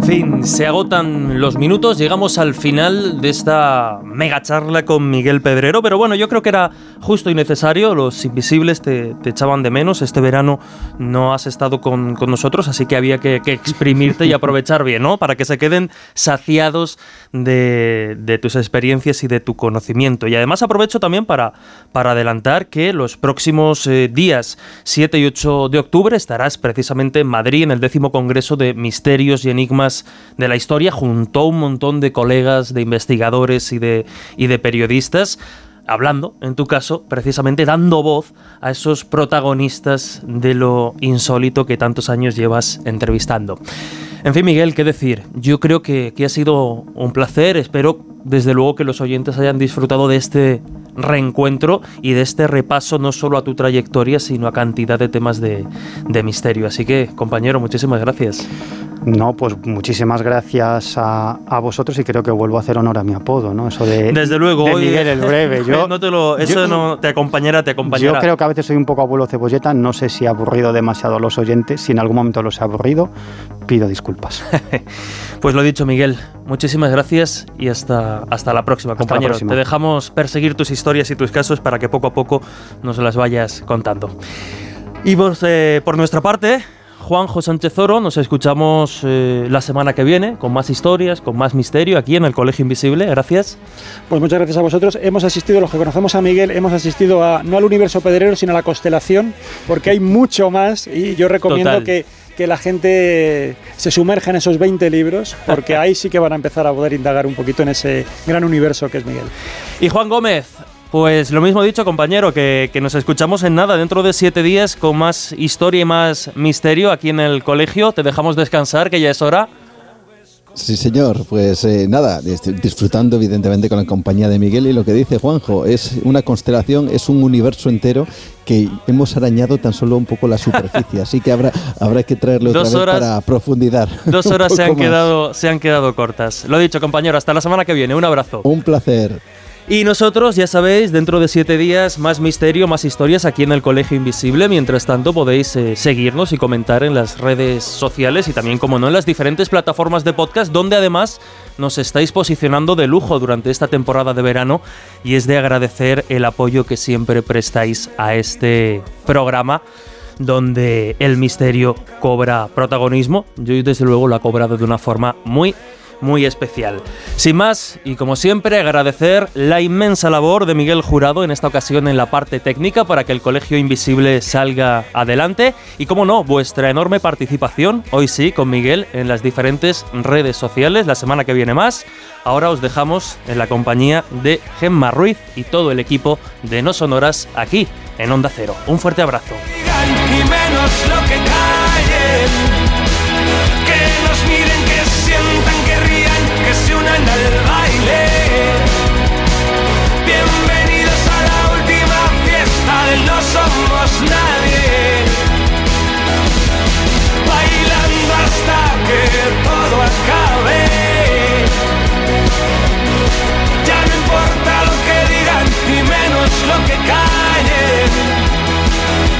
En fin, se agotan los minutos, llegamos al final de esta mega charla con Miguel Pedrero, pero bueno, yo creo que era justo y necesario, los invisibles te, echaban de menos, este verano no has estado con, nosotros, así que había que, exprimirte y aprovechar bien, ¿no? Para que se queden saciados de, tus experiencias y de tu conocimiento. Y además aprovecho también para, para adelantar que los próximos eh, días 7 y 8 de octubre estarás precisamente en Madrid en el décimo Congreso de Misterios y Enigmas de la historia, junto a un montón de colegas, de investigadores y de, y de periodistas hablando, en tu caso, precisamente dando voz a esos protagonistas de lo insólito que tantos años llevas entrevistando. En fin, Miguel, ¿qué decir? Yo creo que, que ha sido un placer, espero desde luego que los oyentes hayan disfrutado de este reencuentro y de este repaso no solo a tu trayectoria, sino a cantidad de temas de, de misterio. Así que, compañero, muchísimas gracias. No, pues muchísimas gracias a, vosotros y creo que vuelvo a hacer honor a mi apodo, ¿no? Eso de, Desde luego, de Miguel el Breve. [laughs] Yo, no te lo, eso no te acompañará, te acompañará. Yo creo que a veces soy un poco abuelo cebolleta, no sé si he aburrido demasiado a los oyentes, si en algún momento los he aburrido, pido disculpas. [laughs] pues lo dicho, Miguel, muchísimas gracias y hasta, hasta la próxima, compañero. Te dejamos perseguir tus historias y tus casos para que poco a poco nos las vayas contando. Y pues, eh, por nuestra parte, Juanjo Sánchez Oro. Nos escuchamos eh, la semana que viene con más historias, con más misterio aquí en el Colegio Invisible. Gracias. Pues muchas gracias a vosotros. Hemos asistido, los que conocemos a Miguel, hemos asistido a, no al universo pedrero, sino a la constelación, porque hay mucho más y yo recomiendo que que la gente se sumerja en esos 20 libros, porque ahí sí que van a empezar a poder indagar un poquito en ese gran universo que es Miguel. Y Juan Gómez, pues lo mismo dicho, compañero, que, nos escuchamos en nada dentro de siete días con más historia y más misterio aquí en el colegio. Te dejamos descansar, que ya es hora. Sí, señor. Pues eh, nada, disfrutando evidentemente con la compañía de Miguel y lo que dice Juanjo, es una constelación, es un universo entero que hemos arañado tan solo un poco la superficie, así que habrá, habrá que traerlo otra vez para profundizar. [laughs] Dos horas se han, quedado, se han quedado cortas. Lo dicho, compañero, hasta la semana que viene. Un abrazo. Un placer. Y nosotros, ya sabéis, dentro de siete días, más misterio, más historias aquí en el Colegio Invisible. Mientras tanto, podéis eh, seguirnos y comentar en las redes sociales y también, como no, en las diferentes plataformas de podcast, donde además nos estáis posicionando de lujo durante esta temporada de verano y es de agradecer el apoyo que siempre prestáis a este programa donde el misterio cobra protagonismo. Yo desde luego lo ha cobrado de una forma muy muy especial. Sin más, y como siempre, agradecer la inmensa labor de Miguel Jurado en esta ocasión en la parte técnica para que el Colegio Invisible salga adelante y, como no, vuestra enorme participación, hoy sí, con Miguel en las diferentes redes sociales. La semana que viene más. Ahora os dejamos en la compañía de Gemma Ruiz y todo el equipo de No Sonoras aquí en Onda Cero. Un fuerte abrazo.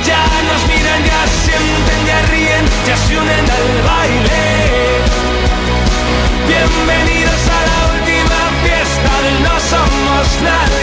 Ya nos miran, ya sienten, ya ríen, ya se unen al baile. Bienvenidos a la última fiesta No Somos Nadie.